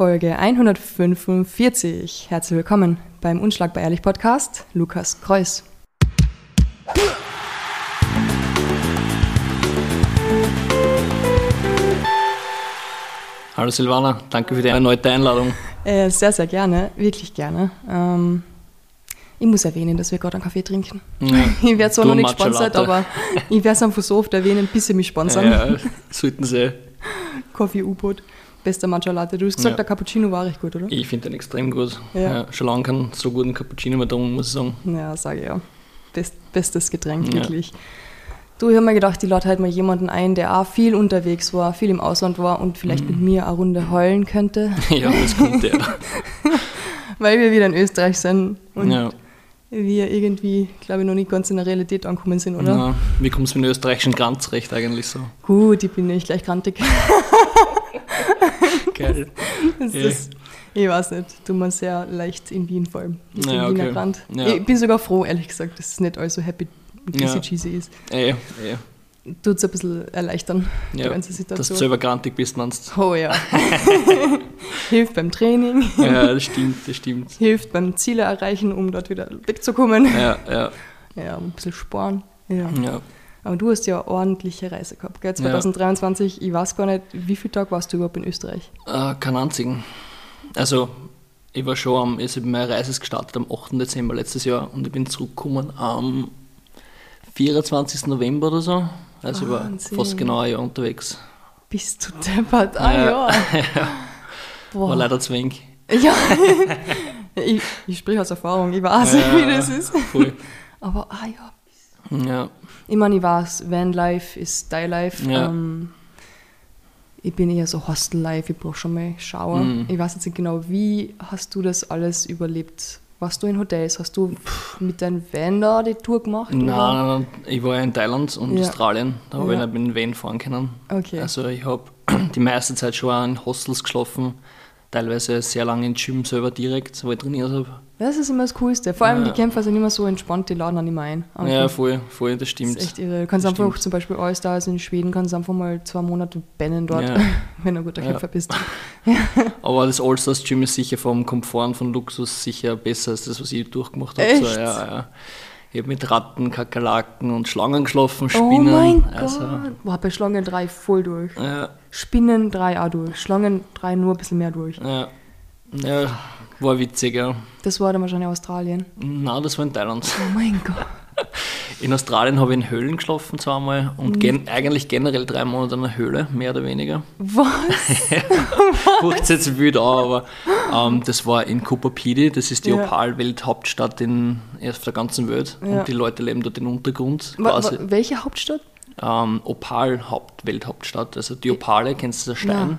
Folge 145. Herzlich willkommen beim Unschlagbar Ehrlich Podcast. Lukas Kreuz. Hallo Silvana, danke für die erneute Einladung. Äh, sehr, sehr gerne, wirklich gerne. Ähm, ich muss erwähnen, dass wir gerade einen Kaffee trinken. Ja. Ich werde zwar noch nicht gesponsert, aber ich werde es einfach so oft erwähnen, bis sie mich sponsern. Ja, sollten sie. Kaffee U-Boot, bester Matcha Latte. Du hast gesagt, Ja. der Cappuccino war recht gut, oder? Ich finde den extrem gut. Ja. Ja. schon lange keinen so guten Cappuccino mehr trinken, muss ich sagen. Ja, sage ich ja. Best, bestes Getränk, Ja. wirklich. Du, ich habe mir gedacht, ich lade halt mal jemanden ein, der auch viel unterwegs war, viel im Ausland war und vielleicht Mhm. mit mir eine Runde heulen könnte, Ja, das kommt der. weil wir wieder in Österreich sind und ja. wir irgendwie, glaube ich, noch nicht ganz in der Realität angekommen sind, oder? Ja. Wie kommt es mit dem österreichischen Glanzrecht eigentlich so? Gut, ich bin nicht gleich grantig. Geil. Das Ja. ist, ich weiß nicht, tut man sehr leicht in Wien vor allem. Mit dem Ja, Wiener okay. Grand. Ja. Ich bin sogar froh, ehrlich gesagt, dass es nicht alles so happy und Ja. cheesy ist. Ey, ey. Tut es ein bisschen erleichtern, die Ja, ganze dass du Situation. selber grantig bist, meinst Oh ja. Hilft beim Training? Ja, das stimmt, das stimmt. hilft beim Ziele erreichen, um dort wieder wegzukommen. Ja, ja, Ja, ein bisschen sparen. Ja. ja. Aber du hast ja eine ordentliche Reise gehabt, gell? 2023. Ich weiß gar nicht, wie viele Tage warst du überhaupt in Österreich? Äh, keinen einzigen. Also, ich war schon am, also meine Reise ist gestartet am 8. Dezember letztes Jahr und ich bin zurückgekommen am 24. November oder so. Also, ich war fast genau ein Jahr unterwegs. Bist du deppert? Ah ja. War Boah. leider zu wenig. Ja. ich, ich spreche aus Erfahrung, ich weiß, Ja, wie das ist. Voll. Aber ah ja. Ja, Ich meine, ich weiß, Vanlife ist dein Life. Ja. Ähm, ich bin eher so Hostel-Life, ich brauche schon mal Shower. Mhm. Ich weiß jetzt nicht genau, wie hast du das alles überlebt? Warst du in Hotels? Hast du mit deinem Van da die Tour gemacht? nein, nein, nein, ich war ja in Thailand und Ja. Australien. Da habe Ja. ich nicht mit dem Van fahren können. Okay. Also, ich habe die meiste Zeit schon in Hostels geschlafen. Teilweise sehr lange in Gym selber direkt, wo ich trainiert habe. Das ist immer das Coolste. Vor allem Ja. die Kämpfer sind immer so entspannt, die laden dann immer ein. Ja, voll, voll, das das stimmt. ist echt irre. Du kannst Das einfach stimmt. zum Beispiel All-Stars in Schweden, kannst einfach mal zwei Monate bannen dort, Ja. wenn du ein guter Ja. Kämpfer bist. Aber das All-Stars Gym ist sicher vom Komfort und von Luxus sicher besser als das, was ich durchgemacht habe. Echt? So, ja, ja. Ich habe mit Ratten, Kakerlaken und Schlangen geschlafen, Oh Spinnen. mein also, Gott. Boah, bei Schlangen 3 voll durch. Ja, Spinnen 3 auch durch. Schlangen 3 nur ein bisschen mehr durch. ja, ja, war witzig, ja. Das war dann wahrscheinlich Australien. Nein, das war in Thailand. Oh mein Gott. In Australien habe ich in Höhlen geschlafen zweimal und Mhm. gen eigentlich generell drei Monate in einer Höhle, mehr oder weniger. Was? Hört jetzt wild an, aber ähm, das war in Kupapidi, das ist die Ja. Opal-Welthauptstadt in auf der ganzen Welt Ja. und die Leute leben dort im Untergrund. Quasi. welche Hauptstadt? ähm, Opal-Welthauptstadt. Also die Opale, kennst du den Stein?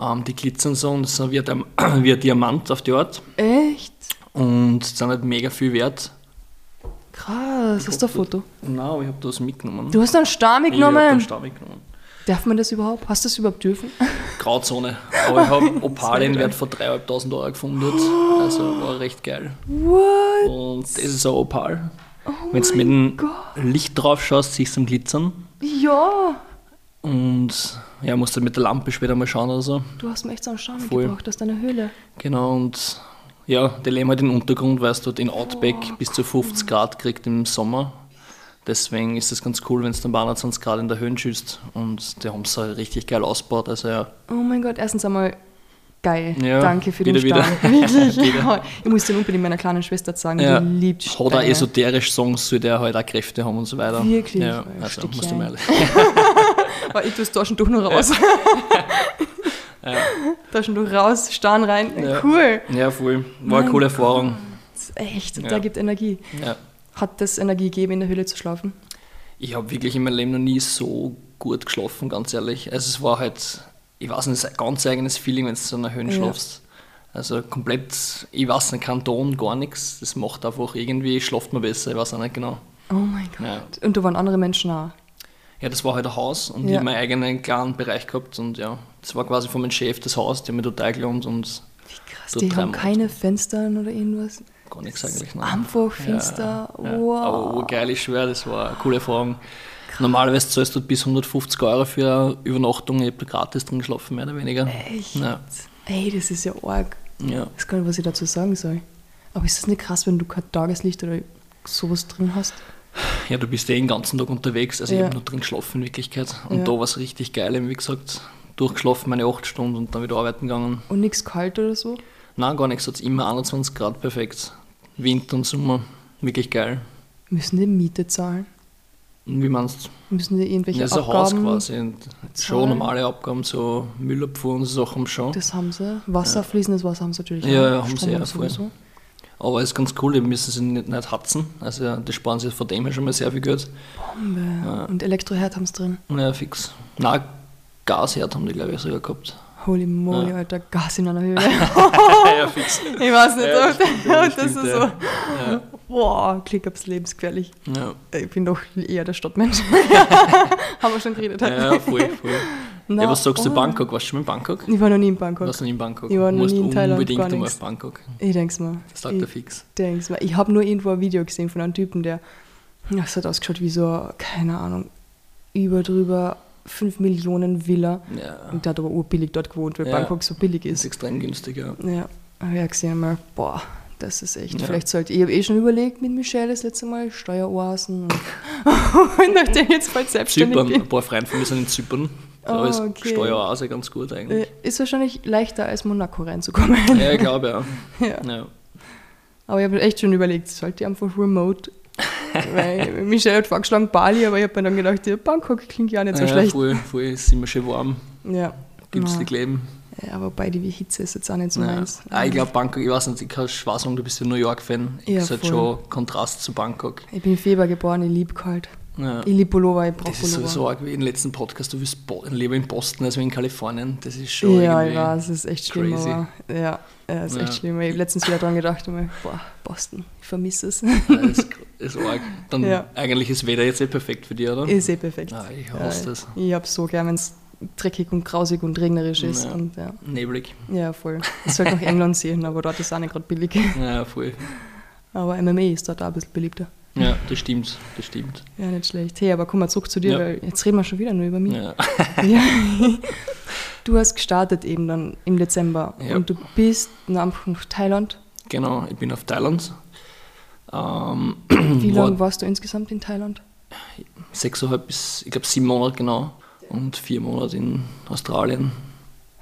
Ähm, die glitzern so und das sind wie ein, wie ein Diamant auf die Art Echt? und sind halt mega viel wert. Krass. Hast du ein Foto? Nein, aber ich habe das mitgenommen. Du hast einen Star ich habe mitgenommen. den Stab mitgenommen. Darf man das überhaupt? Hast du das überhaupt dürfen? Grauzone. Aber ich habe Opale in Wert von 3.500 Euro gefunden. dort. Also war recht geil. What? Und das ist ein Opal. Oh Wenn du mit dem. Licht drauf schaust, siehst du am Glitzern. Ja. Und ja, musst du mit der Lampe später mal schauen oder so. Du hast mir echt so einen Star Voll. mitgebracht aus deiner Höhle. Genau, und ja, die leben halt im Untergrund, weil es dort in Outback bis zu 50 Grad kriegt im Sommer. Deswegen ist es ganz cool, wenn es dann bei 21 Grad in der Höhe schießt. Und die haben es halt richtig geil ausgebaut. Also ja, Oh mein Gott, erstens einmal geil. Ja, Danke für den wieder, Start. Wirklich. Wieder. Ich muss den unbedingt meiner kleinen Schwester sagen, ja die liebt hat auch Steine. esoterisch Songs, soll der halt auch Kräfte haben und so weiter. Wirklich? Ja, Oh, also musst du mal. Aber ich tue das Taschentuch noch raus. Taschentuch raus, Starn rein. Ja. Cool. Ja, voll. War eine Mein coole Erfahrung. Das ist echt, Ja. da gibt Energie. Ja. Hat das Energie gegeben, in der Höhle zu schlafen? Ich habe wirklich in meinem Leben noch nie so gut geschlafen, ganz ehrlich. Also es war halt, ich weiß nicht, ein ganz eigenes Feeling, wenn du so in einer Höhe Ja. schlafst. Also komplett, ich weiß nicht, kein Ton, gar nichts. Das macht einfach irgendwie, schlaft man besser, ich weiß auch nicht genau. Oh mein Gott. Ja. Und da waren andere Menschen auch. Ja, das war halt ein Haus und Ja. ich habe meinen eigenen kleinen Bereich gehabt und ja, das war quasi von meinem Chef das Haus, haben mich total gelohnt und Wie krass, die haben keine Fenster oder irgendwas. gar nichts eigentlich. nein. Einfach finster. Ja, Wow. Aber urgeil, ich schwöre, das war eine coole Erfahrung. Normalerweise zahlst du bis 150 Euro für eine Übernachtung, ich habe gratis drin geschlafen, mehr oder weniger. Echt? Ja. Ey, das ist ja arg. Ja. Ich weiß gar nicht, was ich dazu sagen soll. Aber ist das nicht krass, wenn du kein Tageslicht oder sowas drin hast? Ja, du bist ja den ganzen Tag unterwegs. Also ich Ja. habe nur drin geschlafen in Wirklichkeit. Und Ja. da war es richtig geil. Eben, Wie gesagt, durchgeschlafen meine 8 Stunden und dann wieder arbeiten gegangen. Und nichts kalt oder so? Nein, gar nichts. Es hat immer 21 Grad perfekt. Winter und Sommer. Wirklich geil. Müssen die Miete zahlen? Und wie meinst du? Müssen die irgendwelche Ja, so ein Haus Abgaben? quasi. Und schon normale Abgaben, so Müllabfuhr und so Sachen schon. Das haben sie. Wasser, fließendes Wasser haben sie natürlich Ja, auch. ja, haben sie Strom ja, haben voll. Aber es ist ganz cool, die müssen sie nicht, nicht hatzen. Also das sparen sie von dem her schon mal sehr viel Geld. Bombe. Ja. Und Elektroherd haben sie drin. Ja, fix. Nein, Gasherd haben die, glaube ich, sogar gehabt. Holy moly, Ja. Alter, Gas in einer Höhe. ja, fix. ich weiß nicht, Ja, das stimmt, ja, das das ist stimmt, so. ja. Boah, Klick aufs lebensgefährlich. Ja, Ich bin doch eher der Stadtmensch. haben wir schon geredet. ja, voll, voll. Na, ja, was sagst du oh. Bangkok? Warst du schon mal in Bangkok? Ich war noch nie in Bangkok. Warst du nie in Bangkok? Ich war noch Musst nie in Thailand, unbedingt einmal auf Bangkok. Ich denk's mal. Das sagt ich er fix. denk's mal. Ich habe nur irgendwo ein Video gesehen von einem Typen, der. Das hat ausgeschaut wie so, keine Ahnung, über drüber 5 Millionen Villa. Ja, Und der hat aber urbillig dort gewohnt, weil Ja. Bangkok so billig ist ist. extrem günstig, ja. Ja, habe ich auch gesehen mal, boah, das ist echt. Ja. Vielleicht sollte ich habe eh schon überlegt mit Michelle das letzte Mal, Steueroasen. Und, und nachdem ich jetzt bald selbstständig Zypern, bin. ein paar Freunde von mir sind in Zypern. Da Oh, ist okay. Steueroase ganz gut eigentlich. Äh, Ist wahrscheinlich leichter als Monaco reinzukommen. Ja, ich glaube ja. Ja. ja. Aber ich habe echt schon überlegt, sollte ich einfach remote. Weil Michelle hat vorgeschlagen Bali, aber ich habe mir dann gedacht, ja, Bangkok klingt ja nicht so ja, schlecht. Voll, voll, ist immer schön warm, Ja. günstig leben. ja, wobei die Hitze ist jetzt auch nicht so Ja. meins. Ah, ich glaube, Bangkok, ich weiß nicht, ich kann schwer sagen, du bist ja New York-Fan. Ja, ist halt schon Kontrast zu Bangkok. Ich bin Februar geboren, ich liebe kalt. Ja. Ich liebe Pullover, ich brauche Das ist Pullover. sowieso arg wie im letzten Podcast, du Bo lieber in Boston als in Kalifornien. Das ist schon ja, ich weiß, es ist echt schlimm, crazy. aber ja, ja, ist Ja. echt schlimm. Ich habe letztens wieder dran gedacht und mir, boah, Boston, ich vermisse es. Ja, das ist, ist arg. Dann Ja. eigentlich ist Wetter jetzt eh perfekt für dich, oder? ist eh perfekt. Ah, ich hasse das. Ich habe so gern, wenn es dreckig und grausig und regnerisch ist. Ja. Und, ja. Neblig. ja, voll. Ich sollte nach England sehen, aber dort ist auch nicht gerade billig. Ja, voll. Aber MMA ist dort auch ein bisschen beliebter. Ja, das stimmt, das stimmt. Ja, nicht schlecht. Hey, aber komm mal zurück zu dir, Ja. weil jetzt reden wir schon wieder nur über mich. Ja. Ja. Du hast gestartet eben dann im Dezember Ja. und du bist nach Thailand. Genau, ich bin auf Thailand. Ähm, Wie war lange warst du insgesamt in Thailand? sechseinhalb bis, ich glaube, sieben Monate genau. Und vier Monate in Australien.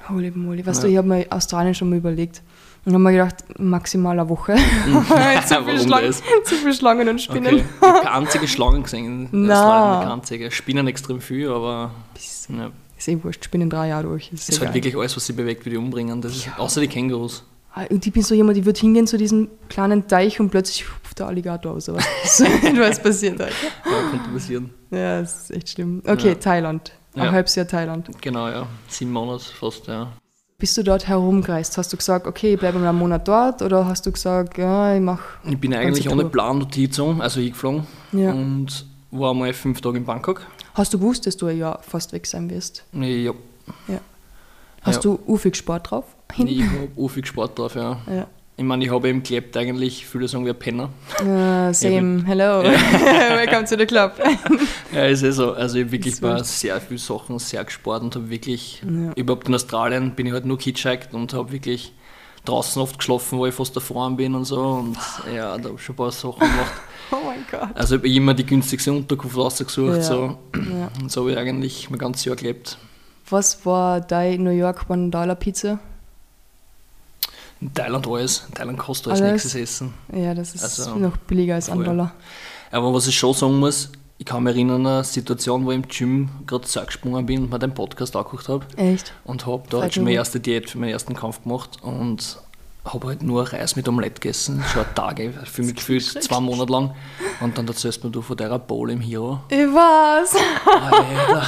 Holy moly. Weißt du, ich habe mir Australien schon mal überlegt. Und habe mir gedacht, maximal eine Woche. zu, viel Schlangen, zu viel Schlangen und Spinnen. Okay. Ich habe keine einzige Schlange gesehen in Na. Australien, keine einzige. Spinnen extrem viel, aber ja. Ist eh wurscht, Spinnen drei Jahre durch. Ist ist halt wirklich alles, was sie bewegt, wie die umbringen. Das ist, Außer die Kängurus. Ah, Und ich bin so jemand, die wird hingehen zu diesem kleinen Teich und plötzlich hupft der Alligator aus. Aber so etwas passiert halt. Ja, könnte passieren. Ja, das ist echt schlimm. Okay, Ja. Thailand. Ein Ja. halbes Jahr Thailand. Genau, ja. Sieben Monate fast, ja. Bist du dort herumgereist? Hast du gesagt, okay, ich bleibe mal einen Monat dort? Oder hast du gesagt, ja, ich mache. Ich bin eigentlich ohne. Plan dort hingezogen, also hingeflogen. Ja. Und war mal fünf Tage in Bangkok. Hast du gewusst, dass du ein Jahr fast weg sein wirst? Ja, Hast Ja. du ufig Sport drauf? ich habe viel Sport drauf, ja. Ja. Ich meine, ich habe eben gelebt eigentlich, viele sagen wir Penner. Uh, same, hello. Welcome to the club. Ja, ist eh so. Also ich hab wirklich bei sehr viel Sachen sehr gespart und habe wirklich, Ja. überhaupt in Australien bin ich halt nur hitchhiked und habe wirklich draußen oft geschlafen, wo ich fast erfahren bin und so. Und ja, da habe ich schon ein paar Sachen gemacht. Oh mein Gott. Also ich habe immer die günstigste Unterkunft rausgesucht. Ja. So. Ja. Und so habe ich eigentlich mein ganzes Jahr gelebt. Was war dein New York One Dollar Pizza? In Thailand alles. In Thailand kostet alles, Alles? nächstes Essen. Ja, das ist Also, noch billiger als ein. Dollar. Aber was ich schon sagen muss, ich kann mich erinnern an eine Situation, wo ich im Gym gerade gesprungen bin und mir den Podcast angeguckt habe. Echt? Und habe da Freut halt schon meine erste Diät für meinen ersten Kampf gemacht und habe halt nur Reis mit Omelette gegessen, schon Tage, für mich gefühlt zwei Monate lang. Und dann erzählst mir du von der Bowl im Hero. Ich weiß. Alter.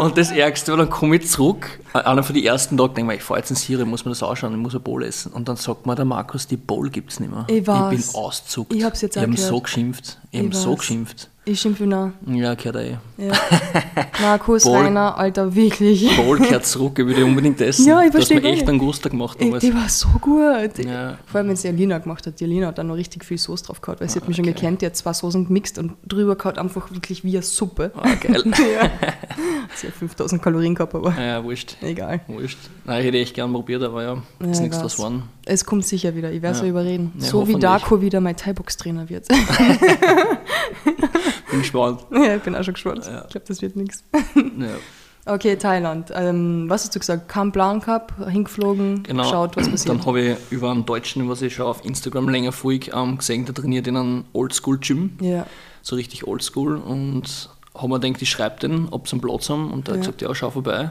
Und das Ärgste war, dann komme ich zurück, einer von den ersten Tagen, denke ich, mir, ich fahre jetzt ins Hero, ich muss mir das anschauen, ich muss eine Bowl essen. Und dann sagt mir der Markus, die Bowl gibt es nicht mehr. Ich weiß. bin auszuckt. Ich hab's jetzt Ich auch habe gehört. so geschimpft. Ich habe Ich so weiß. geschimpft. Ich schimpfe nach. Ja, gehört eh. Ja. Markus, Ball- Rainer, Alter, wirklich. Ball kehrt zurück, ich würde unbedingt essen. Ja, ich Du hast mir echt einen Guster gemacht Ey, die war so gut. Ja. Vor allem, wenn sie Alina gemacht hat. Die Alina hat dann noch richtig viel Soße drauf gehabt, weil sie hat mich schon okay. gekannt. Die hat zwei Soßen gemixt und drüber gehabt, einfach wirklich wie eine Suppe. Ah, geil. ja. Sie hat 5000 Kalorien gehabt, aber ja, wurscht. egal. Wurscht. Nein, ich hätte echt gern probiert, aber ja, ist Ja, nichts ich draus geworden. Es kommt sicher wieder. Ich werde so Ja. überreden. Ja, so wie. Darko wieder mein Thai-Box-Trainer wird. Bin gespannt. ja, ich bin auch schon gespannt. Ja. Ich glaube, das wird nichts. Okay, Thailand. Ähm, was hast du gesagt? Kein Plan gehabt, hingeflogen, Genau. geschaut, was passiert. Dann habe ich über einen Deutschen, was ich schon auf Instagram länger folge, ähm, gesehen, der trainiert in einem Oldschool-Gym, ja. so richtig Oldschool. Und habe mir gedacht, ich schreibe den, ob sie einen Platz haben. Und der hat gesagt, ja, schau vorbei.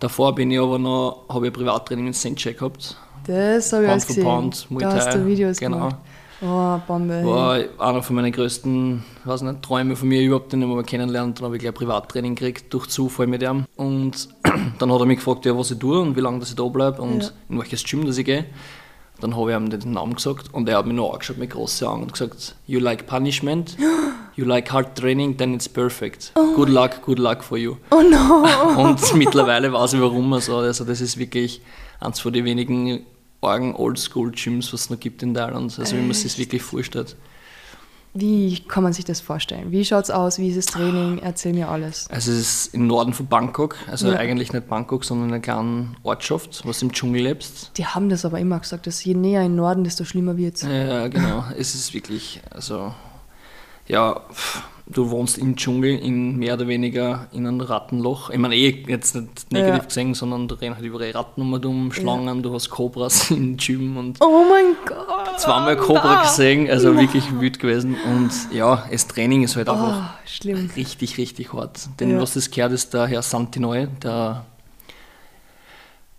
Davor bin ich aber noch, habe ich ein Privattraining in Senchai gehabt. Das habe ich alles for gesehen. Pound, Muay da hast du Videos genau. gemacht. Oh, Bombe. War einer von meinen größten weiß nicht, Träume von mir überhaupt, den ich mal kennengelernt. Dann habe ich gleich Privattraining gekriegt, durch Zufall mit ihm. Und dann hat er mich gefragt, ja, was ich tue und wie lange dass ich da bleibe und Ja. in welches Gym dass ich gehe. Dann habe ich ihm den Namen gesagt und er hat mich noch angeschaut mit großen Augen und gesagt, you like punishment, you like hard training, then it's perfect. Good luck, good luck for you. Oh no! Und mittlerweile weiß ich warum. Also, also das ist wirklich eins von den wenigen argen Oldschool-Gyms, was es noch gibt in Thailand. Also wie man sich das wirklich vorstellt. Wie kann man sich das vorstellen? Wie schaut es aus? Wie ist das Training? Erzähl mir alles. Also es ist im Norden von Bangkok, also Ja. eigentlich nicht Bangkok, sondern eine kleine Ortschaft, was im Dschungel lebst. Die haben das aber immer gesagt, dass je näher in den Norden, desto schlimmer wird es. Ja, genau. es ist wirklich, also ja, pff, du wohnst im Dschungel in mehr oder weniger in einem Rattenloch. Ich meine eh jetzt nicht negativ Ja. gesehen, sondern da rennen halt überall Ratten um, und um, Schlangen, du hast Cobras im Gym und Oh mein Gott! zweimal Cobra gesehen, also wirklich wild gewesen. Und ja, das Training ist halt einfach Oh, schlimm. richtig, richtig hart. Denn Ja. was das gehört, ist der Herr Santinoy, der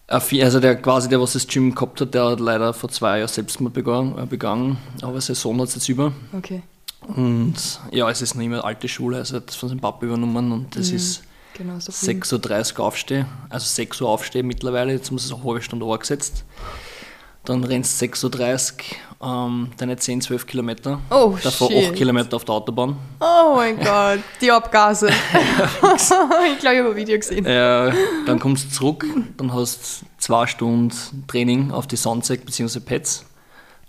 Affi- also der quasi der, was das Gym gehabt hat, der hat leider vor zwei Jahren Selbstmord begangen, äh, begangen aber sein Sohn hat es jetzt über. Okay, Und ja, es ist noch immer alte Schule, also hat von seinem Papa übernommen und das ist genau so. viel. 6.30 Uhr aufstehen, also 6 Uhr aufstehen mittlerweile, jetzt haben sie es eine halbe Stunde angesetzt. Dann rennst du 6.30 Uhr ähm, deine 10, 12 Kilometer. Oh, Davor shit. 8 Kilometer auf der Autobahn. Oh mein Gott, die Abgase. ich glaube, ich habe ein Video gesehen. Äh, dann kommst du zurück, dann hast du zwei Stunden Training auf die Sunsack bzw. Pets.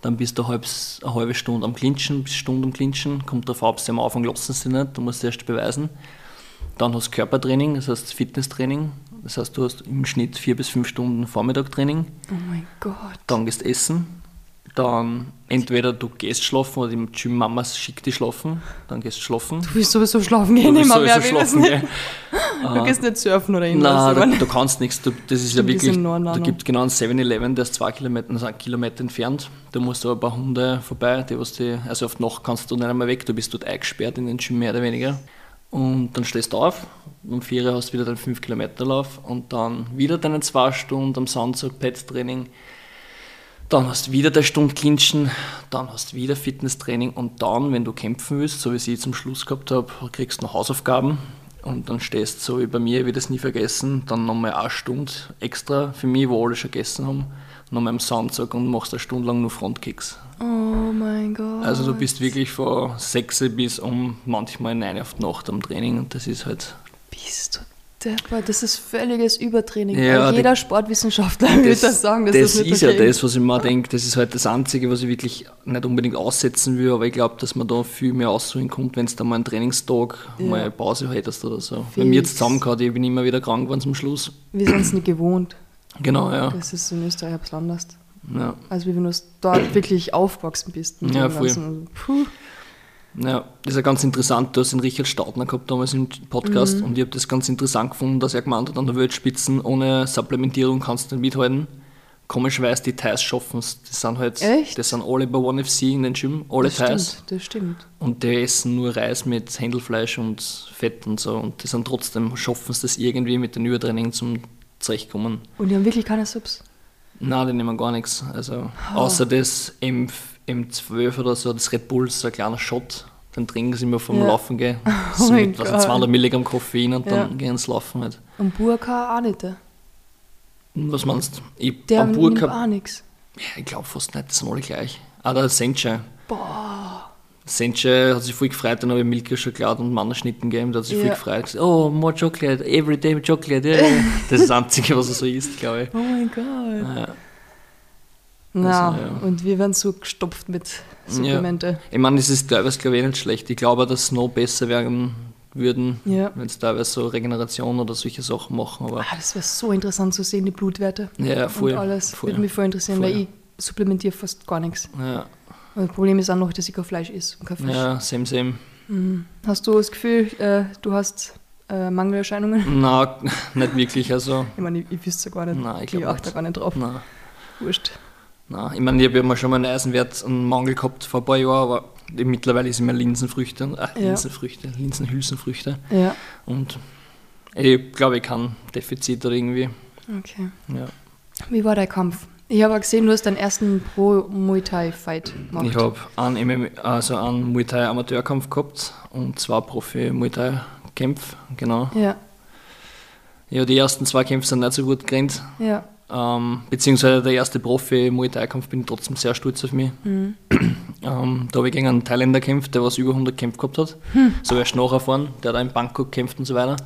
Dann bist du halb, eine halbe Stunde am Clinchen, bis eine Stunde am Clinchen. Kommt darauf ab, sie am Anfang lassen sie nicht, du musst es erst beweisen. Dann hast du Körpertraining, das heißt Fitnesstraining. Das heißt, du hast im Schnitt vier bis fünf Stunden Vormittagtraining. Oh mein Gott. Dann gehst du essen. Dann entweder du gehst schlafen oder im Gym Mama schickt dich schlafen. Dann gehst du schlafen. Du willst sowieso schlafen gehen, immer mehr. schlafen, gell? Du gehst nicht surfen oder irgendwas. Nein, du, du kannst nichts. Du, das ist ja die wirklich. Da gibt genau einen 7-Eleven, der ist zwei Kilometer, also einen Kilometer entfernt. Da musst du aber ein paar Hunde vorbei, die, was die, also auf die Nacht kannst du nicht einmal weg, du bist dort eingesperrt in den Gym mehr oder weniger. Und dann stehst du auf, um 4 Uhr hast du wieder deinen 5 Kilometer Lauf und dann wieder deine 2 Stunden am Sandsack Pets Training. Dann hast du wieder eine Stunde Clinchen, dann hast du wieder Fitnesstraining und dann, wenn du kämpfen willst, so wie ich zum Schluss gehabt habe, kriegst du noch Hausaufgaben und dann stehst du so wie bei mir, ich werde es nie vergessen, dann nochmal eine Stunde extra für mich, wo alle schon gegessen haben, nochmal im Sandsack und machst eine Stunde lang nur Frontkicks. Oh mein Gott. Also du bist wirklich von 6 bis um manchmal 9 auf die Nacht am Training und das ist halt Bist du deppert? Das ist völliges Übertraining. Ja, jeder die- Sportwissenschaftler würde das sagen, dass das das, nicht ist okay ja das, was ich mir denke, das ist halt das Einzige, was ich wirklich nicht unbedingt aussetzen will, aber ich glaube, dass man da viel mehr ausholen kommt, wenn es da mal einen Trainingstag Ja. mal eine Pause hättest oder so. Wenn mir jetzt Fix. zusammengehauen, ich bin immer wieder krank geworden zum Schluss. Wir sind es nicht gewohnt. Genau, ja. Das ist in Österreich ein bisschen anders. ja. Also wie wenn du dort wirklich aufgewachsen bist. mit Ja, voll. Ganzen. Puh. Ja, das ist ja ganz interessant. Du hast den Richard Staudner gehabt damals im Podcast Mhm. und ich habe das ganz interessant gefunden, dass er gemeint hat, an der Weltspitzen ohne Supplementierung kannst du nicht mithalten. Komischerweise die Thais schaffen es. Das sind halt, Echt? das sind alle bei One FC in den Gym, alle Das Thais. stimmt, das stimmt. Und die essen nur Reis mit Händelfleisch und Fett und so. Und die sind trotzdem, schaffen es das irgendwie mit den Übertraining zum Zurechtkommen. Und die haben wirklich keine Subs. Nein, die nehmen gar nichts. Also, außer das M, M12 oder so, das Red Bull, so ein kleiner Shot. Den trinken sie immer vom Ja. Laufen gehen. Oh sind mein mit was, Gott. 200 Milligramm Koffein und Ja. dann gehen sie laufen halt. Und Burka auch nicht. Was meinst du? Ich, Der am nimmt Burka, auch nichts. ja, ich glaube fast nicht, das sind alle gleich. Ah, der Senchai. Boah. Senche hat sich voll gefreut, dann habe ich Milka-Schokolade und Mannerschnitten gegeben, der hat sich voll Ja. gefreut. Gesagt, oh, more chocolate, everyday chocolate, yeah. Das ist das Einzige, was er so isst, glaube ich. Oh mein Gott. Ja. Na, Also, ja. und wir werden so gestopft mit Supplemente. Ich meine, das ist teilweise, glaube ich, eh nicht schlecht. Ich glaube, dass es noch besser werden würden, Ja. wenn es teilweise so Regeneration oder solche Sachen machen. Aber Ah, das wäre so interessant zu sehen, die Blutwerte ja, voll. und alles. voll. Würde mich voll interessieren, Voll. weil ich supplementiere fast gar nichts. Ja, Und das Problem ist auch noch, dass ich kein Fleisch esse und kein Fisch. ja, same, same. Mhm. Hast du das Gefühl, äh, du hast äh, Mangelerscheinungen? Na, nicht wirklich. Also, Ich meine, ich, ich wüsste ja gar nicht. Nein, ich glaub achte gar nicht drauf. na, Wurscht. Na. Ich meine, ich habe ja mal schon mal einen Eisenwert, einen Mangel gehabt vor ein paar Jahren, aber mittlerweile ist immer Linsenfrüchte, äh, Ja. Linsenfrüchte, Linsenhülsenfrüchte. Ja, Und ich glaube, ich kann Defizit oder irgendwie. okay. Ja. Wie war dein Kampf? Ich habe gesehen, du hast deinen ersten Pro-Muay Thai-Fight gemacht. Ich habe einen, MMA, also einen Muay Thai Amateurkampf gehabt und zwei Profi Muay Thai Kämpfe, genau. Ja, Ja, die ersten zwei Kämpfe sind nicht so gut gerannt. ja. Ähm, beziehungsweise der erste Profi Muay Thai Kampf bin ich trotzdem sehr stolz auf mich. Mhm. Ähm, da habe ich gegen einen Thailänder gekämpft, der was über 100 Kämpfe gehabt hat. Hm. So erst nachgefahren, der auch in Bangkok gekämpft und so weiter.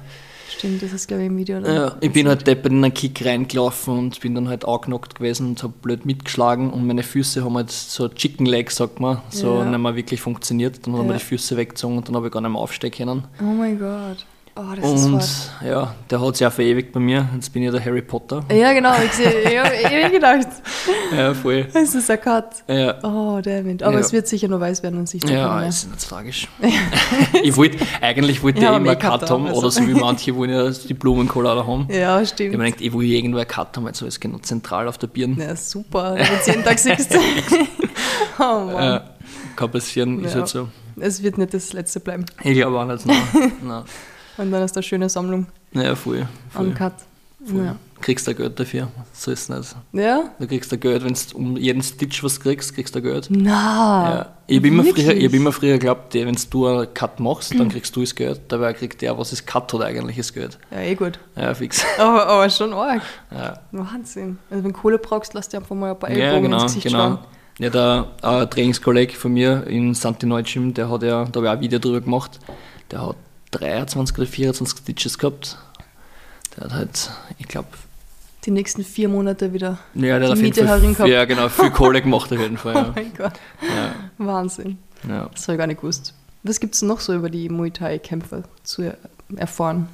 Stimmt, das ist glaube ich im Video. Oder? Ja, ich bin halt deppert in einen Kick reingelaufen und bin dann halt angenockt gewesen und habe blöd mitgeschlagen und meine Füße haben halt so Chicken Leg, sagt man, so Ja. nicht mehr wirklich funktioniert. Dann haben wir Ja. die Füße weggezogen und dann habe ich gar nicht mehr aufstehen können. Oh mein Gott. Oh, das ist Und hart. ja, der hat sich auch verewigt bei mir. Jetzt bin ich der Harry Potter. Ja, genau. Ich, ich habe hab gedacht, Ja, voll. es ist ein Cut. Ja, Oh, damit. Aber Ja. es wird sicher noch weiß werden und sich ja ja. ist nicht tragisch. ich wollte, eigentlich wollte Ja, ich immer Make-up Cut haben also. oder so wie manche wollen ja die Blumenkollade haben. Ja, Ich stimmt. mir gedacht, ich will irgendwo einen Cut haben, weil so ist genau zentral auf der Birne. Ja, super, wenn du es jeden Tag siehst. oh Mann. Ja, kann passieren, ist Ja. halt so. Es wird nicht das letzte bleiben. Ich glaube auch nicht. Nein. Nein. Und dann ist da eine schöne Sammlung Ja, voll. voll, Cut. voll. Ja. Kriegst du Geld dafür. So ist es nicht. ja? Du kriegst du Geld, wenn du um jeden Stitch was kriegst, kriegst du Geld. Na. Ja. Ich habe immer, früher- ich hab immer früher geglaubt, wenn du einen Cut machst, dann kriegst du das Geld. Dabei kriegt der, was es Cut hat, eigentlich das Geld. Ja, eh gut. Ja, fix. Aber, aber schon arg. Ja, Wahnsinn. Also wenn du Kohle brauchst, lass dir einfach mal ein paar ja Ellbogen genau. ins Gesicht genau. schlagen. Ja, der äh, Trainingskollege von mir in Santi Neutschim, der hat ja, da habe ich auch ein Video drüber gemacht, der hat 23 oder 24 Stitches gehabt. Der hat halt, ich glaube, Die nächsten vier Monate wieder. ja, der Die Miete Fall herin gehabt. ja, genau, viel Kohle gemacht auf jeden Fall. Oh Ja. mein Gott. Ja, Wahnsinn. ja. Das habe ich gar nicht gewusst. Was gibt es noch so über die Muay Thai-Kämpfer zu er erfahren?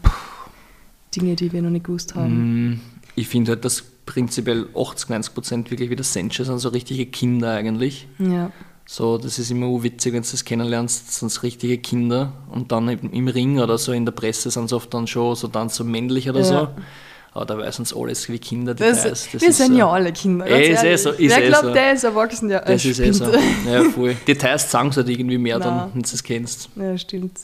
Dinge, die wir noch nicht gewusst haben. Mm, Ich finde halt, dass prinzipiell 80, 90 Prozent wirklich wieder Senche sind, so richtige Kinder eigentlich. Ja. So, das ist immer witzig, wenn du das kennenlernst, sind es richtige Kinder und dann im Ring oder so in der Presse sind sie oft dann schon so dann so männlich oder Ja. so. Aber dabei sind es alles wie Kinder. Das, Details. Das wir ist sind ja alle Kinder. Ganz ist eh so, ist Wer eh glaubt, so. der ist erwachsen, der Das ist eh so. Ja, voll. Details sagen sie halt irgendwie mehr Nein. dann, wenn du es kennst. Ja, stimmt.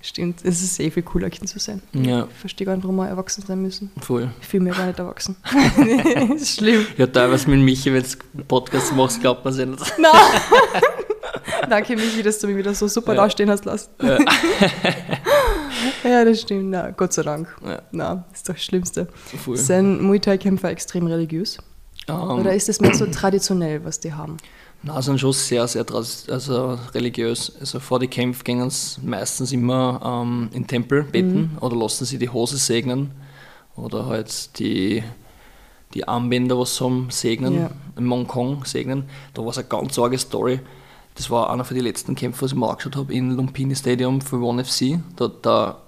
Stimmt. Es ist eh viel cooler, Kind zu sein. Ja, Ich verstehe gar nicht, warum wir erwachsen sein müssen. voll. Ich fühle mich gar nicht erwachsen. das ist schlimm. Ja, teilweise mit Michi, wenn du Podcast machst, glaubt man es ja nicht. Nein. Danke, Michi, dass du mich wieder so super Ja. dastehen hast lassen. ja, das stimmt. Na, Gott sei Dank. Ja. Na, ist doch das Schlimmste. Voll. Sind Muay Thai-Kämpfer extrem religiös? Ähm, Oder ist es mehr so traditionell, was die haben? Na, sind schon sehr, sehr also religiös. Also vor die Kämpfe gehen sie meistens immer ähm, in Tempel beten Mhm. oder lassen sie die Hose segnen oder halt die, die Armbänder, was sie haben, segnen, Ja. in Mongkong segnen. Da war es eine ganz arge Story. Das war einer von den letzten Kämpfen, was ich mir angeschaut habe, in Lumpini Stadium für One FC. Da, da,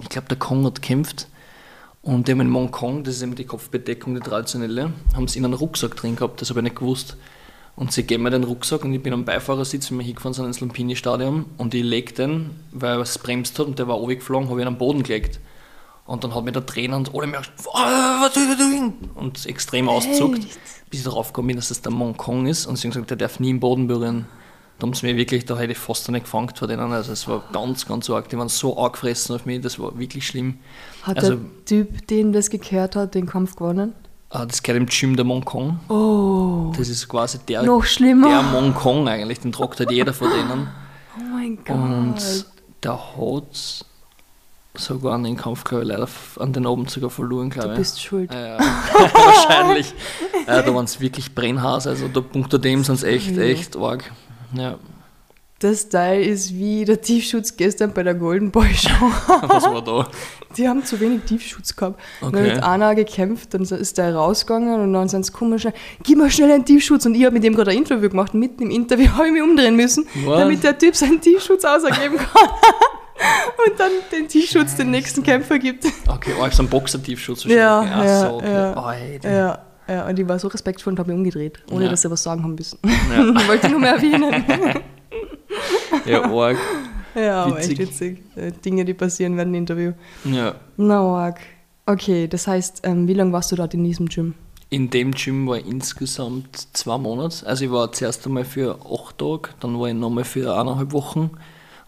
ich glaube, der Kong hat gekämpft. Und die haben in Mongkong, das ist eben die Kopfbedeckung, die traditionelle, haben sie in einen Rucksack drin gehabt, das habe ich nicht gewusst. Und sie geben mir den Rucksack und ich bin am Beifahrersitz, wenn wir hingefahren sind ins Lumpini-Stadion und ich lege den, weil es bremst hat und der war runtergeflogen, habe ich ihn am Boden gelegt. Und dann hat mir der Trainer und alle "Ah, was er doing? Und extrem ausgezuckt, bis ich darauf gekommen bin, dass das der Mongkong ist. Und sie haben gesagt, der darf nie im Boden berühren. Da haben sie mir wirklich, da hätte ich fast nicht gefangen vor denen. Also es war ganz, ganz arg. Die waren so angefressen auf mich, das war wirklich schlimm. Hat Also- der Typ, den das gekehrt hat, den Kampf gewonnen? Ah, das gehört im Gym der Mongkong. Oh, Das ist quasi der, noch schlimmer. der Mongkong eigentlich, den tragt halt jeder von denen. oh mein Gott. Und der hat sogar an den Kampf, glaube ich, leider an den Abend sogar verloren, glaube du ich. bist schuld. Ja, wahrscheinlich. Ja, da waren es wirklich Brennhaas, also da punkto dem sind es echt, echt arg. Ja. Das Teil ist wie der Tiefschutz gestern bei der Golden Boy Show. Was war da? Die haben zu wenig Tiefschutz gehabt. Okay. Dann hat einer gekämpft, dann ist der rausgegangen und dann sind sie komisch, gib mal schnell einen Tiefschutz. Und ich habe mit dem gerade ein Interview gemacht. Mitten im Interview habe ich mich umdrehen müssen, Was? damit der Typ seinen Tiefschutz ausgeben kann. und dann den Tiefschutz den nächsten Kämpfer gibt. Okay, oh, so ein Boxer-Tiefschutz Ja, wahrscheinlich. Ach ja, so, okay. ja. Ja, ja, und ich war so respektvoll und habe mich umgedreht, ohne Ja. dass sie was sagen haben müssen. Ja. Ich wollte nur mehr erwähnen. Ja, arg. ja, aber echt Witzig. witzig. Äh, Dinge, die passieren während dem Interview. Ja. Na, arg. Okay, das heißt, ähm, wie lange warst du dort in diesem Gym? In dem Gym war ich insgesamt zwei Monate. Also ich war zuerst einmal für acht Tage, dann war ich nochmal für eineinhalb Wochen.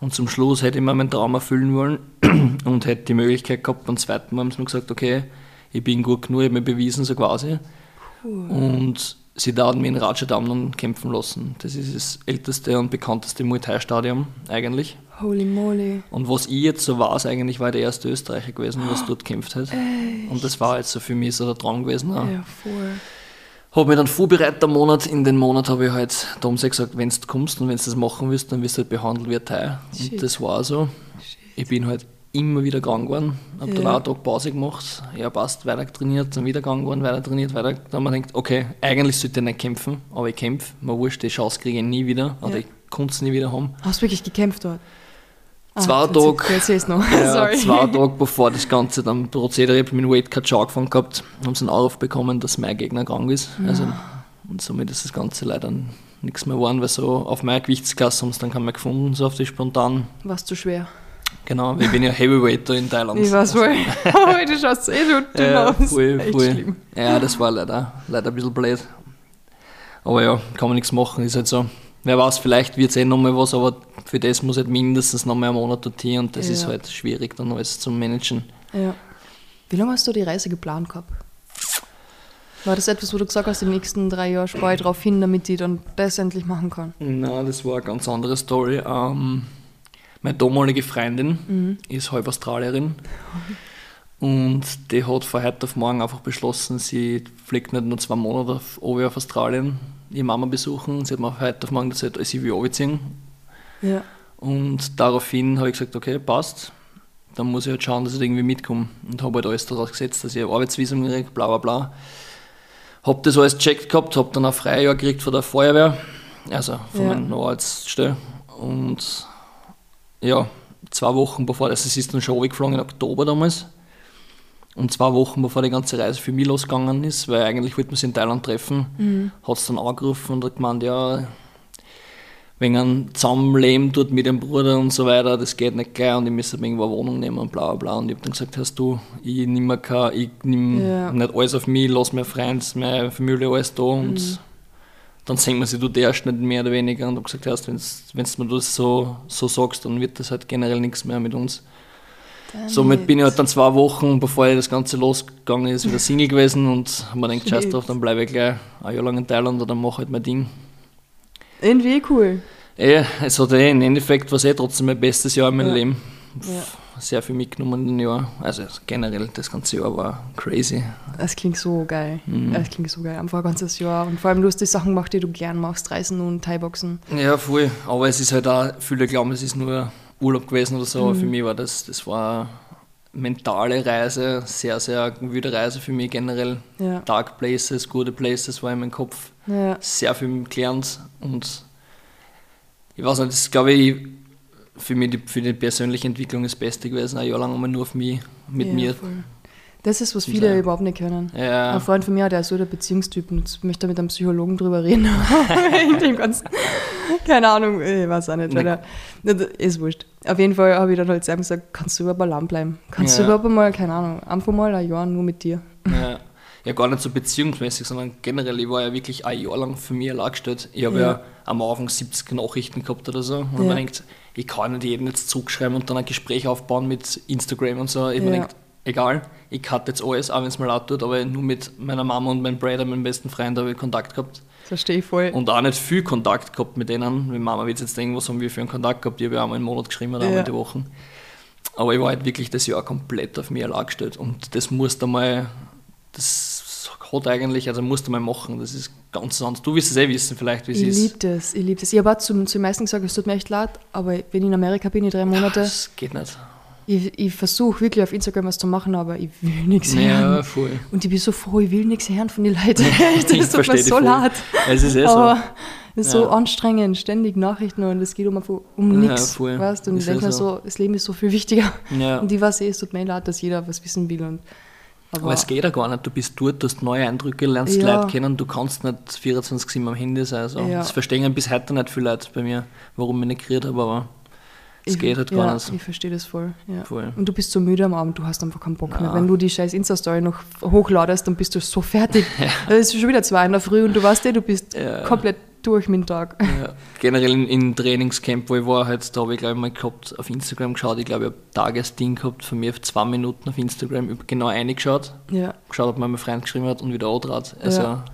Und zum Schluss hätte ich mir meinen Traum erfüllen wollen und hätte die Möglichkeit gehabt, beim zweiten Mal haben sie mir gesagt, okay, ich bin gut genug, ich habe mir bewiesen, so quasi. Und sie mich in Rajadamnern kämpfen lassen. Das ist das älteste und bekannteste Muay Thai Stadion eigentlich. Holy moly. Und was ich jetzt so weiß, eigentlich war der erste Österreicher gewesen, was dort gekämpft hat. Und das war jetzt so für mich so der Traum gewesen. auch. Ja, voll. Habe mich dann vorbereitet am Monat. In den Monat habe ich halt, da sie gesagt, wenn du kommst und wenn du das machen willst, dann wirst du halt behandelt wie ein Teil. Shit. Und das war so. Ich bin halt immer wieder gegangen geworden. Habe dann Ja. auch einen Tag Pause gemacht. Ja, passt, weiter trainiert, dann wieder gegangen geworden, weiter trainiert, weiter. Dann haben wir gedacht, okay, eigentlich sollte ich nicht kämpfen, aber ich kämpfe. Mir wurscht, die Chance kriege ich nie wieder. Oder Ja. ich konnte es nie wieder haben. Hast du wirklich gekämpft dort? Zwei erzähl- Tage. Ja, zwei Tage bevor das Ganze dann Prozedere, ich mit dem Weightcut schon angefangen gehabt, haben sie einen Anruf bekommen, dass mein Gegner krank ist. Also, und somit ist das Ganze leider nichts mehr geworden, weil so auf meiner Gewichtsklasse haben sie dann keinen mehr gefunden, so auf die spontan. Warst zu schwer? Genau, ich bin ja Heavyweight da in Thailand. Ich weiß wohl. Aber du schaust eh so dünn ja, aus. voll, Echt voll. schlimm. Ja, das war leider, leider ein bisschen blöd. Aber ja, kann man nichts machen, ist halt so. Wer weiß, vielleicht wird es eh nochmal was, aber für das muss halt mindestens nochmal einen Monat dorthin und das ist Ja. halt schwierig dann alles zu managen. Ja. Wie lange hast du die Reise geplant gehabt? War das etwas, wo du gesagt hast, die nächsten drei Jahre spare ich drauf hin, damit ich dann das endlich machen kann? Na, das war eine ganz andere Story. Ähm, meine damalige Freundin ist halb Australierin und die hat von heute auf morgen einfach beschlossen, sie fliegt nicht nur zwei Monate auf, auf Australien, ihre Mama besuchen. Sie hat mir heute auf morgen gesagt, sie will runterziehen. Ja. Und daraufhin habe ich gesagt, okay, passt. Dann muss ich halt schauen, dass ich irgendwie mitkomme. Und habe halt alles daraus gesetzt, dass ich ein Arbeitsvisum kriege, bla bla bla. Habe das alles gecheckt gehabt, habe dann ein Freijahr gekriegt von der Feuerwehr, also von Ja. meiner Arbeitsstelle. Und ja, zwei Wochen bevor, also es ist dann schon runtergeflogen im Oktober damals. Und zwei Wochen bevor die ganze Reise für mich losgegangen ist, weil eigentlich wollten wir sie in Thailand treffen, hat es dann angerufen und hat gemeint, ja, wegen einem Zusammenleben tut mit dem Bruder und so weiter, das geht nicht gleich und ich müsste irgendwo eine Wohnung nehmen und bla bla bla. Und ich habe dann gesagt, hast du, ich nehme kein, ich nehme Ja. nicht alles auf mich, lass meine Freunde, meine Familie alles da und dann sehen wir sie, du darfst nicht mehr oder weniger. Und habe gesagt, hast, wenn du mir das so, so sagst, dann wird das halt generell nichts mehr mit uns. Somit bin ich halt dann zwei Wochen, bevor das Ganze losgegangen ist, wieder Single gewesen und mir gedacht, scheiß drauf, dann bleibe ich gleich ein Jahr lang in Thailand oder mache halt mein Ding. Irgendwie cool. Eh, es hat eh im Endeffekt was eh trotzdem mein bestes Jahr in meinem Ja. Leben. Ja. Sehr viel mitgenommen in dem Jahr. Also generell das ganze Jahr war crazy. Das klingt so geil. Mhm. Das klingt so geil. Einfach ein ganzes Jahr. Und vor allem, du hast die Sachen gemacht, die du gern machst. Reisen und Thai-Boxen. Ja, voll. Aber es ist halt auch, viele glauben, es ist nur Urlaub gewesen oder so. Aber Mhm. für mich war das, das war eine mentale Reise, sehr, sehr wilde Reise für mich generell. Ja. Dark Places, gute Places war in meinem Kopf. Ja. Sehr viel gelernt und ich weiß nicht, das glaube ich für mich die, für die persönliche Entwicklung das Beste gewesen, ein Jahr lang einmal nur auf mich, mit ja, mir. Voll. Das ist, was viele Sein. überhaupt nicht können. Ja. Ein Freund von mir, der ist so der Beziehungstyp und jetzt möchte mit einem Psychologen drüber reden. In dem ganzen, keine Ahnung, ich weiß auch nicht. Weil er, ist wurscht. Auf jeden Fall habe ich dann halt sagen gesagt, kannst du überhaupt allein bleiben? Kannst du Ja. überhaupt mal, keine Ahnung, einfach mal ein Jahr nur mit dir? Ja. ja, gar nicht so beziehungsmäßig, sondern generell, ich war ja wirklich ein Jahr lang für mich allein gestellt. Ich habe Ja. ja. am Anfang 70 Nachrichten gehabt oder so. Und Ja. man denkt, ich kann nicht jedem jetzt zurückschreiben und dann ein Gespräch aufbauen mit Instagram und so. Ich Ja. denkt, egal, ich cutte jetzt alles, auch wenn es mir laut tut, aber nur mit meiner Mama und meinem Bruder, meinem besten Freund, habe ich Kontakt gehabt. Verstehe ich voll. Und auch nicht viel Kontakt gehabt mit denen. Meine Mama wird jetzt denken, was haben wir für einen Kontakt gehabt? Ich habe ja einmal einen Monat geschrieben oder Ja. einmal die Woche. Aber ich war halt wirklich das Jahr komplett auf mich allein gestellt. Und das musste mal, das hat eigentlich, also musst du mal machen, das ist ganz anders. Du wirst es eh wissen, vielleicht, wie es Ich ist. liebe das, ich liebe das. Ich habe auch zum, zum meisten gesagt, es tut mir echt leid, aber wenn ich in Amerika bin, in drei Monate, Das geht nicht. ich, ich versuche wirklich auf Instagram was zu machen, aber ich will nichts Ja, hören. voll. Und ich bin so froh, ich will nichts hören von den Leuten. Ich das tut mir so voll. leid. Es ist eh so. Aber es ist so Ja. anstrengend, ständig Nachrichten und es geht um, um Ja, nichts. voll. Weißt? Und ich Ist ja denke mir so. so, das Leben ist so viel wichtiger. Ja. Und ich weiß eh, es tut mir leid, dass jeder was wissen will. Und, aber, Aber es geht ja gar nicht. Du bist dort, du hast neue Eindrücke, lernst Ja. Leute kennen, du kannst nicht 24-7 am Handy sein. Also. Ja. Das verstehen bis heute nicht viele Leute bei mir, warum ich nicht geredet habe, aber es ich, geht halt ja, gar nicht. Ich verstehe das voll. Ja. Voll. Und du bist so müde am Abend, du hast einfach keinen Bock mehr. Ja. Wenn du die scheiß Insta-Story noch hochladest, dann bist du so fertig. Es ist schon wieder zwei in der Früh und du weißt eh, du bist Ja. komplett durch dem Tag. Ja. Generell in, in Trainingscamp, wo ich war, halt, da habe ich glaube ich mal gehabt, auf Instagram geschaut, ich glaube, ich habe ein Tagesding gehabt von mir auf zwei Minuten auf Instagram, genau eingeschaut, Ja, geschaut, ob mein Freund geschrieben hat und wieder antrat. Also Ja.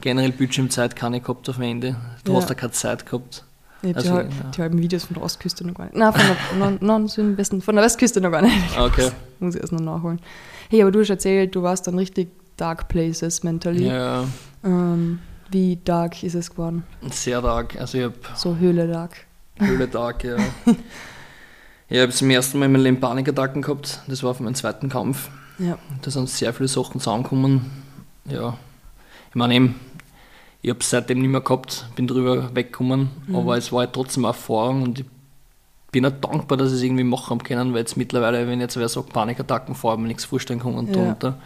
generell Bildschirmzeit keine gehabt auf dem Ende. Du Ja. hast da keine Zeit gehabt. ich habe Also, die, hal- ja. die halben Videos von der Ostküste noch gar nicht. Nein, von der, nein, nein, so im Westen, von der Westküste noch gar nicht. Okay. Muss ich erst noch nachholen. Hey, aber du hast erzählt, du warst dann richtig Dark Places mentally. Ja, Ähm, wie dark ist es geworden? sehr dark. Also ich habe So Höhle dark. Höhle-Tag, ja. ich habe zum ersten Mal in meinem Leben Panikattacken gehabt. Das war für meinen zweiten Kampf. Ja, Da sind sehr viele Sachen zusammengekommen. Ja, ich meine eben, ich habe es seitdem nicht mehr gehabt, bin drüber weggekommen, aber es war halt trotzdem eine Erfahrung und ich bin auch dankbar, dass ich es irgendwie machen können, weil jetzt mittlerweile, wenn jetzt wer sagt, Panikattacken vor, mir nichts vorstellen kann und Ja. drunter.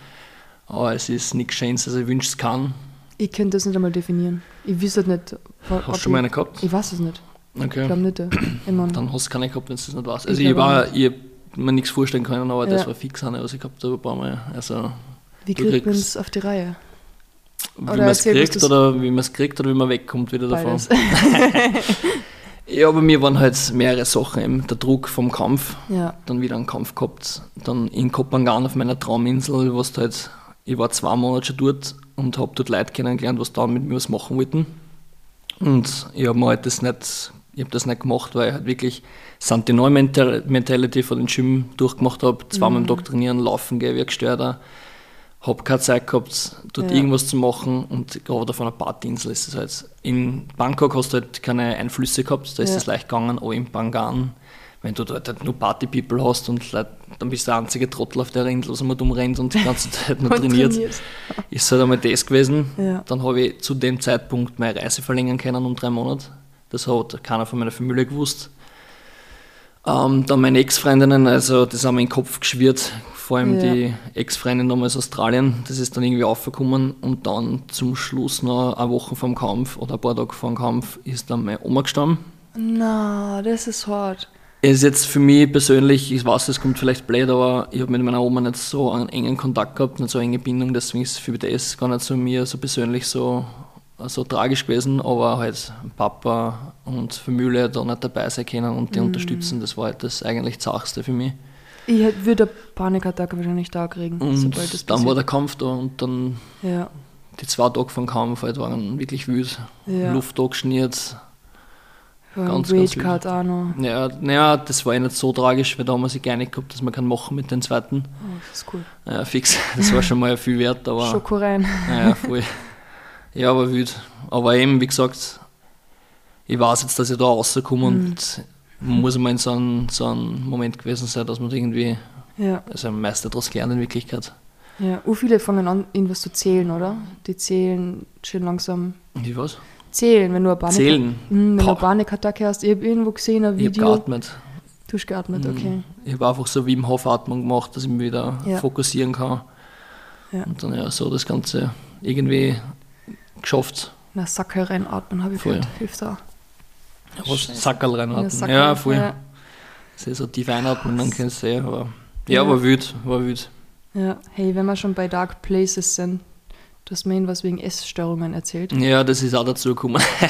Aber es ist nichts Schönes, also ich wünsche es kann. Ich könnte das nicht einmal definieren. Ich weiß halt nicht. Hast du ich- schon mal eine gehabt? Ich weiß es nicht. Ich Okay. glaube nicht. äh, Ich mein, Dann hast du keine gehabt, wenn du das nicht weißt. Ich Also ich, glaub war, ich hab mir nichts vorstellen können, aber das Ja. war fix eine, was ich gehabt habe ein paar Mal. Also wie kriegt man es auf die Reihe? wie man es kriegt das- oder wie man es kriegt oder wie man wegkommt wieder davon. Ja, bei mir waren halt mehrere Sachen. Eben der Druck vom Kampf, ja, dann wieder einen Kampf gehabt, dann in Kopangan auf meiner Trauminsel, was halt, ich war zwei Monate schon dort und habe dort Leute kennengelernt, was dann mit mir was machen wollten. Und ich habe halt das nicht, ich habe das nicht gemacht, weil ich halt wirklich Santi Neu Mentality von den Gym durchgemacht habe, zweimal im Tag trainieren, laufen gehe, wie ein Gestörter. Habe keine Zeit gehabt, dort Ja. irgendwas zu machen und gerade auf einer Partyinsel ist es halt. In Bangkok hast du halt keine Einflüsse gehabt, da ist Ja. es leicht gegangen, aber in Bangan, wenn du dort halt nur Party-People hast und Leute, dann bist du der einzige Trottel auf der Insel, was immer dumm rennt und die ganze Zeit nur trainiert. trainiert. Ist halt einmal das gewesen. Ja. Dann habe ich zu dem Zeitpunkt meine Reise verlängern können um drei Monate. Das hat keiner von meiner Familie gewusst. Ähm, dann meine Ex-Freundinnen, also das haben wir in den Kopf geschwirrt. Vor allem Ja. die Ex-Freundin damals aus Australien, das ist dann irgendwie aufgekommen und dann zum Schluss noch eine Woche vor dem Kampf oder ein paar Tage vor dem Kampf ist dann meine Oma gestorben. Na, das ist hart. Es ist jetzt für mich persönlich, ich weiß, es kommt vielleicht blöd, aber ich habe mit meiner Oma nicht so einen engen Kontakt gehabt, nicht so eine enge Bindung, deswegen ist für das gar nicht so mir so persönlich so, so tragisch gewesen, aber halt Papa und Familie da nicht dabei sein können und die unterstützen, das war halt das eigentlich Zachste für mich. Ich würde eine Panikattacke wahrscheinlich da kriegen, Und sobald das dann war der Kampf da und dann Ja, die zwei Tage vom Kampf halt waren wirklich wild. Ja. Luft angeschnürt. Vor Ganz, ganz Ragecard auch noch. Ja, naja, das war eh nicht so tragisch, weil da haben wir sich geeinigt gehabt, dass man kann machen mit den zweiten. Oh, das ist cool. Ja, fix. Das war schon mal viel wert, aber. Schoko rein. Ja, voll. Ja, aber wild. Aber eben, wie gesagt, ich weiß jetzt, dass ich da rauskomme Mhm. und muss mal in so einem so Moment gewesen sein, dass man irgendwie, Ja, also am meisten daraus gelernt in Wirklichkeit. ja. U viele fangen an, irgendwas zu zählen, oder? Die zählen schön langsam. Wie was? Zählen, wenn du eine Panik Zählen? Mhm, wenn du Boah. eine Panikattacke hast. Ich habe irgendwo gesehen, ein Ich habe Video. geatmet. Du hast geatmet, Mhm. okay. Ich habe einfach so wie im Hofatmung gemacht, dass ich mich wieder Ja. fokussieren kann. Ja. Und dann ja so das Ganze irgendwie geschafft. Na, Sackel reinatmen, habe ich Voll. gehört. Hilft auch. Was Sackerl Ja, reinatmen. Sackerl, Ja, voll. Ja, Das ist so tief einatmen, dann kannst du sehen. Aber ja, Ja. war wild, war wild. ja. Hey, wenn wir schon bei Dark Places sind, du hast mir irgendwas wegen Essstörungen erzählt. Ja, das ist auch dazu gekommen.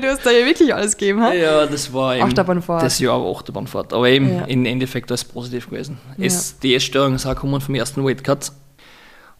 du hast da ja wirklich alles gegeben, ha? Ja, das war eben Achterbahnfahrt. das Jahr war Achterbahnfahrt. Aber eben Ja. im Endeffekt war es positiv gewesen. Ja. Es, die Essstörung ist auch gekommen vom ersten Weightcut.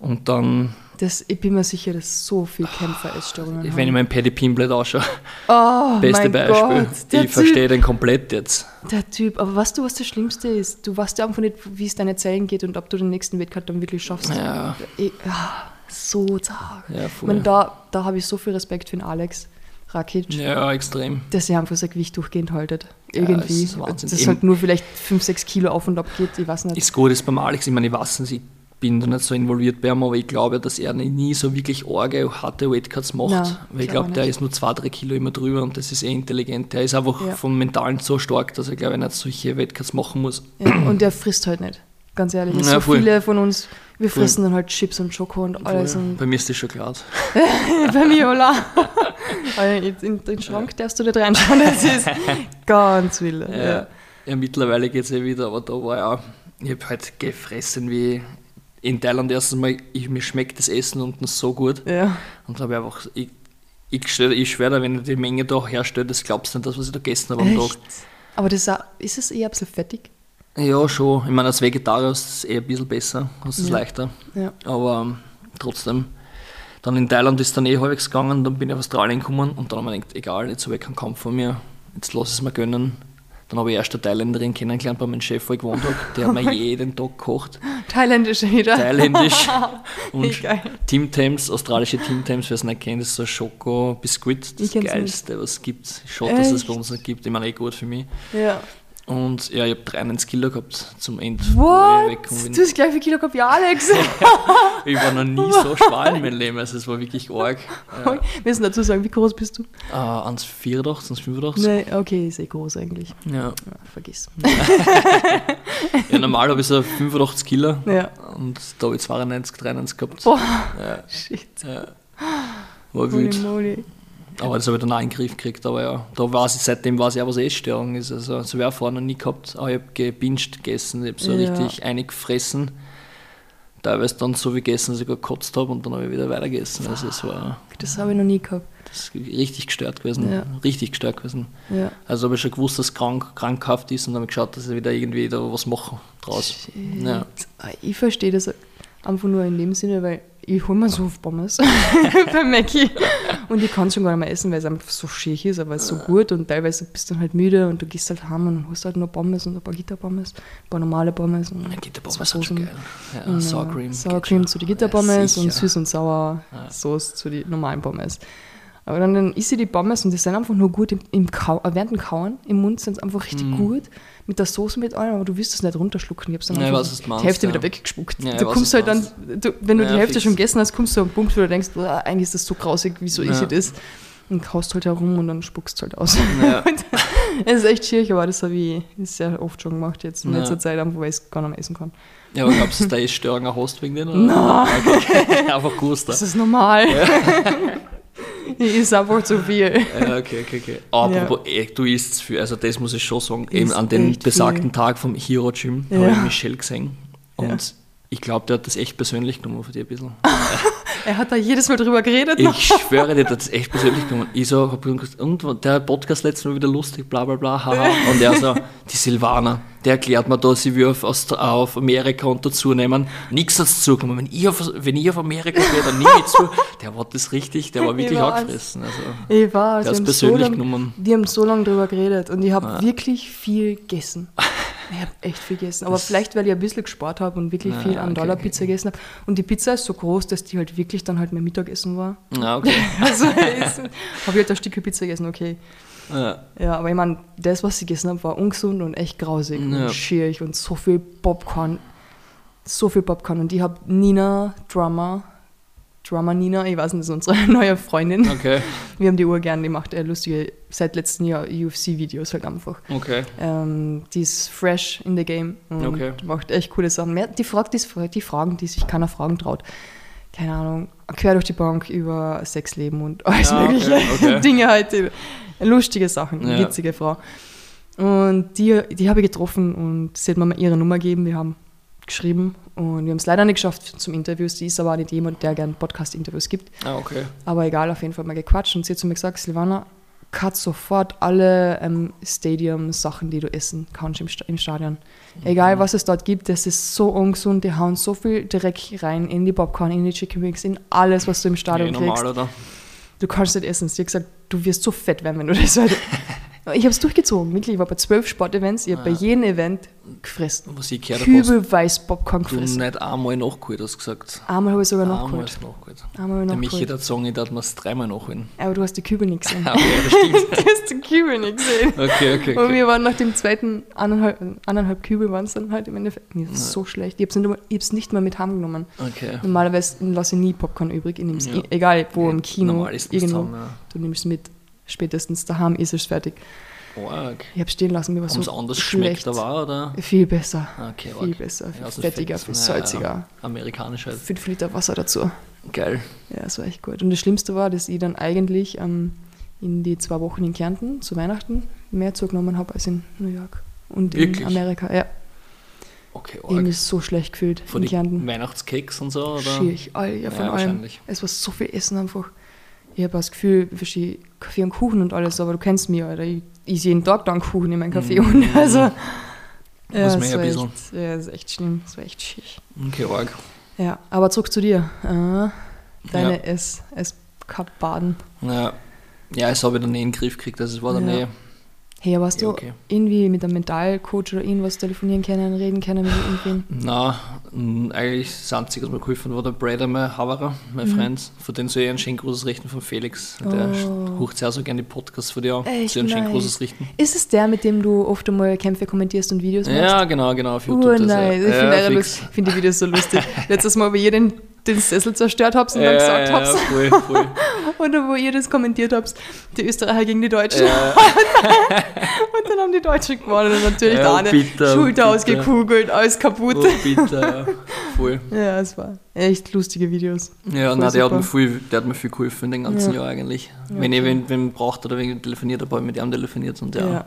Und dann, Das, ich bin mir sicher, dass so viele Kämpfer Essstörungen haben. wenn ich mein Paddy Pimblet anschaue, oh, beste mein Beispiel. Gott, ich verstehe den komplett jetzt. der Typ. Aber weißt du, was das Schlimmste ist? Du weißt ja einfach nicht, wie es deine Zellen geht und ob du den nächsten Wettkampf dann wirklich schaffst. Ja, Ich, ah, so zart. Ja, Ich voll. meine, da, da habe ich so viel Respekt für den Alex Rakic, ja, extrem. dass er einfach sein Gewicht durchgehend haltet. Ja, Irgendwie. es ist Wahnsinn. das Eben- halt nur vielleicht 5, 6 Kilo auf und ab geht, ich weiß nicht. Ist gut, ist beim Alex, ich meine, ich weiß nicht, ich bin da nicht so involviert bei ihm, aber ich glaube, dass er nie so wirklich arge, harte Weightcuts macht. Nein, weil ich glaub glaube, der ist nur zwei, drei Kilo immer drüber und das ist eh intelligent. Der ist einfach Ja. vom Mentalen so stark, dass er, glaube ich, nicht solche Weightcuts machen muss. Ja, und der frisst halt nicht. Ganz ehrlich. Ja, so voll. viele von uns, wir Voll. fressen dann halt Chips und Schoko und alles. Und Bei mir ist das schon klar. bei mir, oder? in, in den Schrank darfst du nicht reinschauen, das ist ganz wild. Ja. Ja. ja, mittlerweile geht es eh wieder, aber da war ja, ich habe halt gefressen wie in Thailand erstens mal, ich, mir schmeckt das Essen unten so gut Ja. und habe einfach, ich, ich, ich schwöre, wenn ich die Menge da herstelle, das glaubst du nicht, das, was ich da gegessen habe am Tag. Echt? Aber das ist, auch- ist es eher ein bisschen fettig? Ja, schon. Ich meine, als Vegetarier ist es eher ein bisschen besser, hast es Ja. leichter. Ja. Aber ähm, trotzdem, dann in Thailand ist dann eh halbwegs gegangen, dann bin ich auf Australien gekommen und dann habe ich gedacht, egal, jetzt habe ich keinen Kampf von mir, jetzt lass es mir gönnen. Dann habe ich erst eine Thailänderin kennengelernt bei meinem Chef, wo ich gewohnt habe. Der hat mir jeden Tag gekocht. Thailändisch wieder. Thailändisch. Und. Tim Tams, australische Tim Tams, wer es nicht kennt, ist so ein Schoko-Biskuit. Das geilste, was es gibt. Schade, dass es bei uns nicht gibt. Ich meine, eh gut für mich. Ja. Und ja, ich habe 93 Kilo gehabt zum Ende. What? Du hast gleich viel Kilo gehabt wie Alex. Ich war noch nie so schmal in meinem Leben, also es war wirklich arg. Ja. Wir müssen dazu sagen, wie groß bist du? Äh, 1,84, 1,85. Nee, okay, ist eh groß eigentlich. Ja. Ja, vergiss. ja, normal habe ich so 85 Kilo Ja. und da habe ich 92, 93 gehabt. Boah, Ja, shit. ja. War moly. Aber das habe ich dann auch in den Griff gekriegt. Aber ja, da weiß ich, seitdem weiß ich auch, was Essstörung ist. Also, so wäre vorher noch nie gehabt. Aber ich habe gebinged gegessen. Ich habe so Ja. richtig eingefressen. Teilweise dann so viel gegessen, dass ich gekotzt habe und dann habe ich wieder weiter gegessen. Also, es war Das habe ich noch nie gehabt. das ist richtig gestört gewesen. Ja. Richtig gestört gewesen. Ja. Also habe ich schon gewusst, dass es krank, krankhaft ist und habe geschaut, dass ich wieder irgendwie da was mache draus. Ja. Ich verstehe das einfach nur in dem Sinne, weil ich hole mir so oft Pommes bei Mackie und ich kann es schon gar nicht mehr essen, weil es einfach so schick ist, aber es ist so gut und teilweise bist du dann halt müde und du gehst halt heim und holst halt nur Pommes und ein paar Gitterpommes, ein paar normale Pommes und Ja, Gitterpommes sind schon geil. Ja, Und, Sour äh, Cream. Sour Cream zu den Ja, Gitterpommes und sicher. süß und sauer Ja. Sauce zu den normalen Pommes. Aber dann, dann isst sie die Pommes und die sind einfach nur gut im, im Kau äh, während dem Kauen. Im Mund sind sie einfach richtig gut. Mit der Soße mit allem, aber du willst es nicht runterschlucken. Ich hab's dann Ja, ich weiß, die meinst, Hälfte ja. wieder weggespuckt. Ja, ich du kommst halt dann, du, wenn du die Hälfte fix. schon gegessen hast, kommst du an einen Punkt, wo du denkst, "Boah, eigentlich ist das so grausig, wieso ich Ja. das? Und kaust halt herum und dann spuckst du halt aus. Es ist echt schwierig, aber das habe ich sehr oft schon gemacht jetzt in letzter Zeit, einfach weil ich es gar nicht mehr essen kann. Ja, aber glaubst du, da Essstörung auch hast wegen denen? oder? Nein. Okay. Einfach gewusst. Das ist normal. Ich esse einfach zu viel. Ja, okay, okay, okay. Apropos, ey, du isst viel, also das muss ich schon sagen. Eben Isst an dem besagten viel. Tag vom Hero Gym Ja. habe ich Michelle gesehen. Und Ja. ich glaube, der hat das echt persönlich genommen für dich ein bisschen. Er hat da jedes Mal drüber geredet. noch. Ich schwöre dir, der hat das echt persönlich genommen. Ich so, hab gesagt, und der Podcast letztes Mal wieder lustig, bla bla bla, haha. Und er so, die Silvana, der erklärt mir da, sie will auf, Aust- auf Amerika und dazu nehmen. Nichts dazu kommen. Wenn ich auf, wenn ich auf Amerika gehe, dann nehme ich zu. Der war das richtig, der war wirklich angefressen. Also, Ich war, Der haben persönlich so lang, genommen. Die haben so lange drüber geredet und ich habe Ja. wirklich viel gegessen. Ich habe echt viel gegessen. Aber vielleicht, weil ich ein bisschen gespart habe und wirklich Ja, viel an okay, Dollar-Pizza gegessen habe. Und die Pizza ist so groß, dass die halt wirklich dann halt mein Mittagessen war. ja, okay. Also habe ich halt ein Stück Pizza gegessen, okay. Ja. Ja, aber ich meine, das, was ich gegessen habe, war ungesund und echt grausig Ja. und schierig und so viel Popcorn. So viel Popcorn. Und ich habe Nina, Drummer, Drummer Nina, ich weiß nicht, das ist unsere neue Freundin. Okay, Wir haben die Uhr gern, die macht äh, lustige, seit letztem Jahr UFC-Videos halt einfach. okay. Ähm, die ist fresh in the game und Okay. macht echt coole Sachen. Die fragt die, die Fragen, die sich keiner fragen traut. Keine Ahnung, quer durch die Bank über Sexleben und alles Ah, okay, mögliche okay. Dinge halt. Lustige Sachen, Ja. witzige Frau. Und die, die habe ich getroffen und sie hat mir mal ihre Nummer gegeben. Wir haben geschrieben und wir haben es leider nicht geschafft zum Interview. Sie ist aber auch nicht jemand, der gerne Podcast-Interviews gibt. Ah, okay. Aber egal, auf jeden Fall mal gequatscht und sie hat zu mir gesagt, Silvana, cut sofort alle ähm, Stadium-Sachen, die du essen kannst im, Sta- im Stadion. Egal, was es dort gibt, das ist so ungesund, die hauen so viel Dreck rein in die Popcorn, in die Chicken Wings, in alles, was du im Stadion kriegst. normal, oder? Du kannst nicht essen. Sie hat gesagt, du wirst so fett werden, wenn du das halt. Ich habe es durchgezogen, wirklich. Ich war bei zwölf Sportevents, ich habe Ah. bei jedem Event gefressen. Was ich gehört habe, Kübel weiß Popcorn du gefressen. nicht einmal nachgeholt, hast du gesagt. Einmal habe ich sogar Einmal nachgeholt. hast du nachgeholt. Einmal habe Der ich Michi nachgeholt. hat sagen, ich darf mir es dreimal nachholen. Aber du hast die Kübel nicht gesehen. Ah, okay, das stimmt. du hast die Kübel nicht gesehen. Okay, okay, Und okay. wir waren nach dem zweiten anderthalb, anderthalb Kübel waren es dann halt im Endeffekt. Mir ist so schlecht. Ich habe es nicht, mal- mit heimgenommen. Okay. Normalerweise lasse ich nie Popcorn übrig. Ich Ja. egal wo, im Kino, Normal ist irgendwo. ja. Du nimmst es mit. Spätestens daheim ist es fertig. Arg. Ich habe stehen lassen, mir war es so anders schlecht. da war, oder? Viel besser. Okay, Viel besser, viel Ja, also fettiger, fett. viel salziger. Ja, amerikanisch halt. Fünf Liter Wasser dazu. Geil. Ja, das war echt gut. Und das Schlimmste war, dass ich dann eigentlich ähm, in die zwei Wochen in Kärnten zu Weihnachten mehr zugenommen habe als in New York und Wirklich? in Amerika. Ja, Okay, ich habe arg. mich so schlecht gefühlt Von in Kärnten. den Weihnachtskeks und so, oder? Schier, all, ja, von Ja, allem. wahrscheinlich. Es war so viel Essen einfach. Ich habe das Gefühl, ich verstehe Kaffee und Kuchen und alles, aber du kennst mich, Alter. Ich, ich jeden Tag dann Kuchen in meinem Kaffee. Mhm. Und also, ja, das war echt, ja, das ist echt schlimm. Das war echt schick. Okay, arg. Ja, aber zurück zu dir. Äh, deine Ja. S, S-Cup-Baden. Ja. ja, das habe ich dann eh in den Griff gekriegt, also es war dann Ja. eh. Hey, aber hast Ja, du okay. irgendwie mit einem Mentalcoach oder irgendwas telefonieren können, reden können mit irgendwem? Nein, m, eigentlich das Einzige, was mir geholfen war, der Brad, mein Haverer, mein Mhm. Freund. Von dem soll ich ein schön großes Richten von Felix. Der Oh. hucht sehr so gerne die Podcasts von dir an. Echt Soll ein schön großes Richten. Ist es der, mit dem du oft einmal Kämpfe kommentierst und Videos machst? Ja, genau, genau, auf YouTube. Das, nice. Ich ja, finde ich find die Videos so lustig. Letztes Mal, wo ihr den, Sessel zerstört habt und dann Ja, gesagt ja, habt, voll, voll. oder wo ihr das kommentiert habt, die Österreicher gegen die Deutschen. ja, Und dann haben die Deutschen gewonnen und natürlich Ja, der eine bitter, Schulter bitter. ausgekugelt, alles kaputt. oh, bitter, ja. Voll. Ja, es war echt lustige Videos. Ja, Voll nein, der hat, mir viel, der hat mir viel geholfen den ganzen Ja. Jahr eigentlich. Wenn ich okay. wen, wen braucht oder wen telefoniert habe, habe ich mit ihm telefoniert und ja, Ja,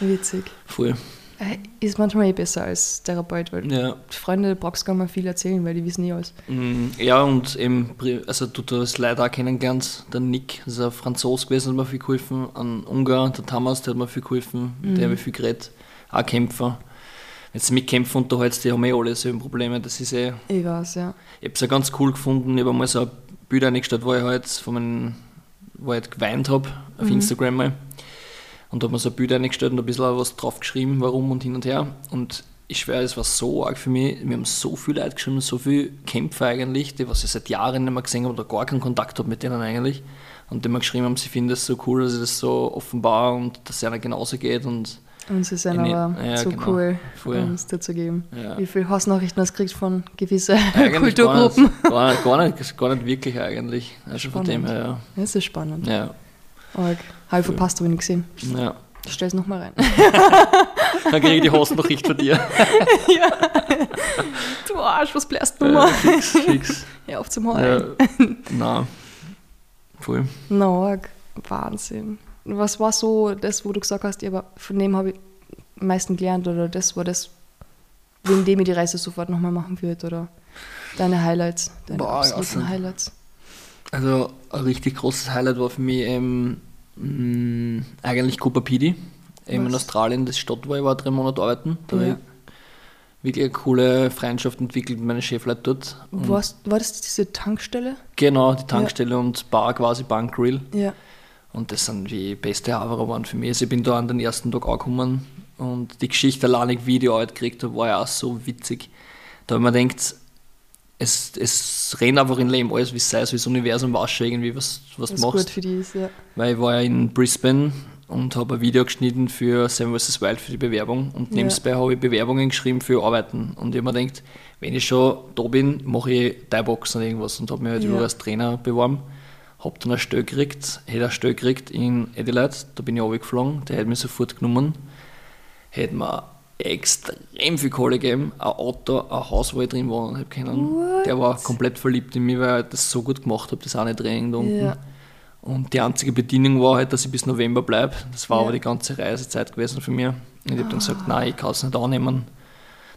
witzig. voll. Äh, Ist manchmal eh besser als Therapeut, weil Ja. Freunde brauchst gar nicht mehr viel erzählen, weil die wissen eh alles. Mm, Ja, und eben, also du hast leider auch kennengelernt, der Nick, das ist ein Franzose gewesen, hat mir viel geholfen, ein Ungar, der Thomas, der hat mir viel geholfen, der hat mir viel geredet, auch Kämpfer. Wenn du mit Kämpfern unterhältst, die haben eh alle selben Probleme, das ist eh, Ich weiß, ja. ich habe es ja ganz cool gefunden, ich habe mal so ein Bild eingestellt, wo ich halt von meinen, wo ich halt geweint habe, auf Mhm. Instagram mal. Und da habe mir so ein Bild eingestellt und ein bisschen was drauf geschrieben, warum und hin und her. Und ich schwöre, es war so arg für mich. Wir haben so viele Leute geschrieben, so viele Kämpfer eigentlich, die was ich seit Jahren nicht mehr gesehen habe oder gar keinen Kontakt habe mit denen eigentlich. Und die mir geschrieben haben, sie finden das so cool, dass ich das so offenbar und dass es ihnen genauso geht. Und Und sie sind Ja, aber ja, so genau. cool, Voll. uns dazu geben. Ja. Wie viele Hassnachrichten hast du gekriegt von gewissen eigentlich Kulturgruppen? Gar nicht, gar, nicht, gar nicht wirklich eigentlich. Also von dem Spannend. her, Das ist spannend. ja. ja. Habe ich verpasst, habe ich nicht gesehen. ja. Ich stell's nochmal rein. Dann kriege ich die Hassnachricht von dir. du Arsch, was blärst du Ja, mal? fix, fix. Hör auf zum Heulen. Ja. Na, voll. Na. Wahnsinn. Was war so das, wo du gesagt hast, ja, aber von dem habe ich am meisten gelernt oder das war das, wegen dem ich die Reise sofort nochmal machen würde oder deine Highlights, deine Boah, ja, absoluten so- Highlights. Also ein richtig großes Highlight war für mich ähm, mh, eigentlich Cooper Pedy. Eben in? Australien, das Stadt, wo ich war, drei Monate arbeiten. Da Ja. habe ich wirklich eine coole Freundschaft entwickelt mit meinen Chefleuten dort. Warst, war das diese Tankstelle? Genau, die Tankstelle und Bar quasi, Bankgrill. Ja. Und das sind die beste Haverer waren für mich. Also ich bin da an den ersten Tag angekommen und die Geschichte allein, wie ich die Arbeit gekriegt habe, war ja auch so witzig. Da habe ich mir gedacht, es, es rennt einfach im Leben alles, wie es sei, so wie das Universum war schon irgendwie, was, was, Was du gut machst. für die ist, ja. Weil ich war ja in Brisbane und habe ein Video geschnitten für Seven vs. Wild für die Bewerbung und Ja. nebenbei habe ich Bewerbungen geschrieben für Arbeiten. Und ich habe mir gedacht, wenn ich schon da bin, mache ich Thai-Box und irgendwas und habe mich halt Ja. über als Trainer beworben. Habe dann eine Stelle gekriegt, hätte eine Stelle gekriegt in Adelaide, da bin ich runtergeflogen, der hätte mich sofort genommen. Hätte mir extrem viel Kohle gegeben, ein Auto, ein Haus, wo ich drin wohnen habe können. What? Der war komplett verliebt in mich, weil ich das so gut gemacht habe, das auch nicht da unten. Ja. Und die einzige Bedingung war halt, dass ich bis November bleibe. Das war Ja. aber die ganze Reisezeit gewesen für mich. Und ich habe dann gesagt, nein, ich kann es nicht annehmen.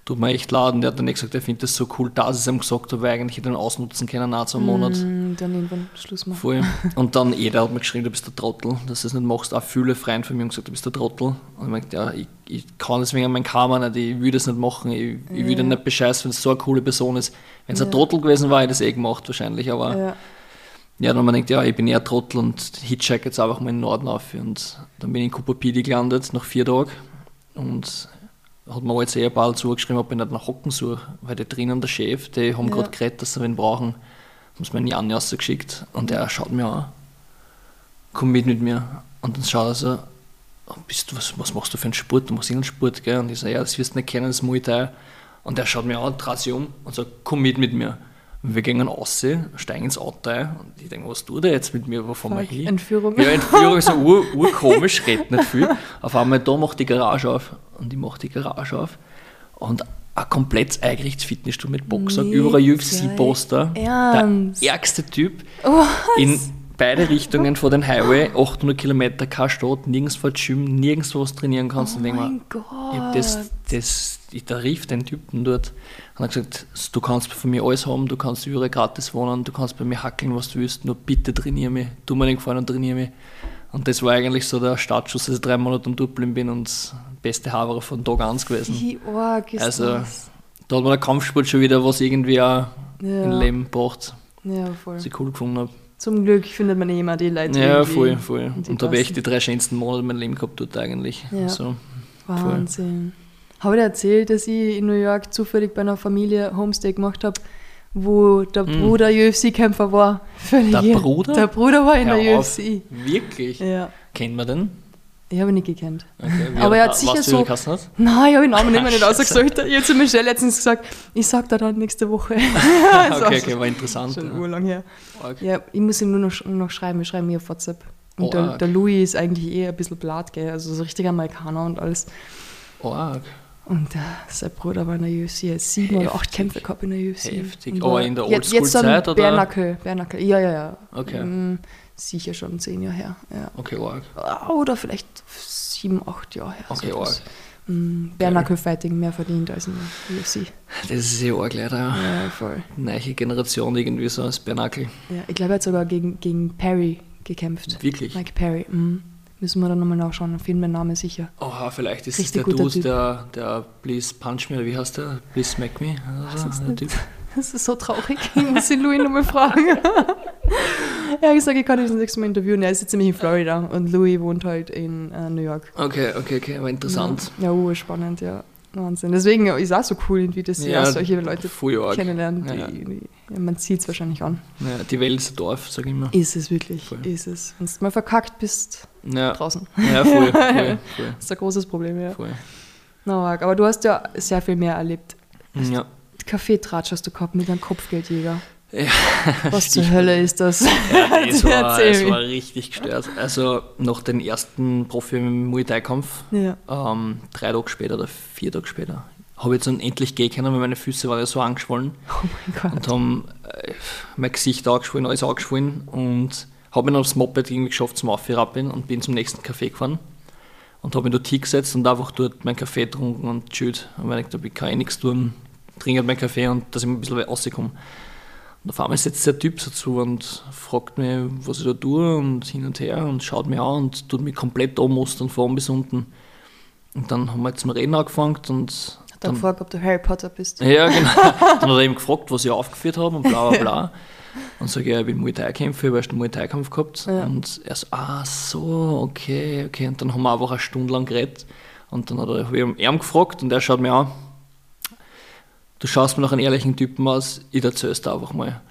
Tut mir echt leid. Und der hat dann nicht gesagt, er findet das so cool, dass ich es ihm gesagt habe, weil eigentlich hätte ihn ausnutzen können, auch so einen Monat. Mm, Dann irgendwann Schluss machen. Voll. Und dann jeder hat mir geschrieben, du bist der Trottel, dass du das nicht machst. Auch viele Freunde von mir haben gesagt, du bist der Trottel. Und ich meinte, ja, ich, ich kann das wegen meinem Karma nicht, ich will das nicht machen. Ich, ich will Ja. den nicht bescheißen, wenn es so eine coole Person ist. Wenn es Ja. ein Trottel gewesen war, hätte ich das eh gemacht wahrscheinlich. Aber Ja. ja, dann man denkt, ja, ich bin eher Trottel und hitchhike jetzt einfach mal in den Norden auf. Und dann bin ich in Kupapidi gelandet, nach vier Tagen. Und hat mir als Ehepaar zugeschrieben, ob ich nicht nach Hocken suche, weil die drinnen der Chef, die haben Ja. gerade geredet, dass sie wen brauchen. Haben sie mir einen Jan rausgeschickt und der schaut mir an. Komm mit mit mir. Und dann schaut er so, "Oh, bist du, was, was machst du für einen Sport? Du machst irgendeinen Sport, gell? Und ich so, ja, das wirst du nicht kennen, das ist Muay Thai. Und der schaut mir an, dreht sich um und sagt, komm mit mit mir. Und wir gehen raus, steigen ins Auto ein und ich denke, was tut er jetzt mit mir, wo fahren wir hin? Entführung. Ja, Entführung ist so ur, urkomisch, redet nicht viel. Auf einmal da macht die Garage auf und ich mache die Garage auf und ein komplett eingerichtetes Fitnessstudio mit Boxer, Nee, überall UFC-Poster. Der ärgste Typ Oh, in beide Richtungen vor den Highway, 800 Kilometer, keine Stadt, nirgendwo ein Gym, nirgendwo was trainieren kannst. oh und mein Gott. ich das, das, ich, da rief den Typen dort und hat gesagt, du kannst von mir alles haben, du kannst überall gratis wohnen, du kannst bei mir hackeln, was du willst, nur bitte trainier mich, tu mir den Gefallen und trainier mich. Und das war eigentlich so der Startschuss, dass ich drei Monate am Dublin bin und das beste Haber von Tag 1 gewesen. Wie arg ist Also, das? Da hat mir der Kampfsport schon wieder was irgendwie auch Ja. im Leben gebracht, Ja, voll. was ich cool gefunden habe. Zum Glück findet man immer die Leute. Ja, voll, voll. Und da habe ich echt die drei schönsten Monate mein Leben gehabt dort eigentlich. Ja. So. Wahnsinn. Habe ich erzählt, dass ich in New York zufällig bei einer Familie Homestay gemacht habe, wo der Bruder UFC-Kämpfer war? Völlig Der. Bruder? Der Bruder war in Hör der auf. UFC. Wirklich? Ja. Kennt man den? Ich habe ihn nicht gekannt. Okay. Aber er hat sicher du, wie so- geheißen hat? Nein, ich habe den Namen immer nicht ausgesagt. Ich habe zu Michelle letztens gesagt, ich sag da dann nächste Woche. Okay, war okay, war interessant. Schon ja. urlang her. Arg. Ja, ich muss ihm nur noch, noch schreiben, wir schreiben mir auf WhatsApp. Und Oh, der, arg. der Louis ist eigentlich eher ein bisschen blatt, gell? also so richtig Amerikaner und alles. Oh, arg. Und äh, sein Bruder war in der UFC, er hat sieben oder acht Heftig. Kämpfe gehabt in der UFC. Heftig. Aber war in der Oldschool-Zeit, oder? Bernackel, Bernackel, ja, ja, ja. Okay. Mm, sicher schon zehn Jahre her. Ja. Okay, arg. Ah, Oder vielleicht sieben, acht Jahre her. Okay, sowas. arg. Mm, Bernackel-Fighting mehr verdient als in der UFC. Das ist eh arg leider. Ja. Ja, voll. Neue Generation irgendwie so als Bernacle. Ja, ich glaube, er hat sogar gegen, gegen Perry gekämpft. Wirklich? Mike Perry. Mm. Müssen wir dann nochmal nachschauen, auf jeden Fall Name sicher. Oha, vielleicht ist es Richtig der guter Dude, der, der Please Punch Me, oder wie heißt der? Please Smack Me? Also, ist der nicht- Typ. Das ist so traurig. Ich muss den Louis nochmal fragen. er hat gesagt, ich kann ihn das nächste Mal interviewen. Er ist jetzt nämlich in Florida und Louis wohnt halt in äh, New York. Okay, okay, okay, aber interessant. Ja, oh, spannend, ja. Wahnsinn. Deswegen ist es auch so cool, irgendwie, dass Ja, solche Leute kennenlernen. Die, Ja. die, ja, man sieht es wahrscheinlich an. Ja, die Welt ist ein Dorf, sag ich immer. Ist es wirklich, Voll. ist es. Wenn du mal verkackt bist, draußen. ja voll, voll, voll, Das ist ein großes Problem, ja. voll. Na, arg. aber du hast ja sehr viel mehr erlebt. Ja. Kaffeetratsch hast du gehabt mit einem Kopfgeldjäger. Ja, Was zur Hölle ist das? Ja, es, war, es war richtig gestört. Also nach dem ersten Profi-Muay Thai-Kampf, Ja. ähm, drei Tage später oder vier Tage später, habe ich jetzt dann endlich gehen können, weil meine Füße waren ja so angeschwollen Oh mein Gott. und haben äh, mein Gesicht angeschwollen, alles angeschwollen und habe mir dann aufs Moped irgendwie geschafft zum Aufhören und bin zum nächsten Café gefahren und habe mich dort hingesetzt und einfach dort meinen Kaffee getrunken und chillt. Und ich dachte, ich kann eh nichts tun, trinke halt meinen Kaffee und dass ich ein bisschen rauskomme. Und auf einmal setzt der Typ so zu und fragt mich, was ich da tue und hin und her und schaut mich an und tut mich komplett anmustern, von bis unten. Und dann haben wir zum Reden angefangen und Hat er dann, gefragt, ob du Harry Potter bist. ja, genau. Dann hat er eben gefragt, was ich aufgeführt habe und bla bla bla. Und sage, ja, ich bin Muay Thai-Kämpfer, ich habe erst einen Muay Thai-Kampf gehabt. Ja. Und er so, ah, so, okay, okay. Und dann haben wir einfach eine Stunde lang geredet. Und dann hat er, hab ich ihn gefragt und er schaut mir an, du schaust mir nach einem ehrlichen Typen aus, ich erzähl's dir einfach mal.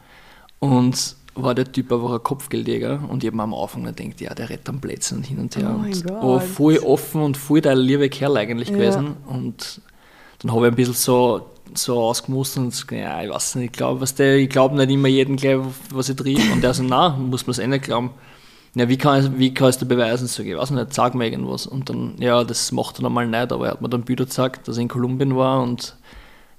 Und war der Typ einfach ein Kopfgeldjäger und ich habe mir am Anfang gedacht, ja, der rettet am Plätzen und hin und her. Oh und war voll offen und voll der liebe Kerl eigentlich Ja. gewesen. Und dann habe ich ein bisschen so, so ausgemustert und gesagt, ja, ich weiß nicht, ich glaube ich glaub nicht immer jedem gleich, was ich trieb. Und der so, nein, muss man es eh nicht glauben. Ja, wie kann, ich, wie kannst du beweisen? Sag ich, weiß nicht, sag mir irgendwas. Und dann, ja, das macht er normal nicht, aber er hat mir dann Bilder gezeigt, dass er in Kolumbien war und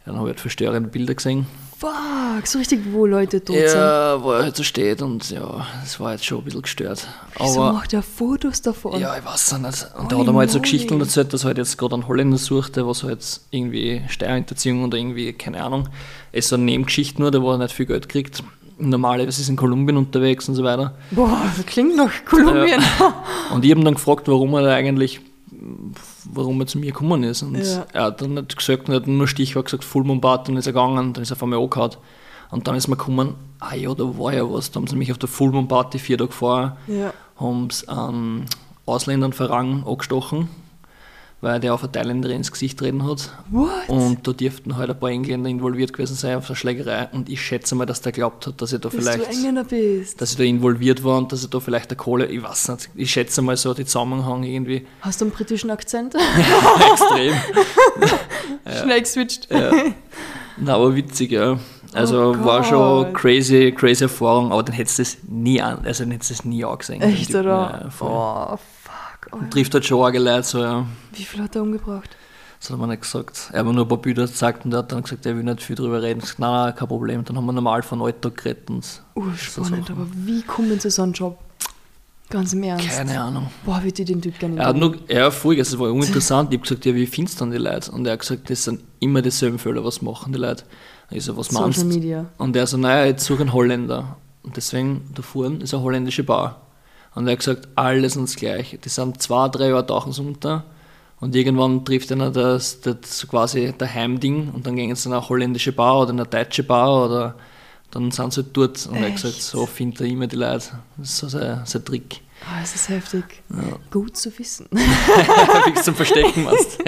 ja, dann habe ich halt verstörende Bilder gesehen. Fuck, so richtig, wo Leute tot sind. Ja, wo er halt so steht und ja, das war jetzt schon ein bisschen gestört. Wieso Aber macht er Fotos davon? ja, ich weiß es nicht. Und Oi, da hat er mal so. Geschichten erzählt, dass er halt jetzt gerade einen Holländer suchte, was halt irgendwie Steuerhinterziehung oder irgendwie, keine Ahnung, ist so eine Nebengeschichte nur, der wo er nicht viel Geld kriegt. Normalerweise ist er in Kolumbien unterwegs und so weiter. Boah, das klingt nach Kolumbien. Und ich habe dann gefragt, warum er da eigentlich, warum er zu mir gekommen ist. Und Ja. er hat dann nicht gesagt, er hat nur Stichwort gesagt, Full Mumbat, dann ist er gegangen, dann ist er auf einmal angehauen. Und dann ist mir gekommen, ah ja, da war ja was. Da haben sie mich auf der Full Moon Party vier Tage vorher, Ja. haben sie einen Ausländer einen Farang angestochen, weil der auf eine Thailänderin ins Gesicht treten hat. What? Und da dürften halt ein paar Engländer involviert gewesen sein auf der Schlägerei. Und ich schätze mal, dass der glaubt hat, dass ich da Dass vielleicht du Engländer bist. dass ich da involviert war und dass ich da vielleicht der Kohle, ich weiß nicht, ich schätze mal so die Zusammenhang irgendwie Hast du einen britischen Akzent? extrem. Schnell geswitcht. Ja. Na, aber witzig, ja. Also Oh war schon crazy, crazy Erfahrung, aber dann hättest du es nie an, also dann hättest du es nie angesehen. Echt, oder? Ja, voll. oh, fuck. Alter. Trifft halt schon arge Leute, so, ja. Wie viel hat er umgebracht? Das hat er mir nicht gesagt. Er hat mir nur ein paar Bilder gezeigt und er hat dann gesagt, er will nicht viel drüber reden. Ich gesagt, nein, nein, kein Problem. Dann haben wir normal von Alltag geredet und Uh, aber wie kommen sie so einen Job? Ganz im Ernst. keine Ahnung. Boah, würde ich den Typ gerne Er hat nur, ja, voll, es war uninteressant. Ich habe gesagt, ja, wie findest du denn die Leute? Und er hat gesagt, das sind immer dieselben Fälle, was machen die Leute. Ich so, was meinst Social du? Media. Und er so, naja, jetzt suche einen Holländer. Und deswegen, da vorne ist eine holländische Bar. Und er hat gesagt, alles uns gleich. Die sind zwei, drei Jahre tauchen sie unter. Und irgendwann trifft einer das, das quasi der Heimding und dann gehen sie in eine holländische Bar oder in eine deutsche Bar oder dann sind sie halt dort. Und er hat gesagt, Echt? so findet er immer die Leute. Das ist so sein, sein Trick. Ah, es ist heftig. Gut zu wissen. Fix zum Verstecken machst.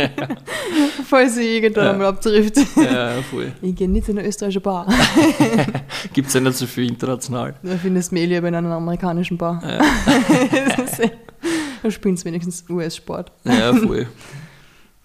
Falls sie irgendwann Ja. einmal abtrifft. ja, voll. Ich gehe nicht in eine österreichische Bar. Gibt es ja nicht so viel international. Da findest du mich lieber in einer amerikanischen Bar. Ja, da spielen sie wenigstens US-Sport. ja voll.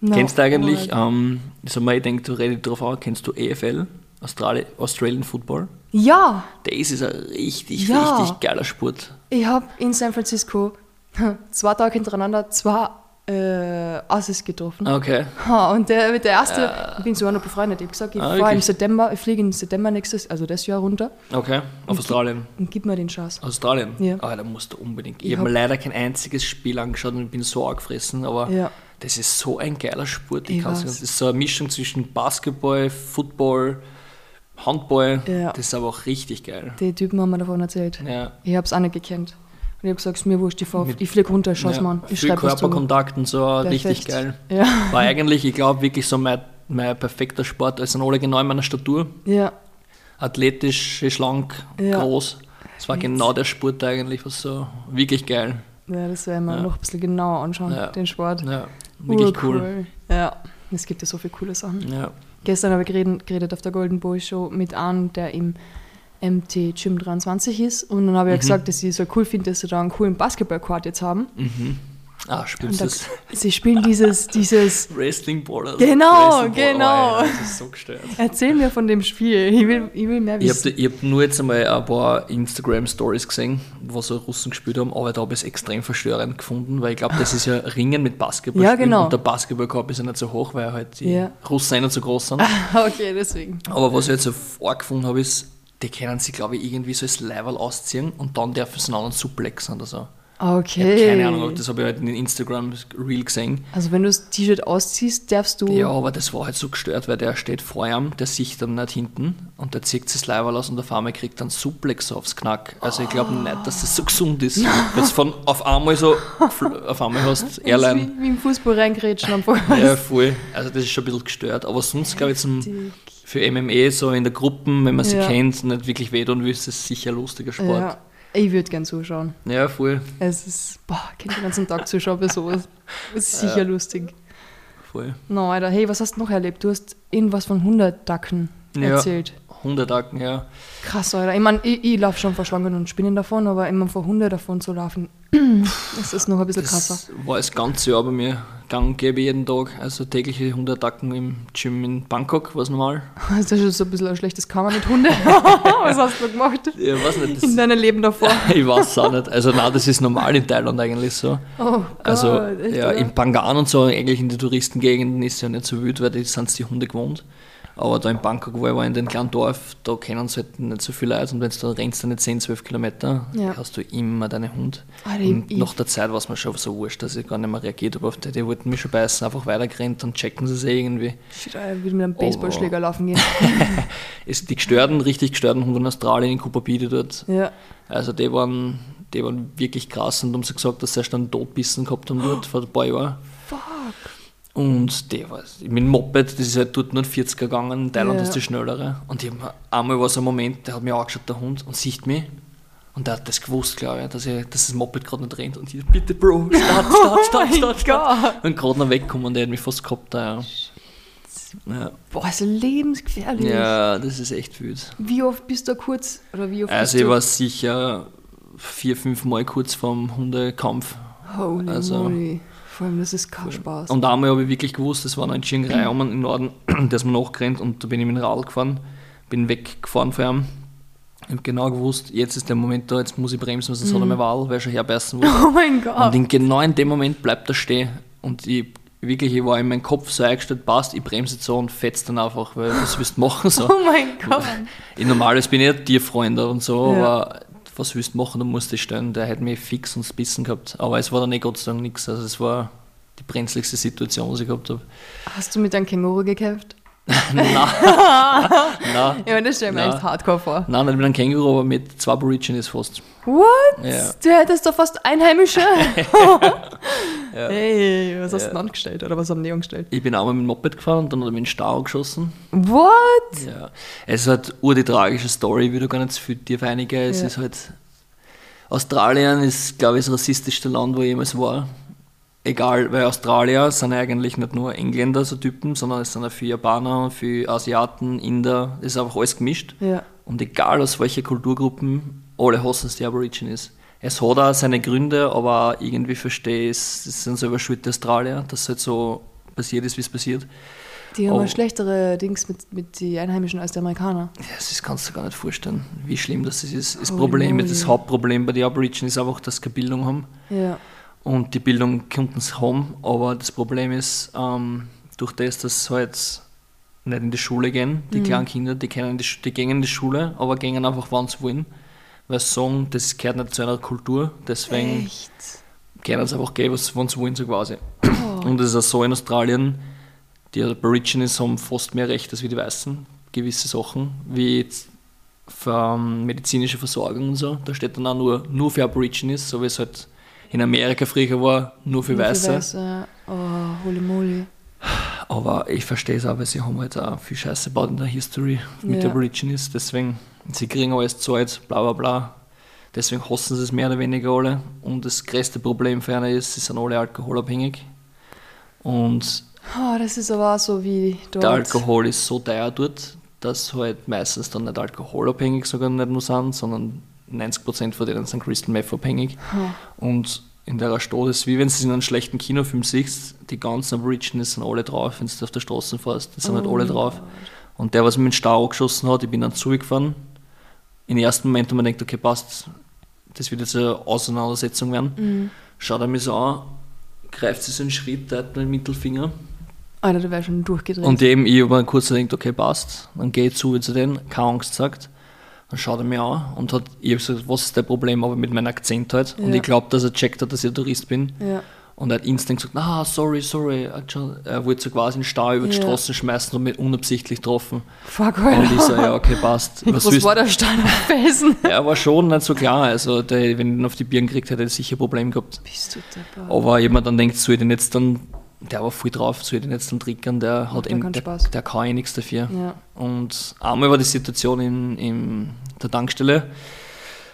Na, kennst du eigentlich, ähm, ich sag mal, ich denke, du redest drauf an, kennst du EFL, Australi Australian Football? Ja, Das ist ein richtig, Ja. richtig geiler Sport. ich habe in San Francisco zwei Tage hintereinander zwei äh, Assis getroffen. Okay. Ha, und der, der erste, ich bin sogar noch befreundet. Ich habe gesagt, ich Ah, fahre im? September, ich fliege im September nächstes, also das Jahr runter Okay, auf Australien. und gib mir den Chance. Australien? Ja. Ah, da musst du unbedingt. Ich, Ich habe mir hab- leider kein einziges Spiel angeschaut und bin so angefressen, aber Ja. das ist so ein geiler Sport. Ich Ich das ist so eine Mischung zwischen Basketball, Football, Handball. Ja. Das ist aber auch richtig geil. Die Typen haben mir davon erzählt. Ja. Ich habe es auch nicht gekannt. Und ich habe gesagt, mir wurscht, ich, fahr, Mit- ich fliege runter, schau's ja. mal an. Ich Viel. Körperkontakt und so, richtig Perfekt. geil. Ja. War eigentlich, ich glaube, wirklich so mein, mein perfekter Sport. Sind alle genau in meiner Statur. ja, Athletisch, schlank, groß. Es war Jetzt. genau der Sport eigentlich, was so wirklich geil. ja, das werden wir noch ein bisschen genauer anschauen, den Sport. Ja, wirklich cool. Urcool. Ja, es gibt ja so viele coole Sachen. Ja. Gestern habe ich geredet, geredet auf der Golden Boy Show mit einem, der im MT Gym 23 ist. Und dann Mhm. habe ich gesagt, dass ich so cool finde, dass sie da einen coolen Basketballcourt jetzt haben. Mhm. Ah, spielst Und da, das? sie spielen dieses, dieses. Wrestling Ball. Genau, Wrestling Ball. genau. Oh, ja, das ist so gestört. Erzähl mir von dem Spiel. Ich will, ich will mehr Ich habe wissen. hab nur jetzt einmal ein paar Instagram-Stories gesehen, wo so Russen gespielt haben, aber da habe ich es extrem verstörend gefunden, weil ich glaube, das ist ja Ringen mit Basketball. Ja, genau. Und der Basketballkorb ist ja nicht so hoch, weil halt die Ja. Russen eh nicht so groß sind. okay, deswegen. Aber was ich jetzt so arg gefunden habe, ist, die können sich, glaube ich, irgendwie so als Level ausziehen und dann dürfen sie einen anderen suplexen oder so. Ich Okay. habe keine Ahnung, das habe ich halt in den Instagram-Reel gesehen. Also wenn du das T-Shirt ausziehst, darfst du. Ja, aber das war halt so gestört, weil der steht vor ihm, der sieht dann nicht hinten und der zieht sich das Leiberl aus und auf einmal kriegt dann Suplex aufs Knack. Also ich glaube nicht, dass das so gesund ist. Jetzt von auf einmal so, auf einmal hast Airline. wie, wie im Fußball reingrätschen einfach. Ja, voll. Also das ist schon ein bisschen gestört. Aber sonst glaube ich zum, für MMA so in der Gruppe, wenn man sie Ja. kennt, nicht wirklich wehtun will, ist das sicher ein lustiger Sport. Ja. Ich würde gern zuschauen. Ja, voll. Es ist, boah, ich kann den ganzen Tag zuschauen bei sowas. Das ist sicher lustig. voll. No, Alter, hey, was hast du noch erlebt? Du hast irgendwas von 100 Dacken Ja. erzählt. 100 Acken, ja. Krass, Alter. Ich meine, ich, ich laufe schon vor Schlangen und Spinnen davon, aber immer vor 100 davon zu laufen, das ist noch ein bisschen krasser. Das war das ganze Jahr bei mir gang gäbe jeden Tag. Also tägliche 100 Acken im Gym in Bangkok, was normal. Das ist schon so ein bisschen ein schlechtes Karma mit Hunde. was hast du gemacht Ja, weiß nicht. in deinem Leben davor? ich weiß auch nicht. Also nein, das ist normal in Thailand eigentlich so. Oh Gott, Also echt, ja, oder? in Pangan und so, eigentlich in den Touristengegenden ist ja nicht so wild, weil die sind die Hunde gewohnt. Aber da in Bangkok, wo ich war, in dem kleinen Dorf, da kennen sie halt nicht so viele Leute. Und wenn du da rennst, dann nicht 10, 12 Kilometer, Ja. hast du immer deinen Hund. Alter, ich- und nach der Zeit war es mir schon so wurscht, dass ich gar nicht mehr reagiert habe auf die. Die wollten mich schon beißen, einfach weitergerannt und checken sie sich irgendwie. Shit, ich will mit einem Baseballschläger laufen gehen. Es, die gestörten, richtig gestörten Hunde in Australien, in Kupapide dort, ja. also die waren, die waren wirklich krass und haben sie gesagt, dass sie erst einen Todbissen gehabt haben dort vor ein paar Jahren. Fuck. Und der war, mit dem Moped, das ist halt dort nur 40er gegangen, in Thailand Ja. ist die schnellere. Und ich hab, mir- einmal war so ein Moment, der hat mich angeschaut, der Hund, und sieht mich. Und der hat das gewusst, glaube ich, dass, ich, dass das Moped gerade nicht rennt. Und ich, bitte Bro, start, start, start, start, start. Und gerade noch weggekommen und der hat mich fast gehabt. Da, ja. ja. Boah, ist lebensgefährlich. ja, das ist echt wild. Wie oft bist du kurz, oder wie oft Also ich war sicher vier, fünf Mal kurz vorm Hundekampf. Holy also- moly. Vor allem, das ist kein Spaß. Und einmal habe ich wirklich gewusst, das war noch in Chiang Rai um im Norden, der ist mir nachgerannt und da bin ich mit dem Radl gefahren, bin weggefahren von ihm. Ich habe genau gewusst, jetzt ist der Moment da, jetzt muss ich bremsen, sonst hat er meine Wahl, weil schon herbeißen wollte. oh mein Gott. Und in, genau in dem Moment bleibt er stehen. Und ich, wirklich, ich war in meinem Kopf so eingestellt, passt, ich bremse jetzt so und fetzt dann einfach, weil was willst du machen? So. oh mein Gott. Ich normales bin ich ein Tierfreund und so, Ja. aber was willst du machen, da musst dich stellen. Der hätte mich fix und bissen gehabt. Aber es war dann eh Gott sei Dank nichts. Also es war die brenzligste Situation, was ich gehabt habe. Hast du mit einem Känguru gekämpft? Nein, nein, Ja, das stelle ich mir Na. echt hardcore vor. nein, nicht mit einem Känguru, aber mit zwei Aborigines fast. What? Ja. Du hättest doch fast Einheimische. Hey, was hast du denn angestellt? Oder was haben die angestellt? Ich bin einmal mit dem Moped gefahren und dann hat er mich in den Stau geschossen. What? Ja. Es ist halt ur die tragische Story, ich will da gar nicht zu viel tief einigen. Es Ja. ist halt. Australien ist, glaube ich, das rassistischste Land, wo ich jemals war. Egal, weil Australier sind eigentlich nicht nur Engländer, so Typen, sondern es sind auch viele Japaner, viele Asiaten, Inder, es ist einfach alles gemischt. Ja. Und egal aus welcher Kulturgruppen, alle hassen es die Aborigines. Es hat auch seine Gründe, aber irgendwie verstehe ich es, es sind selber schuld der Australier, dass es halt so passiert ist, wie es passiert. Die haben Oh. mal schlechtere Dings mit, mit den Einheimischen als die Amerikaner. Ja, das kannst du gar nicht vorstellen, wie schlimm das ist. Das Problem, moly. das Hauptproblem bei den Aborigines ist einfach, dass sie keine Bildung haben. Ja. Und die Bildung könnten sie haben, aber das Problem ist, ähm, durch das, dass sie halt nicht in die Schule gehen, die kleinen Kinder, die, können die, die gehen in die Schule, aber gehen einfach, wann sie wollen. Weil sie sagen, das gehört nicht zu einer Kultur, deswegen Echt? können sie einfach gehen, was wann sie wollen, so quasi. Oh. Und es ist auch so in Australien, die Aborigines haben fast mehr Recht als wie die Weißen, gewisse Sachen, wie ähm, medizinische Versorgung und so. Da steht dann auch nur, nur für Aborigines, so wie es halt in Amerika früher war, nur für Nur Weiße. Weiße. Oh, holy moly. Aber ich verstehe es auch, weil sie haben halt auch viel Scheiße gebaut in der History mit Ja. Aborigines. Deswegen, sie kriegen alles Zeit, bla bla bla. Deswegen hassen sie es mehr oder weniger alle. Und das größte Problem für eine ist, sie sind alle alkoholabhängig. Und Oh, das ist aber auch so wie dort. der Alkohol ist so teuer dort, dass halt meistens dann nicht alkoholabhängig sogar nicht nur sind, sondern 90% von denen sind Crystal Meth abhängig. Hm. Und in der Stadt ist wie wenn du in einem schlechten Kinofilm siehst, die ganzen Aborigines sind alle drauf, wenn du auf der Straße fährst, die sind halt Oh alle mein drauf. Und der, was mich mit dem Stau angeschossen hat, ich bin dann zurückgefahren. Im ersten Moment, wo man denkt, okay, passt, das wird jetzt eine Auseinandersetzung werden, Mhm. schaut er mich so an, greift sich so einen Schritt, teilt mir den Mittelfinger. Alter, du wärst schon durchgedreht. Und eben, ich habe mir kurz gedacht, okay, passt, dann gehe ich zu zu denen, keine Angst gesagt. Dann schaut er mich an und hat, ich habe gesagt, was ist dein Problem, aber mit meinem Akzent halt. Und Ja. ich glaube, dass er checkt hat, dass ich ein Tourist bin. ja. Und er hat instant gesagt, ah, sorry, sorry. Er wollte so quasi einen Stau über die Ja. Straße schmeißen und mich unabsichtlich getroffen. Fuck, Und Alter. ich so, ja, okay, passt. Was, willst- war der Stein auf Felsen? Ja, war schon nicht so klar. Also, der, wenn ich ihn auf die Birnen gekriegt hätte, hätte er sicher ein Problem gehabt. Bist du deppert. Aber jemand dann denkt, soll ich den jetzt dann, der war voll drauf, ich den jetzt dann triggern, der hat eben, der, der kann eh nichts dafür. Ja. Und einmal war die Situation in, in der Tankstelle,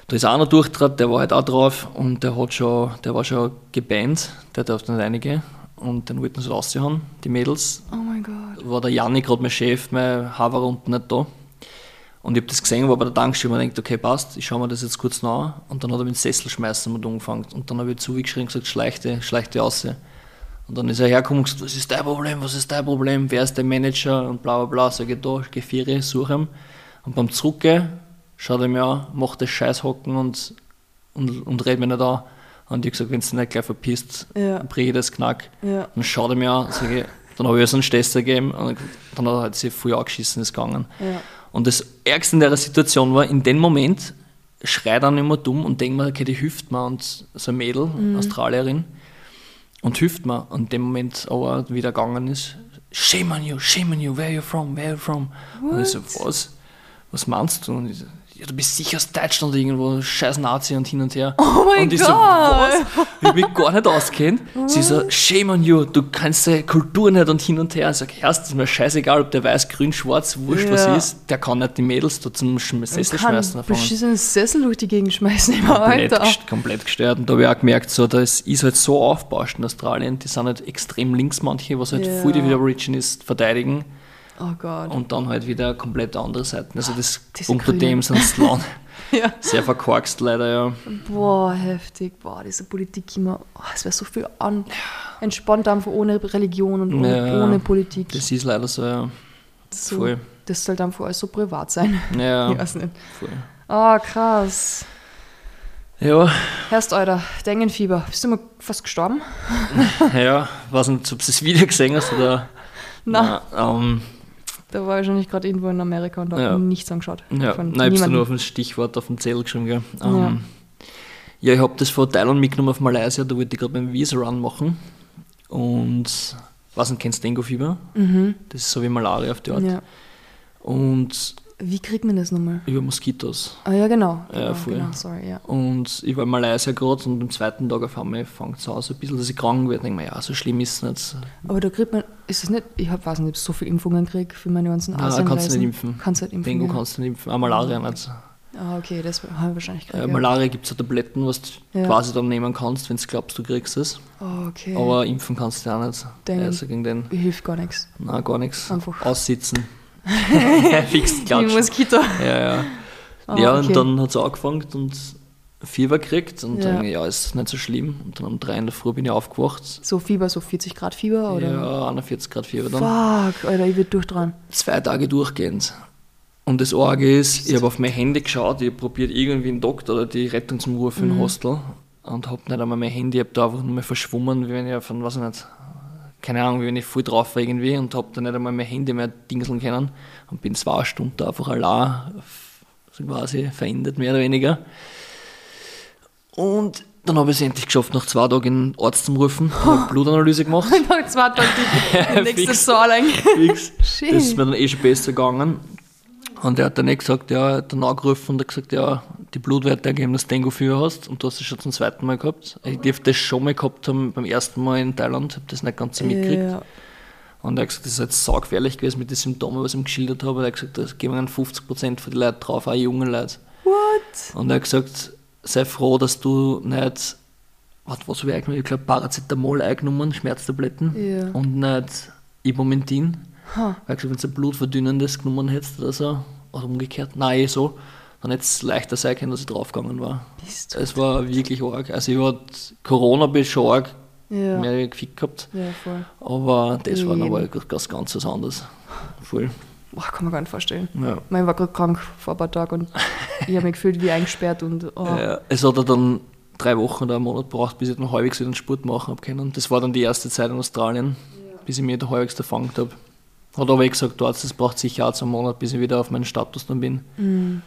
da ist einer durchtrat, der war halt auch drauf und der hat schon, der war schon gebannt, der durfte nicht reingehen und den wollten sie raushauen, die Mädels. Oh mein Gott. War der Janni gerade mein Chef, mein Haver unten nicht da. Und ich habe das gesehen, war bei der Tankstelle und ich okay, passt, ich schaue mir das jetzt kurz nach. Und dann hat er mit dem Sessel schmeißen und angefangen. Und dann habe ich zugeschrien und gesagt, schleich dich, schleich dich raus. Und dann ist er hergekommen und gesagt, was ist dein Problem, was ist dein Problem, wer ist der Manager und bla bla bla. Sag ich, da, geh vier, suche ihn. Und beim Zurückgehen schaut er mir an, macht das Scheißhocken und, und, und redet mir nicht an. Und ich gesagt, wenn du nicht gleich verpisst, Ja. brich ich das Knack. Ja. Dann schaut er mir an, sag ich, dann habe ich so einen Stesser gegeben und dann hat er halt sich voll angeschissen, ist gegangen. Ja. Und das Ärgste in der Situation war, in dem Moment schreit er nicht mehr dumm und denkt mir, okay, die hilft mir und so ein Mädel, Australierin, und hilft mir. Und in dem Moment aber wieder gegangen ist, shame on you, shame on you, where are you from, where you from? Und ich so, was? was meinst du? Und ich so, ja, du bist sicher aus Deutschland irgendwo, scheiß Nazi und hin und her. Oh mein und ich Gott. so, was? Ich mich gar nicht auskennt. Sie so, shame on you, du kannst die Kultur nicht und hin und her. Ich sag, erst ist mir scheißegal, ob der weiß, grün, schwarz, wurscht, Ja. was ist. Der kann nicht die Mädels da zum Sessel kann schmeißen. davon. beschissenen Sessel durch die Gegend schmeißen, immer, komplett, Alter. komplett gestört. Und da habe ich auch gemerkt, so, das ist halt so aufgebauscht in Australien. Die sind halt extrem links manche, was halt Ja. voll die Aborigines verteidigen. Oh Gott. Und dann halt wieder komplett andere Seiten. Also das Diese unter Grünen. dem sind Land Ja. sehr verkorkst leider, ja. Boah, heftig. Boah, diese Politik immer. Oh, es wäre so viel an. Entspannt einfach ohne Religion und ohne, Ja. ohne Politik. Das ist leider so, ja. so, voll. Das soll dann für alles so privat sein. Ja, Ich weiß nicht. voll. Oh, krass. Ja, Herrst, Alter, Dengenfieber. Bist du mal fast gestorben? ja, weiß nicht, ob du das Video gesehen hast oder. Na. Na, ähm, Da war ich wahrscheinlich gerade irgendwo in Amerika und habe Ja. nichts angeschaut. ja, Von nein, ich niemandem. nur auf ein Stichwort auf den Zettel geschrieben, gell. Ähm, ja. ich habe das von Thailand mitgenommen auf Malaysia, da wollte ich gerade meinen Visa-Run machen. Und, was nicht, kennst du Dengue-Fieber? Mhm. Das ist so wie Malaria auf die Art. Ja. Und Wie kriegt man das nochmal? über Moskitos. Ah ja, genau. Ja, genau, voll. genau sorry, ja. Und ich war in Malaysia gerade und am zweiten Tag auf einmal fängt es an, so ein bisschen, dass ich krank werde. denke mir, ja, so schlimm ist es nicht. Aber da kriegt man, ist es nicht, ich hab, weiß nicht, ob ich so viele Impfungen kriege für meine ganzen Nein, Asien kannst du nicht impfen. Kannst du nicht impfen. Dengue ja. kannst du nicht impfen, auch Malaria nicht. Ah, okay, das habe ich wahrscheinlich Äh, gekriegt. ja. Malaria gibt es so Tabletten, was du Ja. quasi dann nehmen kannst, wenn du glaubst, du kriegst es. Oh, okay. Aber impfen kannst du auch nicht. Dengue. Also gegen den, Hilft gar nichts. nein, gar nichts. Einfach. Aussitzen. Fix Wie klatschen. Moskito. Ja, ja. Ah, ja, okay. und dann hat es angefangen und Fieber gekriegt und Ja. dann, ja, ist nicht so schlimm. Und dann um drei in der Früh bin ich aufgewacht. So Fieber, so 40 Grad Fieber, oder? Ja, 41 Grad Fieber dann. Fuck, Alter, ich würde durchdrehen. zwei Tage durchgehend. Und das Arge ist, ich habe auf mein Handy geschaut, ich habe probiert, irgendwie einen Doktor oder die Rettung zum Rufen im Hostel und habe nicht einmal mein Handy, ich habe da einfach nur mal verschwommen, wie wenn ich von, weiß ich nicht, keine Ahnung, wie wenn ich voll drauf war irgendwie und habe dann nicht einmal mein Handy mehr dingseln können und bin zwei Stunden einfach allein, so quasi verändert, mehr oder weniger. Und dann habe ich es endlich geschafft, nach zwei Tagen einen Arzt zum Rufen, habe Blutanalyse gemacht. Nach zwei Tagen die, nächste. Zahl eigentlich. Fix. Das ist mir dann eh schon besser gegangen. Und er hat dann eh gesagt, ja, er hat dann angerufen und hat gesagt, ja, die Blutwerte ergeben, dass du Dengue-Fieber hast und du hast es schon zum zweiten Mal gehabt. Ich dürfte das schon mal gehabt haben beim ersten Mal in Thailand, habe das nicht ganz so mitgekriegt. Ja. Und er hat gesagt, das ist jetzt saugefährlich gewesen mit den Symptomen, was ich ihm geschildert habe. Er hat gesagt, da gehen dann 50% von den Leuten drauf, auch junge Leute. What? Und er hat gesagt, sei froh, dass du nicht, was, was habe ich eingenommen? Ich glaube Paracetamol eingenommen, Schmerztabletten Ja. und nicht Ibumentin. Ha. Weil gesagt, wenn du ein blutverdünnendes genommen hättest oder so, oder umgekehrt, nein, eh so, dann hätte es leichter sein können, dass ich draufgegangen war. Bist du? Es war wirklich arg. Also ich hatte Corona ich schon arg Ja. mehr gefickt gehabt, ja, voll. aber das war Eben. aber ganz, ganz was anderes. Voll. Boah, kann man gar nicht vorstellen. Ja. Ich war gerade krank vor ein paar Tagen und ich habe mich gefühlt wie eingesperrt und oh, Ja, es hat dann drei Wochen oder einen Monat gebraucht, bis ich dann halbwegs wieder einen Sport machen habe können. Das war dann die erste Zeit in Australien, bis ich mich da halbwegs erfangen habe. Hat aber eh gesagt, Arzt, das braucht sicher auch einen Monat, bis ich wieder auf meinen Status dann bin. Mhm.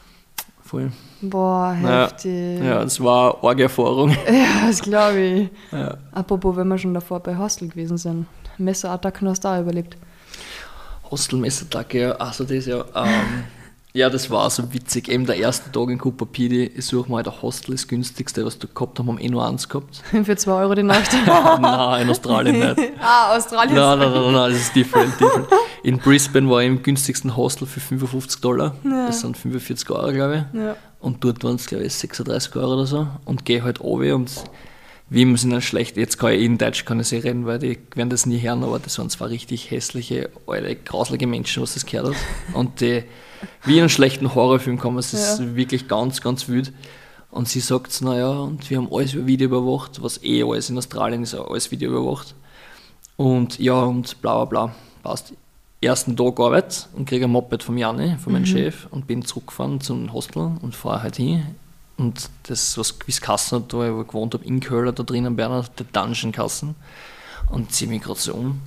Voll. boah, heftig. Ja, das war eine arge Erfahrung. Ja, das glaube ich. Ja. Apropos, wenn wir schon davor bei Hostel gewesen sind. Messerattacken hast du auch überlebt. Hostelmessertag, ja, also das ja. Ähm, ja, das war so witzig. Eben der erste Tag in Cooper Pedy, ich suche mal, der Hostel ist das günstigste, was du gehabt haben, haben eh nur eins gehabt. Für 2 Euro die Nacht. nein, in Australien nicht. ah, Australien. Nein, nein, nein, nein, das ist different, different. In Brisbane war ich im günstigsten Hostel für 55 Dollar. Das sind 45 Euro, glaube ich. Ja. Und dort waren es, glaube ich, 36 Euro oder so. Und gehe halt runter und wie immer sind dann schlecht. Jetzt kann ich in Deutsch kann ich sie reden, weil die werden das nie hören, aber das waren zwar richtig hässliche, alte, grauslige Menschen, was das gehört hat. Und die, wie in einem schlechten Horrorfilm kommen, es ist Ja. wirklich ganz, ganz wild. Und sie sagt, naja, und wir haben alles über Video überwacht, was eh alles in Australien ist, alles Video überwacht. Und ja, und bla bla bla, passt. Ersten Tag gearbeitet und kriege ein Moped vom Janni, von meinem Chef, und bin zurückgefahren zum Hostel und fahre halt hin. Und das, was es Kassen hat, da wo ich gewohnt habe, in Köln, da drinnen Berner, der Dungeon-Kassen. Und ziehe mich gerade so um.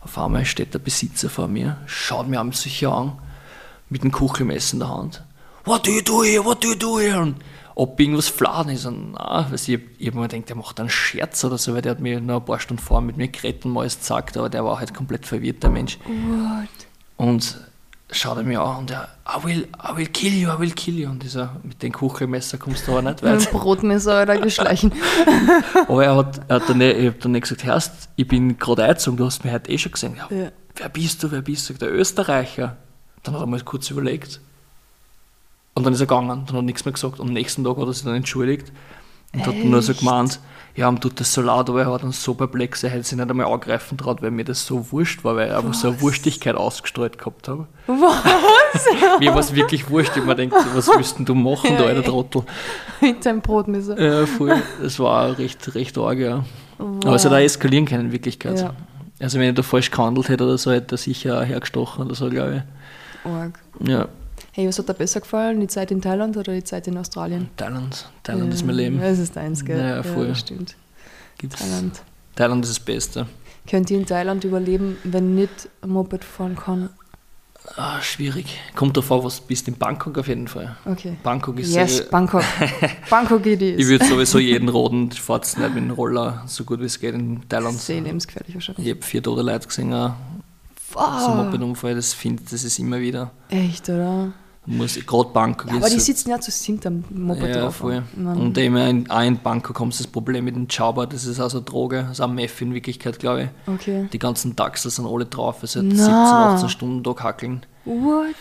Auf einmal steht der Besitzer vor mir, schaut mir an sicher an, mit dem Kuchelmesser in der Hand. What do you do here? What do you do here? Und ob irgendwas fladen ist. Und nein, weil ich, ich habe mir gedacht, der macht einen Scherz oder so, weil der hat mir noch ein paar Stunden vorher mit mir geredet und mal alles gesagt, aber der war halt komplett verwirrt, der Mensch. What? Und schaut er mir an und er, I will, I will kill you, I will kill you. Und dieser, mit dem Kuchelmesser kommst du aber nicht Mit weit. dem Brotmesser hat er geschleichen. Aber er hat, er hat dann, nicht- ich hab dann nicht gesagt, Herrst, ich bin gerade eingezogen, du hast mich heute eh schon gesehen. Ja, Ja. Wer bist du, wer bist du? Der Österreicher. Dann hat er mal kurz überlegt. Und dann ist er gegangen, dann hat er nichts mehr gesagt. Am nächsten Tag hat er sich dann entschuldigt und hat nur so Echt? gemeint, ja, ihm tut das so leid, aber er hat dann so perplex, er hätte sich nicht einmal angreifen traut, weil mir das so wurscht war, weil ich einfach so eine? Wurstigkeit ausgestrahlt gehabt habe. Was? Mir war es wirklich wurscht, ich mir denkt, was willst du machen, Ja, du alter echt. Trottel. Mit seinem Brotmesser. Ja, voll. Das war recht, recht arg, ja. Aber es hat auch eskalieren können in Wirklichkeit. Ja. Also wenn ich da falsch gehandelt hätte oder so, hätte er sicher auch hergestochen oder so, glaube Arg. Ich. Ja, Hey, was hat dir besser gefallen? Die Zeit in Thailand oder die Zeit in Australien? Thailand. Thailand ja. ist mein Leben. Das ist deins, gell? Ja, voll. das stimmt. Gibt's. Thailand. Thailand ist das Beste. Könnt ihr in Thailand überleben, wenn nicht Moped fahren kann? Ah, schwierig. Kommt davor, was du bist in Bangkok auf jeden Fall. Okay. Bangkok ist Yes, Bangkok. Bangkok it is. Ich würde sowieso jeden roten, fahrt nicht mit dem Roller so gut wie es geht in Thailand. Sehr lebensgefährlich wahrscheinlich. Ich habe vier tote Leute gesehen, auch so ein Moped-Unfall, das finde das ist immer wieder. echt, oder? Muss gerade Bangkok Ja, aber die sitzen ja zu siebt am Moped ja, drauf. voll. Man- Und eben in, auch in Bangkok kommt das Problem mit dem Chaba, das ist also Droge, das ist auch Meth in Wirklichkeit, glaube ich. Okay. Die ganzen Taxer sind alle drauf, also Na. 17, 18 Stunden Tag hackeln. What?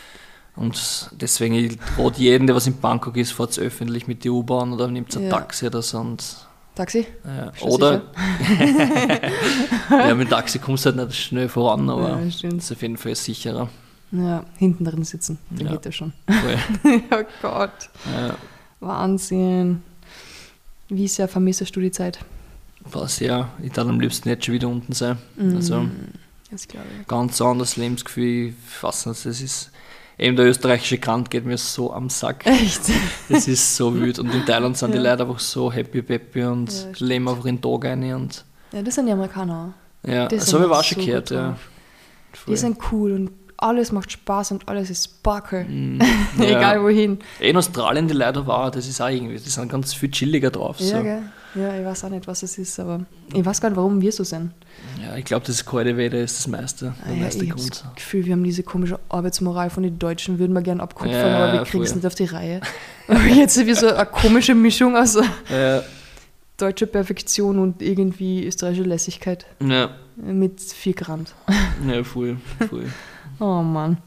Und deswegen, ich rate jeden, der was in Bangkok ist, fahrt öffentlich mit der U-Bahn oder nimmt ein Ja. Taxi oder so. Taxi? ja. Oder, ja, mit dem Taxi kommst du halt nicht schnell voran, aber Ja, stimmt. ist auf jeden Fall sicherer. Ja, hinten drin sitzen. Dann Ja. geht das schon. Voll. oh Gott. ja, Wahnsinn. Wie sehr vermisst du die Zeit? war sehr, ich darf am liebsten jetzt schon wieder unten sein. Mhm. Also ganz anderes Lebensgefühl, ich weiß nicht, das ist, eben der österreichische Kant geht mir so am Sack. Echt? Das ist so wild. Und in Thailand sind die Ja. Leute einfach so happy peppy und Ja, leben einfach in den Tag rein. Und, Ja, das sind die Amerikaner. ja, Die das habe ich auch so schon gehört. Ja. Voll. Die sind cool und alles macht Spaß und alles ist Sparkle. Mm, Egal ja. wohin. In Australien, die Leute auch, das ist auch irgendwie, die sind ganz viel chilliger drauf. So. Ja, gell? Ja, ich weiß auch nicht, was es ist, aber ich weiß gar nicht, warum wir so sind. Ja, ich glaube, das kalte Wetter ist das meiste, Ah, ja, meiste ich habe das Gefühl, wir haben diese komische Arbeitsmoral von den Deutschen, würden wir gerne abkupfern, Ja, aber wir kriegen es nicht auf die Reihe. Aber jetzt sind wir so eine komische Mischung aus Ja, deutscher Perfektion und irgendwie österreichischer Lässigkeit ja, mit 4 Gramm. ja, voll, voll. Oh Mann.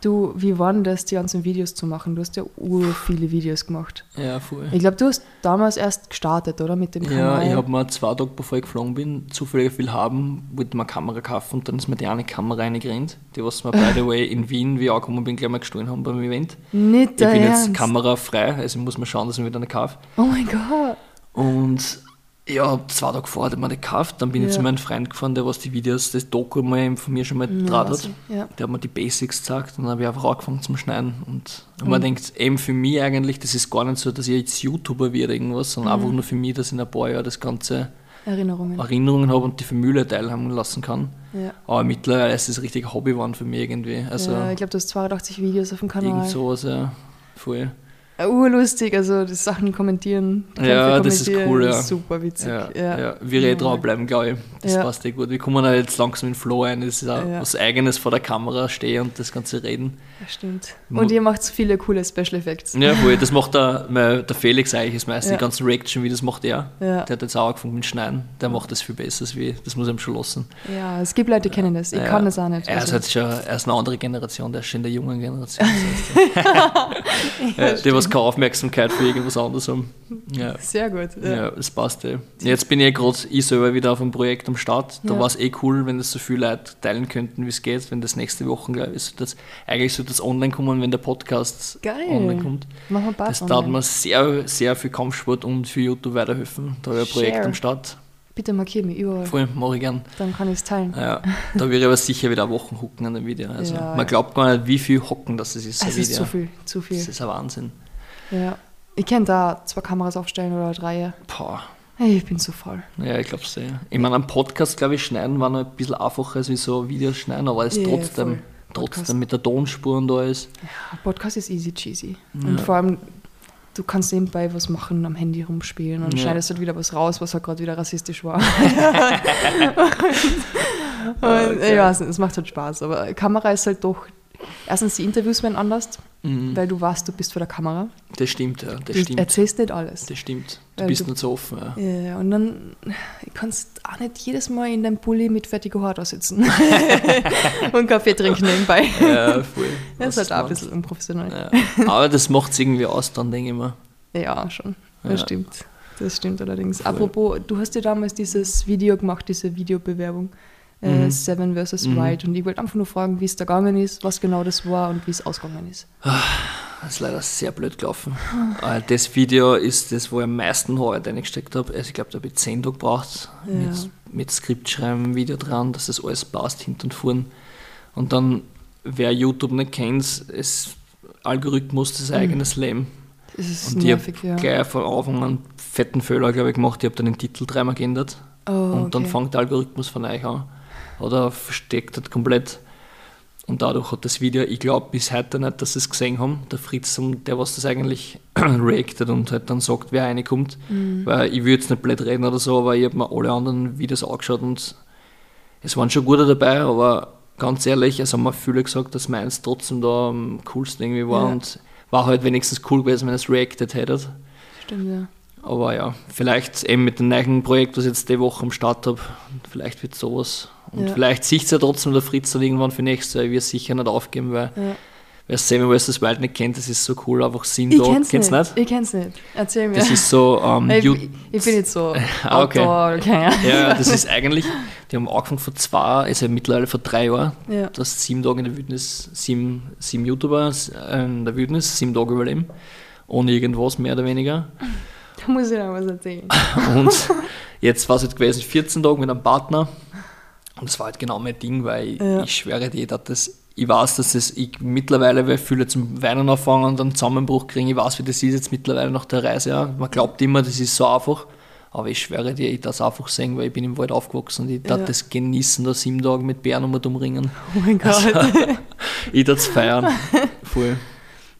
Du, wie war denn das, die ganzen Videos zu machen? Du hast ja ur viele Videos gemacht. Ja, voll. Ich glaube, du hast damals erst gestartet, oder? Mit dem Ja, Kanal. ich habe mir zwei Tage bevor ich geflogen bin, zufällig viel haben, wollte mir eine Kamera kaufen und dann ist mir die eine Kamera reingerannt, die was mir, by the way, in Wien, wie ich angekommen bin, gleich mal gestohlen haben beim Event. Nicht Ich bin Ernst. jetzt kamerafrei, also muss mal schauen, dass ich wieder eine kaufe. Oh mein Gott. Und ja, zwei Tage vorher er die gekauft, dann bin ich Ja. zu meinem Freund gefahren, der was die Videos, das Doku mal von mir schon mal Ja, draht weiß hat. ich. Ja. Der hat mir die Basics gezeigt und dann habe ich einfach angefangen zum Schneiden. Und Mhm. man denkt, eben für mich eigentlich, das ist gar nicht so, dass ich jetzt YouTuber werde irgendwas, sondern Mhm. einfach nur für mich, dass ich in ein paar Jahren das ganze Erinnerungen. Erinnerungen habe und die Familie teilhaben lassen kann. Ja. Aber mittlerweile ist das richtig Hobby geworden für mich irgendwie. Also ja, ich glaube, du hast 82 Videos auf dem Kanal. irgend sowas, ja. Voll. Ja, urlustig, also die Sachen kommentieren. die Ja, Kämpfe das ist kommentieren, cool, ja. ist Super witzig. Ja, Ja, ja. Wir eh Ja. dranbleiben, glaube ich. Das Ja. passt eh gut. Wir kommen auch jetzt langsam in den Flow ein. Das ist auch Ja. was Eigenes vor der Kamera stehen und das ganze Reden. Das stimmt. Und ihr macht viele coole Special Effects. Ja, voll. Das macht der, der Felix eigentlich das meiste. Ja. Die ganzen Reaction-Videos macht er. Ja. Der hat jetzt auch angefangen mit Schneiden. Der macht das viel besser als wie. Das muss ich ihm schon lassen. Ja, es gibt Leute, die kennen das. Ich Ja. kann das auch nicht. Er ist Also, halt schon er ist eine andere Generation, der ist schon in der jungen Generation. Das heißt, ja, die was keine Aufmerksamkeit für irgendwas anderes haben. Ja. Sehr gut. Ja, Ja. das passt eh. Jetzt bin ich gerade ich selber wieder auf einem Projekt am Start. Da Ja. war es eh cool, wenn das so viele Leute teilen könnten, wie es geht, wenn das nächste Woche, glaube ich, das, eigentlich sollte das online kommen, wenn der Podcast Geil. online kommt. Machen wir Das online. mir sehr, sehr viel Kampfsport und für YouTube weiterhelfen. Da habe ich ein Projekt Share. am Start. Bitte markier mich überall. Voll, mache ich gern. Dann kann ich es teilen. Ja, da würde ich aber sicher wieder Wochen hocken an dem Video. Also Ja, man glaubt gar nicht, wie viel Hocken das ist, so ein Es ist Video. zu viel, zu viel. Das ist ein Wahnsinn. Ja. Ich kann da zwei Kameras aufstellen oder drei. Boah. Hey, ich bin so voll. Ja, ich glaube sehr. Ich meine, am Podcast, glaube ich, schneiden war noch ein bisschen einfacher als wie so Videos schneiden, aber es Ja, trotzdem, voll. Podcast. trotzdem mit der Tonspur und alles. Podcast ist easy cheesy. Ja. Und vor allem, du kannst nebenbei was machen, am Handy rumspielen und Ja. schneidest halt wieder was raus, was halt gerade wieder rassistisch war. und, okay. ich weiß nicht, es macht halt Spaß. Aber Kamera ist halt doch erstens die Interviews werden anders, Mhm. weil du weißt, du bist vor der Kamera. Das stimmt, ja. Das du stimmt. erzählst nicht alles. Das stimmt. Du Weil bist du- nicht so offen, ja. Ja, und dann kannst auch nicht jedes Mal in deinem Pulli mit fertiger da sitzen und Kaffee trinken nebenbei. Ja, voll. Das ist halt auch ein du bisschen unprofessionell. Ja. Aber das macht es irgendwie aus, dann denke ich mir. Ja, schon. Das Ja. stimmt. Das stimmt allerdings. Voll. Apropos, du hast ja damals dieses Video gemacht, diese Videobewerbung. Äh, Mhm. Seven vs. Mhm. White. Und ich wollte einfach nur fragen, wie es da gegangen ist, was genau das war und wie es ausgegangen ist. Das ist leider sehr blöd gelaufen. Äh, Das Video ist das, wo ich am meisten Arbeit reingesteckt habe. Also ich glaube, da habe ich 10 Tage gebraucht. Ja. Mit, mit Skript schreiben, Video dran, dass das alles passt, hinten und vorn. Und dann, wer YouTube nicht kennt, ist Algorithmus das eigenes Leben. Das ist Und ich habe nervig, ja. gleich von Anfang an einen fetten Fehler, glaube ich, gemacht. Ich habe dann den Titel dreimal geändert. Oh, Und dann okay. fängt der Algorithmus von euch an. Oder versteckt das komplett. Und dadurch hat das Video, ich glaube bis heute nicht, dass sie es gesehen haben. Der Fritz, der was das eigentlich reactet und halt dann sagt, wer reinkommt. Mhm. Weil ich will jetzt nicht blöd reden oder so, aber ich habe mir alle anderen Videos angeschaut und es waren schon gute dabei, aber ganz ehrlich, es haben mir viele gesagt, dass meins trotzdem da am coolsten irgendwie war Ja. und war halt wenigstens cool gewesen, wenn es reacted hätte. Stimmt, ja. Aber ja, vielleicht eben mit dem neuen Projekt, was ich jetzt die Woche am Start habe, vielleicht wird sowas. Und Ja. vielleicht sieht es ja trotzdem der Fritz dann irgendwann für nächstes Jahr. Ich es sicher nicht aufgeben, weil ja. wer Seven vs. Wild nicht kennt, das ist so cool, einfach Ich Tage. kenn's Kennst nicht. nicht? Ich kenn's nicht. Erzähl mir. Das ist so, ähm, ich, ich, bin jetzt so Ah, okay. Outdoor, okay. ja. das ist eigentlich, die haben angefangen vor zwei, also mittlerweile vor drei Jahren, Ja. dass sieben Tage in der Wildnis, sieben, sieben YouTuber in der Wildnis, sieben Tage überleben, ohne irgendwas, mehr oder weniger. Da muss ich noch was erzählen. Und jetzt war es halt gewesen, 14 Tage mit einem Partner. Und das war halt genau mein Ding, weil ich, Ja. ich schwöre dir, dass das, ich weiß, dass das, ich mittlerweile, weil viele zum Weinen anfangen und einen Zusammenbruch kriegen, ich weiß, wie das ist jetzt mittlerweile nach der Reise. Ja. Man glaubt immer, das ist so einfach. Aber ich schwöre dir, ich darf es einfach sehen, weil ich bin im Wald aufgewachsen und ich darf Ja. das genießen, da sieben Tage mit Bären um und umringen. Oh mein Gott. Ich darf es feiern. Voll.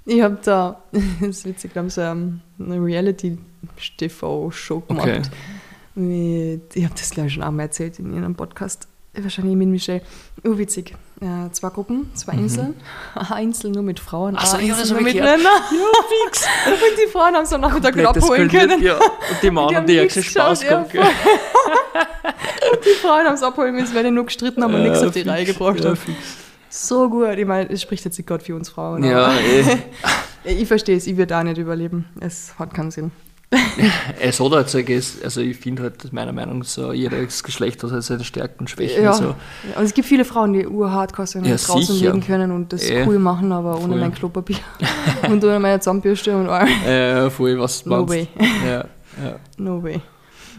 Ich habe da, das ist witzig, da haben sie ähm, eine Reality-TV-Show gemacht. Okay. Mit, ich habe das gleich schon einmal erzählt in einem Podcast. Wahrscheinlich mit Michelle. Oh, witzig. Ja, zwei Gruppen, zwei Inseln. Eine Insel nur mit Frauen, Mhm. Ach so, eine ja, das nur mit. Männern. Ja, fix. Und die Frauen haben es am Nachmittag wieder abholen können. Ja. Und die Männer haben die keinen Spaß gehabt. ja? Und die Frauen haben es abholen müssen, weil die nur gestritten haben und nichts auf die Reihe gebracht haben. fix. So gut. Ich meine, es spricht jetzt nicht Gott für uns Frauen. Ja, eh. Ich verstehe es, ich würde da nicht überleben. Es hat keinen Sinn. Es hat halt so, ges- also ich finde halt, dass meiner Meinung nach, so jedes Geschlecht hat halt seine Stärken und Schwächen. Ja. und So. Ja, und es gibt viele Frauen, die urhardcore sind Ja, und draußen sicher. leben können und das Eh. cool machen, aber ohne Voll. mein Klopapier und ohne meine Zahnbürste und all. Äh, voll, was du No meinst. way. Ja, ja. No way.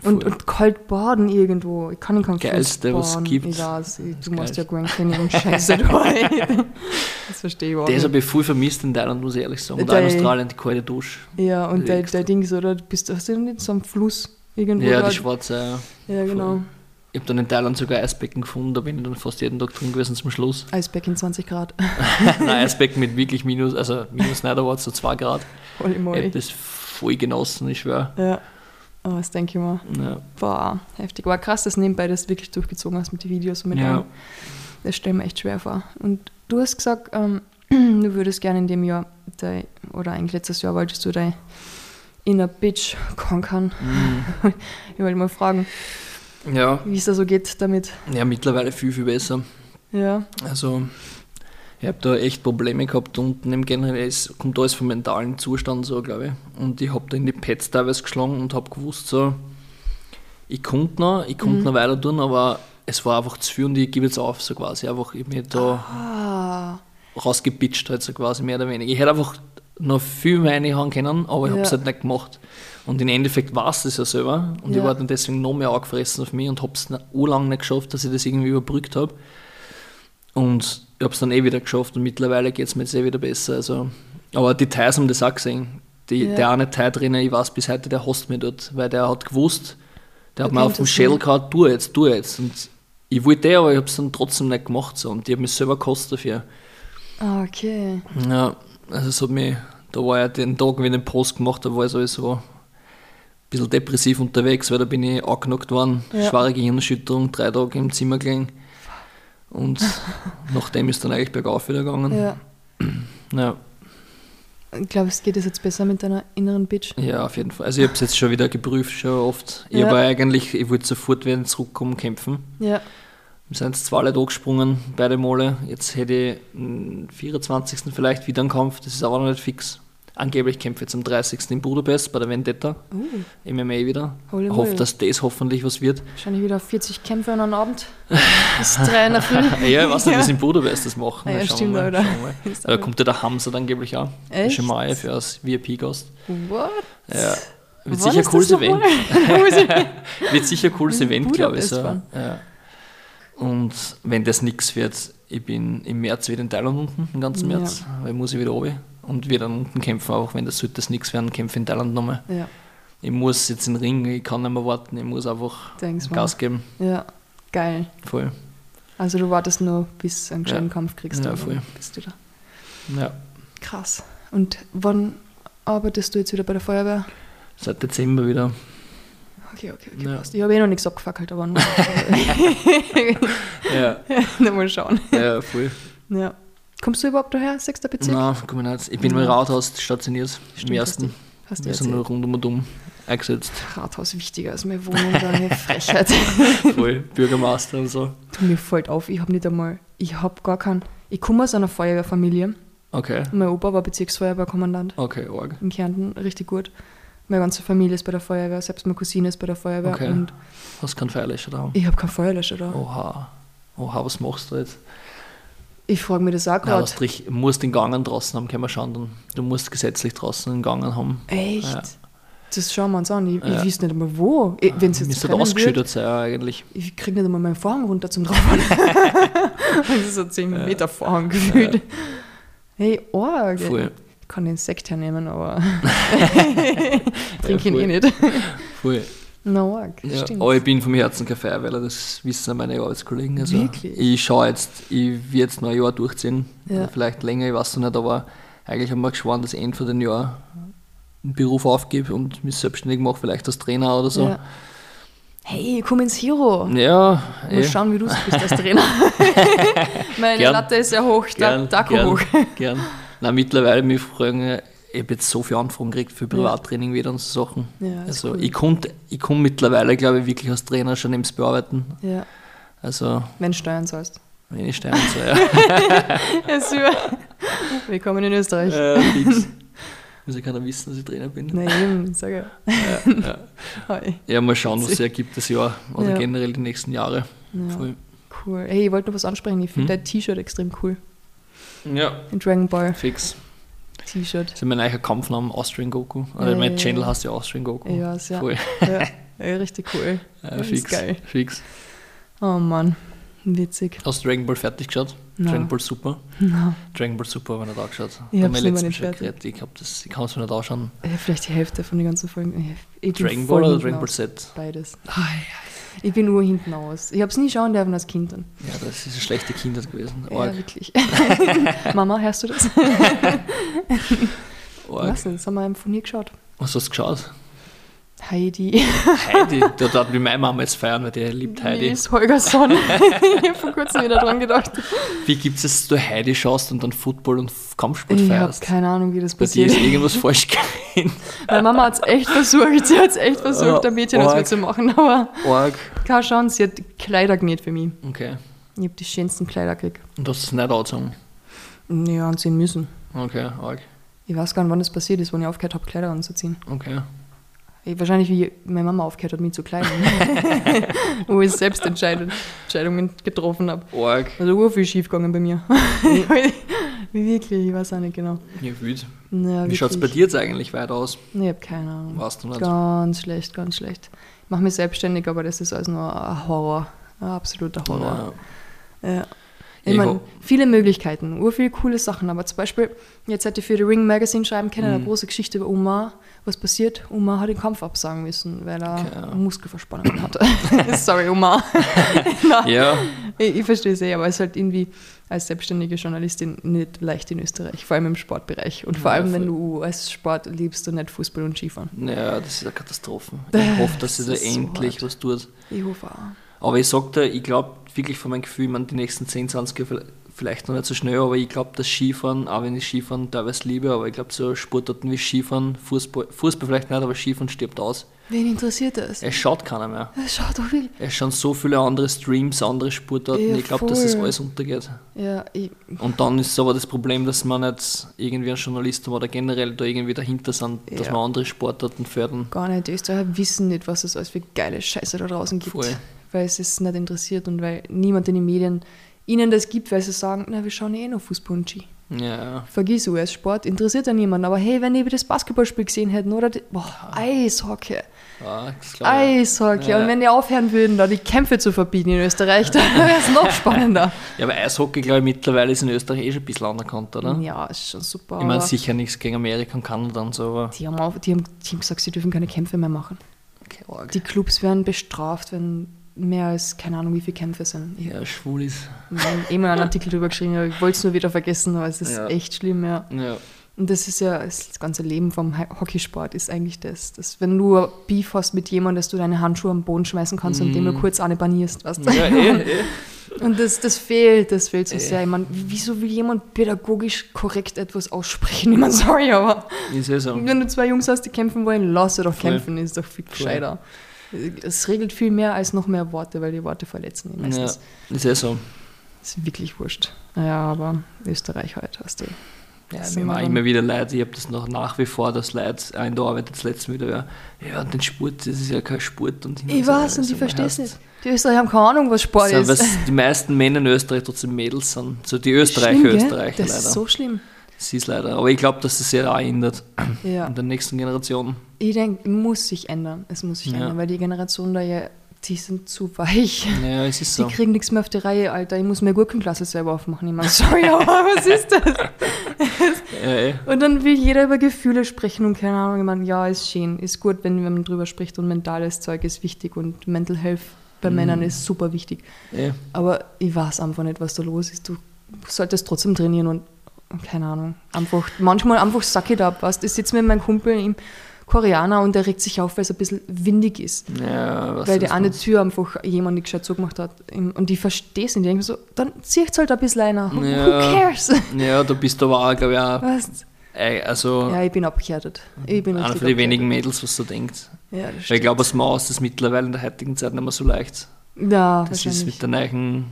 Und, Voll. und kalt baden irgendwo. Ich kann in keinem Geilste, was baden. gibt. Ich weiß, ich, Das du machst ja. Grand Canyon und Scheiße. du. das verstehe ich überhaupt Das habe ich viel vermisst in Thailand, muss ich ehrlich sagen. Und auch Der- in Australien, die kalte Dusche. Ja, und der, der Ding ist, oder? Du bist, hast du nicht so am Fluss irgendwo? Ja, da? die schwarze. äh, ja, genau. Ich habe dann in Thailand sogar Eisbecken gefunden, da bin ich dann fast jeden Tag drin gewesen zum Schluss. Eisbecken 20 Grad. Nein, Eisbecken mit wirklich Minus, also Minus nicht, aber so 2 Grad. Holy Ich habe moly. das voll genossen, ich schwöre. Ja. Aber das denke ich mir. Ja. Boah, heftig. War krass, dass nebenbei das wirklich durchgezogen hast mit den Videos und mit Ja. allem. Das stelle ich mir echt schwer vor. Und du hast gesagt, ähm, du würdest gerne in dem Jahr, dein, oder eigentlich letztes Jahr wolltest du dein Inner Bitch konkern. Mhm. Ich wollte mal fragen, ja. wie es da so geht damit. Ja, mittlerweile viel, viel besser. Ja, Also, ich habe da echt Probleme gehabt und im Generell es kommt alles vom mentalen Zustand so, glaube ich. Und ich habe da in die Pets teilweise geschlagen und habe gewusst, so, ich konnte noch, ich konnte Mhm. noch weiter tun, aber es war einfach zu viel und ich gebe jetzt auf, so quasi. Einfach, ich mich da ah, rausgepitcht, halt so quasi, mehr oder weniger. Ich hätte einfach noch viel mehr reinhauen können, aber ich habe es Ja. halt nicht gemacht. Und im Endeffekt war es das ja selber und ich Ja. war dann deswegen noch mehr angefressen auf mich und habe es urlang nicht geschafft, dass ich das irgendwie überbrückt habe. Und ich habe es dann eh wieder geschafft und mittlerweile geht es mir jetzt eh wieder besser. Also, aber die Thais haben das auch gesehen. Die, Ja. Der eine Thai drinnen, ich weiß bis heute, der hasst mich dort, weil der hat gewusst, der hat Du mir auf dem Schädel gehauen, tu jetzt, tu jetzt. Und ich wollte eh, aber ich habe es dann trotzdem nicht gemacht. So. Und ich habe mich selber gekostet dafür. ah, okay. Ja, also es hat mich, da war ja den Tag, wenn ich den Post gemacht habe, war ich sowieso ein bisschen depressiv unterwegs, weil da bin ich angenockt worden, Ja. schwere Gehirnerschütterung, drei Tage im Zimmer gelegen. Und nachdem ist dann eigentlich bergauf wieder gegangen. Ja. Ja, Ich glaube, es geht es jetzt besser mit deiner inneren Bitch. ja auf jeden Fall. Also ich habe es jetzt schon wieder geprüft, schon oft. Ich Ja. habe eigentlich, ich wollte sofort wieder zurückkommen, kämpfen. Ja. Wir sind jetzt zwei Leute angesprungen, beide Male. Jetzt hätte ich am 24. vielleicht wieder einen Kampf, das ist aber noch nicht fix. Angeblich kämpfe ich jetzt am 30. in Budapest bei der Vendetta, Uh, MMA wieder. Holy Ich hoffe, dass das hoffentlich was wird. wahrscheinlich wieder 40 Kämpfe an einem Abend. Bis drei in der Früh. ja, ich weiß nicht, wie sie in Budapest das machen. Ja, Schauen stimmt, mal. Ist Da kommt ja der Hamza dann angeblich auch. Echt? Schon mal für als VIP-Gast. What? Ja. Wird Wann sicher ein ist cooles das Event. Wird sicher ein cooles Event, glaube ich. So. Ja. Und wenn das nichts wird, ich bin im März wieder in Thailand unten, den ganzen Ja. März, weil muss ich wieder runter und wieder unten kämpfen, auch wenn das sollte das nichts werden, kämpfe in Thailand nochmal. Ja, Ich muss jetzt in den Ring, ich kann nicht mehr warten, ich muss einfach denkst du. Gas geben. Ja, geil. Voll. Also du wartest nur, bis du einen gescheiten Ja. Kampf kriegst. Ja, voll. Bist du da. Ja. Krass. Und wann arbeitest du jetzt wieder bei der Feuerwehr? Seit Dezember wieder. Okay, okay, okay. Ja. passt. Ich habe eh noch nichts abgefackelt, aber nur- Ja, Na, mal schauen. ja voll. Ja. Kommst du überhaupt daher, sechster Bezirk? Nein, komm ich nicht. Ich bin im Ja. Rathaus stationiert, Stimmt, im ersten. Hast du Wir sind nur rund um und um eingesetzt. Rathaus wichtiger als meine Wohnung, da eine Frechheit. Voll, Bürgermeister und so. Tu mir fällt auf, ich habe nicht einmal, ich habe gar keinen, ich komme aus einer Feuerwehrfamilie. Okay, Mein Opa war Bezirksfeuerwehrkommandant okay, arg. in Kärnten, richtig gut. Meine ganze Familie ist bei der Feuerwehr, selbst meine Cousine ist bei der Feuerwehr Okay. und Hast keinen Feierlöscher da? ich habe keinen Feuerlöscher da. Oha. Oha, was machst du jetzt? Ich frage mich das auch gerade. du musst den Gangen draußen haben, können wir schauen. Dann. Du musst gesetzlich draußen den Gangen haben. Echt? Ja. Das schauen wir uns an. Ich, Ja. ich weiß nicht einmal wo. Wenn es jetzt Müsste ausgeschüttet sein, eigentlich. ich kriege nicht einmal meinen Vorhang runter zum Draufhauen. das ist so 10 Meter Vorhang gefühlt. Hey, Org. Voll. Ich kann den Sekt hernehmen, aber trinke ihn eh nicht. Voll. Na, Org, Ja. stimmt. Aber ich bin vom Herzen kein Feuerwehrler, das wissen meine Arbeitskollegen. Also Wirklich? Ich schaue jetzt, ich werde jetzt noch ein Jahr durchziehen. Ja. Vielleicht länger, ich weiß noch nicht, aber eigentlich haben wir geschworen, dass ich Ende von dem Jahr einen Beruf aufgebe und mich selbstständig mache, vielleicht als Trainer oder so. Ja. Hey, komm ins Hero. Ja, Mal eh. schauen, wie du es bist als Trainer. Meine Gern. Latte ist ja hoch, da, gern, Dako gern, hoch. gern. Na, mittlerweile mich fragen, ich habe jetzt so viele Anfragen gekriegt für Privattraining wieder und so Sachen. Ja, also cool. ich konnte ich komm mittlerweile, glaube ich, wirklich als Trainer schon neben's bearbeiten. Ja, Also wenn du Steuern zahlst. wenn ich stehe und so, ja. Ja, super. Willkommen in Österreich. äh, fix. Muss ja keiner wissen, dass ich Trainer bin. Na eben, sag ja. Ja, ja. Ja, mal schauen, was sich ergibt das Jahr oder Ja. generell die nächsten Jahre. Cool. Hey, ich wollte noch was ansprechen. Ich finde Hm? dein T-Shirt extrem cool. Ja, Ein Dragon Ball fix. T-Shirt. Das ist mein neuer Kampfname Austrian Goku. Oder Ja, mein ja, Channel ja. heißt ja Austrian Goku. Ich weiß, ja. Voll. Ja, ja richtig cool. Ja, Das ist fix. geil. Fix. Oh Mann, witzig. Hast du Dragon Ball fertig geschaut? Nein. Dragon Ball Super? Na, Dragon Ball Super habe ich nicht angeschaut. Ich immer letztens nicht fertig. geredet. Ich, hab das- ich kann es mir nicht anschauen. ja, vielleicht die Hälfte von den ganzen Folgen. Dragon Ball oder Dragon Ball. Z? Beides. Ich bin nur hinten aus. Ich habe es nie schauen dürfen als Kind. Dann. Ja, das ist eine schlechte Kindheit gewesen. Ja, Org. wirklich. Mama, hörst du das? Org. Was denn? Das haben wir von hier geschaut. Was hast du geschaut? Heidi. Heidi. da darf mich meine Mama jetzt feiern, weil die liebt Heidi. Nils Holgersson. ich habe vor kurzem wieder dran gedacht. Wie gibt es, dass du Heidi schaust und dann Football und Kampfsport Ich habe feierst? keine Ahnung, wie das Bei dir passiert. ist irgendwas falsch gewesen. Meine Mama hat es echt versucht. Sie hat es echt versucht, ein Mädchen aus mir zu machen. Aber Org. keine Chance. Sie hat Kleider genäht für mich. Okay. Ich habe die schönsten Kleider gekriegt. Und du hast es nicht angezogen? Ja, anziehen müssen. Okay, arg. Ich weiß gar nicht, wann das passiert ist, wann ich aufgehört habe, Kleider anzuziehen. Okay. Ich, wahrscheinlich, wie meine Mama aufgehört hat, mich zu kleiden. Wo ich selbst Entscheidung- Entscheidungen getroffen habe. Org. Also ur viel schief gegangen bei mir. wirklich, ich weiß auch nicht genau. Ja, wild. Ja, Wie schaut es bei dir jetzt eigentlich weiter aus? Ich habe keine Ahnung. Weißt du nicht? Ganz schlecht, ganz schlecht. Ich mache mich selbstständig, aber das ist alles nur ein Horror. Ein absoluter Horror. Ja. Ja. Ich meine, viele Möglichkeiten, ur viele coole Sachen, aber zum Beispiel, jetzt hätte ich für die Ring Magazine schreiben können, Mhm. eine große Geschichte über Omar. Was passiert? Omar hat den Kampf absagen müssen, weil er Okay. Muskelverspannungen hatte. Sorry, Omar. Nein, Ja, ich, ich verstehe es eh, aber es ist halt irgendwie als selbstständige Journalistin nicht leicht in Österreich, vor allem im Sportbereich. Und vor Ja, allem, wenn du als Sport liebst und nicht Fußball und Skifahren. ja, das ist eine Katastrophe. Ich hoffe, dass sie da Das so endlich hart. was tut. Ich hoffe auch. Aber ich sagte, ich glaube wirklich von meinem Gefühl, man die nächsten 10, 20 Jahre vielleicht noch nicht so schnell, aber ich glaube, dass Skifahren, auch wenn ich Skifahren teilweise liebe, aber ich glaube, so Sportarten wie Skifahren, Fußball, Fußball vielleicht nicht, aber Skifahren stirbt aus. Wen interessiert das? Es schaut keiner mehr. Es schaut doch viel. Es schauen so viele andere Streams, andere Sportarten. Ja, ich glaube, dass das alles untergeht. Ja, ich, Und dann ist aber das Problem, dass man nicht irgendwie ein Journalist oder generell da irgendwie dahinter sind, dass Ja. man andere Sportarten fördern. gar nicht. Die Österreicher wissen nicht, was es alles für geile Scheiße da draußen gibt. Voll. Weil es ist nicht interessiert und weil niemand in den Medien ihnen das gibt, weil sie sagen, na, wir schauen eh noch Fußball und Ski. Ja, Vergiss US-Sport, interessiert ja niemand. Aber hey, wenn die das Basketballspiel gesehen hätten oder die, boah, Eishockey, ja. Eishockey. Ja. Und wenn die aufhören würden, da die Kämpfe zu verbieten in Österreich, dann wäre es noch spannender. Ja, aber Eishockey, glaube ich, mittlerweile ist in Österreich eh schon ein bisschen anerkannt, oder? Ja, ist schon super. Ich meine, sicher nichts gegen Amerika und Kanada und so, aber. die, haben auch, die, haben, die haben gesagt, sie dürfen keine Kämpfe mehr machen. Okay. Die Clubs werden bestraft, wenn mehr als, keine Ahnung, wie viele Kämpfe sind. Ich ja, schwul ist. habe eh mal einen Artikel drüber geschrieben, aber ich wollte es nur wieder vergessen, aber es ist Ja. echt schlimm, ja. Ja. Und das ist ja das ganze Leben vom Ho- Hockeysport ist eigentlich das, dass wenn du Beef hast mit jemandem, dass du deine Handschuhe am Boden schmeißen kannst und dem nur kurz eine banierst, weißt du? ja, eh, eh. Und das, das fehlt, das fehlt so Äh. sehr. Ich meine, wieso will jemand pädagogisch korrekt etwas aussprechen? Ich meine, sorry, aber Ist eh so. wenn du zwei Jungs hast, die kämpfen wollen, lass sie doch Voll. kämpfen, ist doch viel gescheiter. Es regelt viel mehr als noch mehr Worte, weil die Worte verletzen ihn Ja, meistens. ist eh so. Das ist wirklich wurscht. Naja, aber Österreich halt hast du. Ja, Das mir dann- immer wieder leid, ich habe das noch nach wie vor, dass Leute auch in der Arbeit jetzt letztes wieder, ja, ja, den Sport, das ist ja kein Sport. Und Ich so, weiß und also ich verstehe es nicht. Die Österreicher haben keine Ahnung, was Sport So, ist. was die meisten Männer in Österreich trotzdem Mädels sind. So die Schlimm, Österreicher, gell? Österreicher Das leider. ist so schlimm. Sie ist leider. Aber ich glaube, dass das sich auch ändert Ja. in der nächsten Generation. Ich denke, muss sich ändern. Es muss sich Ja. ändern, weil die Generation da ja, die sind zu weich. Ja, es ist Die so. kriegen nichts mehr auf die Reihe, Alter. Ich muss mir Gurkenklasse selber aufmachen. Ich meine, sorry, aber was ist das? Ja, eh. Und dann will jeder über Gefühle sprechen und keine Ahnung. Ich meine, ja, ist schön. Ist gut, wenn, wenn man drüber spricht und mentales Zeug ist wichtig und Mental Health bei Mhm. Männern ist super wichtig. eh. Aber ich weiß einfach nicht, was da los ist. Du solltest trotzdem trainieren und keine Ahnung. Einfach, manchmal einfach suck it up. Weißt? Ich sitze mit meinem Kumpel im Koreaner und der regt sich auf, weil es ein bisschen windig ist. Ja, was weil die eine das? Tür einfach jemand nicht gescheit zugemacht hat. Und ich verstehe es nicht. Ich denke mir so, dann zieht halt ein bisschen einer. Who, Ja. who cares? Ja, da bist du aber auch, glaube ich, auch, Weißt? also Ja, ich bin abgehärtet. Ich bin einer von den wenigen. Mädels, was du denkst. Ja, das Weil ich glaube, als Maus ist das mittlerweile in der heutigen Zeit nicht mehr so leicht. Ja, Das ist mit der neuen,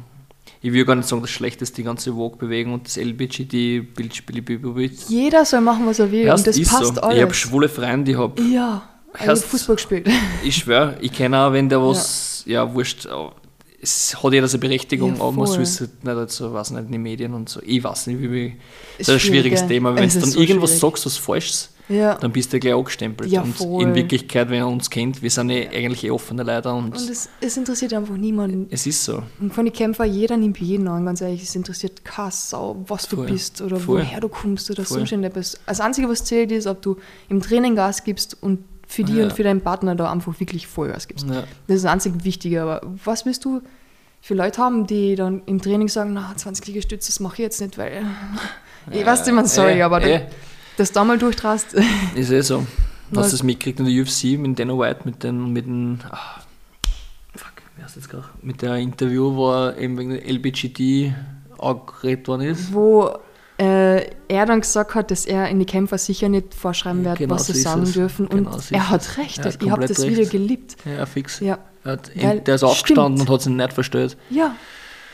ich will gar nicht sagen, das Schlechteste, die ganze Vogue-Bewegung und das LBGT, Bildspiele, Jeder soll machen, was er will. Erst und das ist passt so. Ich alles. habe schwule Freunde, ich habe, ja, ich habe Erst- Fußball gespielt. ich schwöre, ich kenne auch, wenn der was, ja, wurscht, aber es hat jeder seine Berechtigung, Ja, aber man soll es halt nicht halt so, weiß nicht, in den Medien und so. Ich weiß nicht, wie. Ist Das ist ein schwierig, schwieriges? Thema. Wenn du ist dann so irgendwas schwierig. sagst, was Falsches, Ja. dann bist du gleich angestempelt. Ja, und in Wirklichkeit, wenn er uns kennt, wir sind eh eigentlich eh offene Leute und, Und es, es interessiert einfach niemanden. es ist so. Und von den Kämpfern, jeder nimmt jeden an, ganz ehrlich. Es interessiert keine Sau, was du Voll. bist oder Voll. woher du kommst oder Voll. sonst irgendetwas. Das Einzige, was zählt, ist, ob du im Training Gas gibst und für dich Ja. und für deinen Partner da einfach wirklich Vollgas gibst. Ja. Das ist das einzig Wichtige. Aber was willst du für Leute haben, die dann im Training sagen, na, 20 Liegestütze, das mache ich jetzt nicht, weil... Ich weiß nicht, man, sorry, eh, aber eh, das da mal durchtrast, ist eh so. Was- Hast du das mitgekriegt in der UFC mit Dana White, mit dem, mit dem, ah, fuck, wie heißt das jetzt gerade? Mit der Interview, wo er eben wegen der LBGT angeredet worden ist. wo äh, er dann gesagt hat, dass er in die Kämpfer sicher nicht vorschreiben wird, Genau was sie so ist sagen es. dürfen. Und Genau so ist er hat es. recht. Er hat ich habe das recht. Video geliebt. Ja, fix. Ja, Er hat, Weil- der ist aufgestanden stimmt. und hat sich nicht verstellt. ja.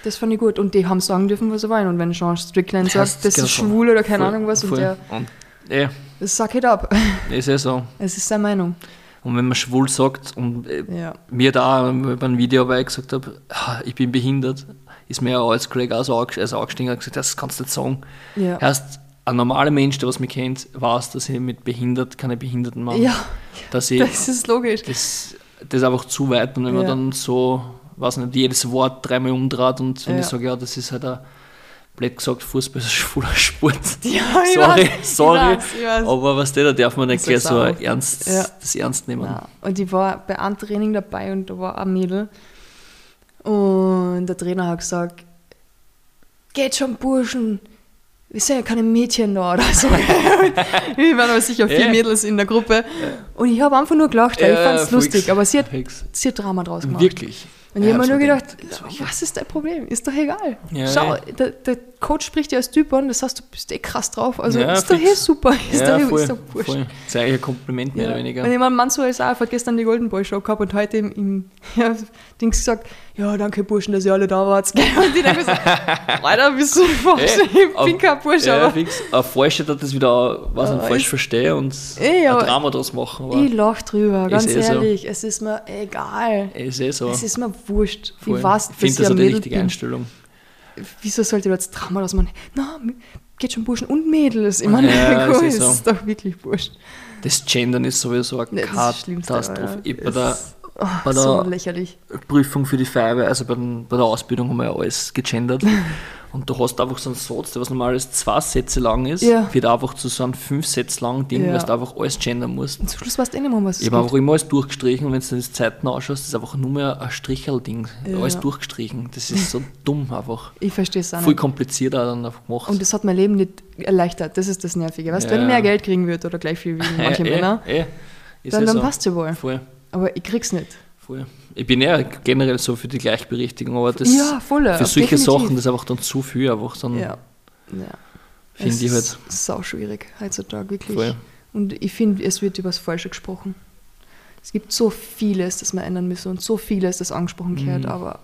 Das fand ich gut. Und die haben sagen dürfen, was sie wollen. Und wenn Sean Strickland sagt, das genau ist schwul oder keine Voll, Ahnung was, und der, Und, das suck it up. ist eh so. Es ist seine Meinung. Und wenn man schwul sagt, und äh, Ja. mir da bei einem Video, weil ich gesagt habe, ah, ich bin behindert, ist mir ein als Kollege auch so also angestiegen und gesagt, das kannst du nicht sagen. Ja. Heißt, ein normaler Mensch, der was mich kennt, weiß, dass ich mit behindert keine Behinderten mache. ja, Dass ich, das ist logisch. das, das ist einfach zu weit. Und wenn man Ja. dann so, weiß nicht, jedes Wort dreimal umdreht und wenn Ja. ich sage, ja, das ist halt ein, blöd gesagt, Fußball ist ein schwuler Sport. Ja, sorry, weiß, sorry. Ich weiß, ich. Aber was der, da darf man nicht gleich so ernst, Ja. das ernst nehmen. Ja. Und ich war bei einem Training dabei und da war ein Mädel. Und der Trainer hat gesagt, geht schon, Burschen, wir sind ja keine Mädchen da oder so. wir waren aber sicher vier. Mädels in der Gruppe. Und ich habe einfach nur gelacht, weil ich fand es lustig. Aber sie hat, sie hat Drama draus gemacht. Wirklich. Und Ja, ich habe mir nur so gedacht, was ist dein Problem? Ist doch egal. Ja, Schau, ja. der, der Coach spricht dir als Typ an, das heißt, du bist eh krass drauf. Also Ja, ist doch eh super. Ist ja, doch, voll, ist doch wurscht. voll. Das ist eigentlich ein Kompliment mehr Ja. oder weniger. Und ich meine, Mansur ist auch, hat gestern die Golden Boy Show gehabt und heute im, im ja, Dings gesagt, ja, danke Burschen, dass ihr alle da wart. Und ich denke so, Alter, bist du falsch? Ich bin kein Bursche, ja, aber fix. Ein Falscher hat das wieder was Ah, falsch verstehe und Eh, aber- ein Drama draus machen. Aber ich lach drüber, ganz eh so. ehrlich. Es ist mir egal. ist eh so. Es ist mir wurscht. Voll. Ich weiß, dass das ich auch ein Mädel bin. Einstellung. Wieso sollte ich jetzt Drama draus machen? Na, geht schon Burschen und Mädels. Ich meine, Ja, cool, es ist ist, so. doch wirklich wurscht. Das Gendern ist sowieso eine Nee, das ist das. Katastrophe. Alter. Ich bei Es der ist, oh, bei so der- lächerlich. Prüfung für die Feuerwehr, also bei, den, bei der Ausbildung haben wir ja alles gegendert. Und du hast einfach so einen Satz, der was normales zwei Sätze lang ist, Ja. wird einfach zu so einem fünf Sätze langen Ding, Ja. weil du einfach alles gendern musst. Und zum Schluss weißt du eh nicht mehr, was es Ich habe einfach immer alles durchgestrichen und wenn du dir die Zeiten anschaust, ist einfach nur mehr ein Stricherl-Ding. Ja. Alles durchgestrichen. Das ist so dumm einfach. Ich verstehe es auch Viel nicht. komplizierter dann einfach gemacht. Und das hat mein Leben nicht erleichtert. Das ist das Nervige. Weißt du, wenn ich mehr Geld kriegen würde oder gleich viel wie manche Männer, ist dann, eh dann so. passt ja wohl. Voll, Aber ich krieg's nicht. voll. Ich bin ja generell so für die Gleichberechtigung, aber das ja, voll. für solche definitiv. Sachen, das ist einfach dann zu viel, einfach dann Ja. ja. finde ich halt ist sau schwierig heutzutage, wirklich. voll. Und ich finde, es wird über das Falsche gesprochen. Es gibt so vieles, das wir ändern müssen und so vieles, das angesprochen gehört, Mhm. aber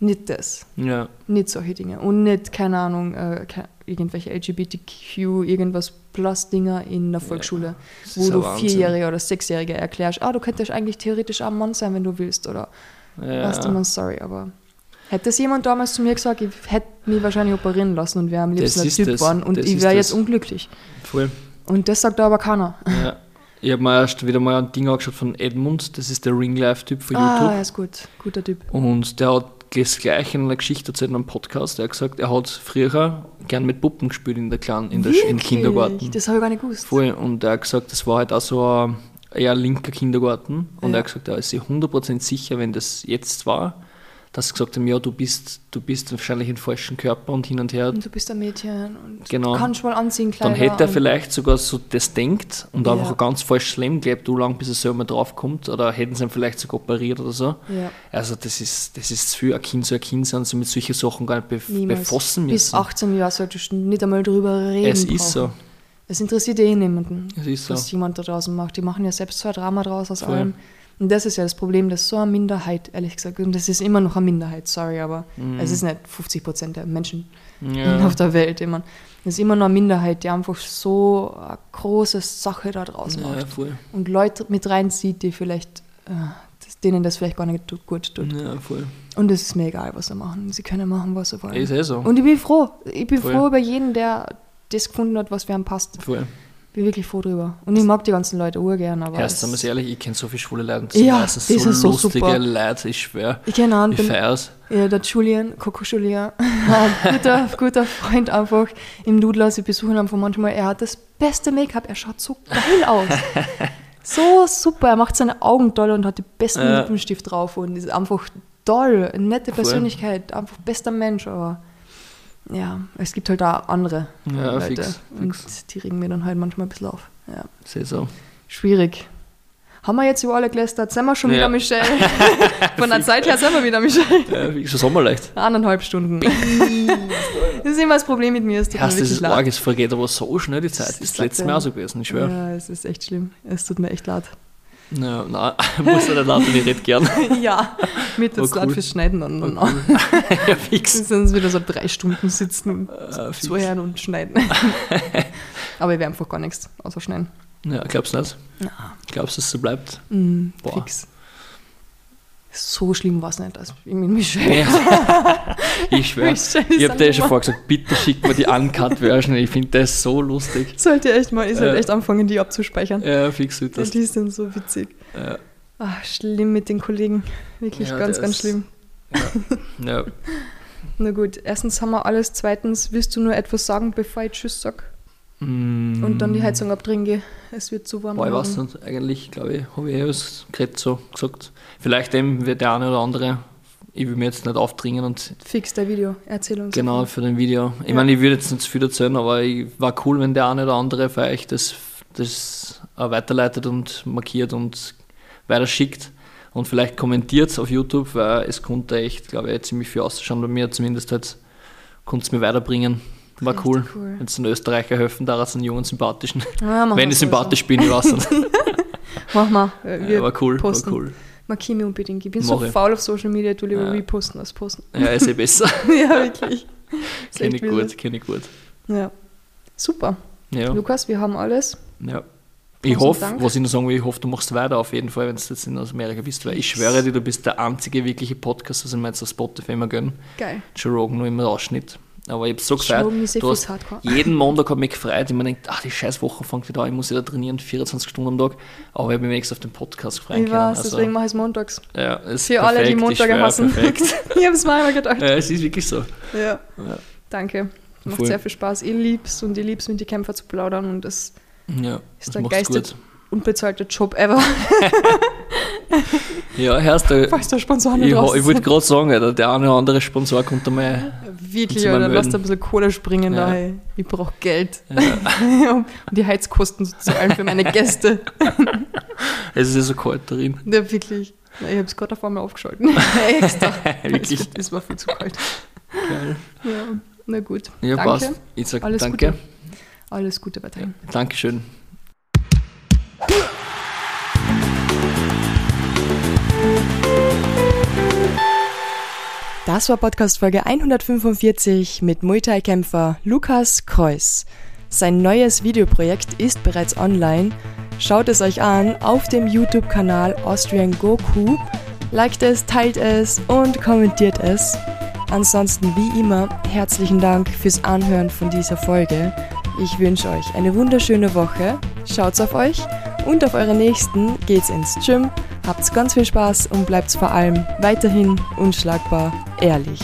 nicht das. Ja, Nicht solche Dinge. Und nicht, keine Ahnung, äh, ke- irgendwelche LGBTQ, irgendwas Plus-Dinger in der Volksschule, das wo du Wahnsinn. Vierjährige oder Sechsjährige erklärst, ah, du könntest eigentlich theoretisch auch ein Mann sein, wenn du willst. Oder Ja, weißt du, man, sorry, aber hätte das jemand damals zu mir gesagt, ich hätte mich wahrscheinlich operieren lassen und wäre am liebsten ein Typ geworden und Das ich wäre jetzt unglücklich. voll. Und das sagt da aber keiner. Ja. Ich habe mir erst wieder mal ein Ding angeschaut von Edmund, das ist der Ringlife-Typ von Ah, YouTube. er ist gut. Guter Typ. Und der hat das gleich in einer Geschichte erzählt in einem Podcast. Er hat gesagt, er hat früher gern mit Puppen gespielt in der Kleinen, in der, im Wirklich? Kindergarten. Das habe ich gar nicht gewusst. Voll. Und er hat gesagt, das war halt auch so ein eher linker Kindergarten. Und Ja. er hat gesagt, er ist sich 100% sicher, wenn das jetzt war, dass sie gesagt haben, ja, du bist, du bist wahrscheinlich im falschen Körper und hin und her. Und du bist ein Mädchen und Genau. kannst mal anziehen, Kleider. Dann hätte er vielleicht sogar so das denkt und Ja. einfach ein ganz falsches Leben gelebt, du lang, bis er selber drauf kommt. Oder hätten sie ihn vielleicht sogar operiert oder so. Ja, Also das ist, das ist zu viel, ein Kind soll ein Kind sein, sie mit solchen Sachen gar nicht bef niemals. befassen Bis müssen. 18 Jahre solltest du nicht einmal drüber reden. es brauchen. ist so. Es interessiert eh niemanden, Es ist so. was jemand da draußen macht. Die machen ja selbst so ein Drama draus aus Voll. allem. Und das ist ja das Problem, das ist so eine Minderheit, ehrlich gesagt. Und das ist immer noch eine Minderheit, sorry, aber es ist nicht 50 Prozent der Menschen. Ja. auf der Welt. Mein, das ist immer noch eine Minderheit, die einfach so eine große Sache da draußen ja, macht. Und Leute mit reinzieht, die vielleicht, äh, denen das vielleicht gar nicht gut tut. Ja, voll. Und es ist mir egal, was sie machen. Sie können machen, was sie wollen. Ist eh so. Und ich bin froh. Ich bin Voll. froh über jeden, der das gefunden hat, was für einen passt. Voll. Bin wirklich froh drüber. Und ich mag die ganzen Leute urgern, aber. Erst es ehrlich, ich kenne so viele schwule Leute und Ja, das ist so lustige super. Leute, ich schwöre. ich kenne einen, Ich den, feier's. ja, der Julian, Coco Julian, ein guter, guter Freund einfach im Dudler. Sie besuchen ihn einfach manchmal. Er hat das beste Make-up. Er schaut so geil aus. so super. Er macht seine Augen toll und hat die besten Ja. Lippenstift drauf und ist einfach toll. Eine nette. Persönlichkeit. Einfach bester Mensch, aber. Ja, es gibt halt auch andere Ja, Leute. fix, Und fix. die regen mir dann halt manchmal ein bisschen auf. Ja. Ist eh so. Schwierig. Haben wir jetzt über alle gelästert? Sind wir schon Ja. wieder Michelle? Von der Zeit her sind wir wieder Michelle. Ja, wie schon sommerleicht. Eineinhalb Stunden. das ist immer das Problem mit mir. Es tut mir Erst wirklich dieses leid. Arg, es vergeht aber so schnell die Zeit. Das Das ist ist das letzte Mal so gewesen, ich schwöre. Ja, es ist echt schlimm. Es tut mir echt leid. Ja, nein, muss er nicht laut, ich rede gern. ja, mit jetzt Oh, cool. fürs Schneiden. Und, und, ja, fix. Wir sind wieder so drei Stunden sitzen und fix. zuhören und schneiden. Aber ich werde einfach gar nichts außer schneiden. Ja, glaubst du nicht? Ja. Glaubst du, dass es so bleibt? Mm, Boah. fix. So schlimm war es nicht. Also, ich meine, Michelle. Ja. ich schwöre. Ich habe dir schon vorher gesagt, bitte schick mir die Uncut-Version. Ich finde das so lustig. Sollte echt mal, ich sollte Äh. echt anfangen, die abzuspeichern. Ja, fix wird das. Die sind so witzig. Ja, Ach, schlimm mit den Kollegen. Wirklich Ja, ganz, ganz schlimm. ja. Na gut, erstens haben wir alles. Zweitens, willst du nur etwas sagen, bevor ich Tschüss sag? Mm. Und dann die Heizung abdrehen gehe. Es wird zu warm. Boah, ich weiß nicht, eigentlich, glaube ich, habe ich eh was geredet, so gesagt. Vielleicht eben wird der eine oder andere, ich will mir jetzt nicht aufdringen und Fix der Video. Erzähl uns. genau für den Video. Ich Ja. meine, ich würde jetzt nicht zu viel erzählen, aber ich, war cool, wenn der eine oder andere für euch das, das weiterleitet und markiert und weiter schickt. Und vielleicht kommentiert auf YouTube, weil es konnte echt, glaube ich, ziemlich viel ausschauen bei mir. Zumindest halt konnte es mir weiterbringen. War Richtig cool. cool. Wenn es den Österreicher helfen, da einen jungen, sympathischen. Ja, Wenn ich sympathisch bin, ich weiß nicht. Mach mal. Wir Ja, war cool, posten. war cool. Markier mich unbedingt. Ich bin Mach so ich. faul auf Social Media, du lieber Ja. reposten als posten. Ja, ist eh besser. ja, wirklich. Kenne ich gut, kenne ich gut. Ja. Super. Ja, Lukas, wir haben alles. ja. Ich hoffe, was ich noch sagen will, ich hoffe, du machst weiter auf jeden Fall, wenn du jetzt in Amerika bist, weil ich schwöre dir, du bist der einzige wirkliche Podcast, was ich mir jetzt auf Spotify immer gönne. Geil. Joe Rogan nur immer Ausschnitt. Aber ich habe so gefreut. Eh Du hast jeden Montag habe ich mich gefreut. Ich mir gedacht, ach, die scheiß Woche fängt wieder an, ich muss wieder trainieren, 24 Stunden am Tag. Aber ich habe mich wenigstens auf den Podcast gefreut. Ich weiß, Also, deswegen mache ich es montags. ja, es ist Für alle, die perfekt, Montage hassen. Perfekt. ich habe es mir einmal gedacht. ja, es ist wirklich so. Ja. Ja. Danke. Macht Voll. sehr viel Spaß. Ich lieb's und ich lieb's, mit die Kämpfer zu plaudern und das Ja, ist das der geilste unbezahlte Job ever. Ja, hörst du, Falls der Sponsor ich, nicht raus ich wollte gerade sagen, Alter, der eine oder andere Sponsor kommt. Wirklich, du mal Alter, lass da ein bisschen Kohle springen Ja. da. Ey. Ich brauche Geld. Ja, um die Heizkosten zu zahlen für meine Gäste. es ist ja so kalt drin. Ja, wirklich. Ja, Ich habe es gerade auf einmal aufgeschalten. Extra. Wirklich. Es war viel zu kalt. Geil. Ja, na gut. Ja, Danke. passt. Ich sag Alles danke. Gute. Alles Gute weiterhin. Dankeschön. Das war Podcast Folge 145 mit Muay Thai Kämpfer Lukas Kreuz. Sein neues Videoprojekt ist bereits online. Schaut es euch an auf dem YouTube-Kanal Austrian Goku. Liked es, teilt es und kommentiert es. Ansonsten wie immer herzlichen Dank fürs Anhören von dieser Folge. Ich wünsche euch eine wunderschöne Woche. Schaut's auf euch und auf eure Nächsten geht's ins Gym. Habt's ganz viel Spaß und bleibt's vor allem weiterhin unschlagbar ehrlich.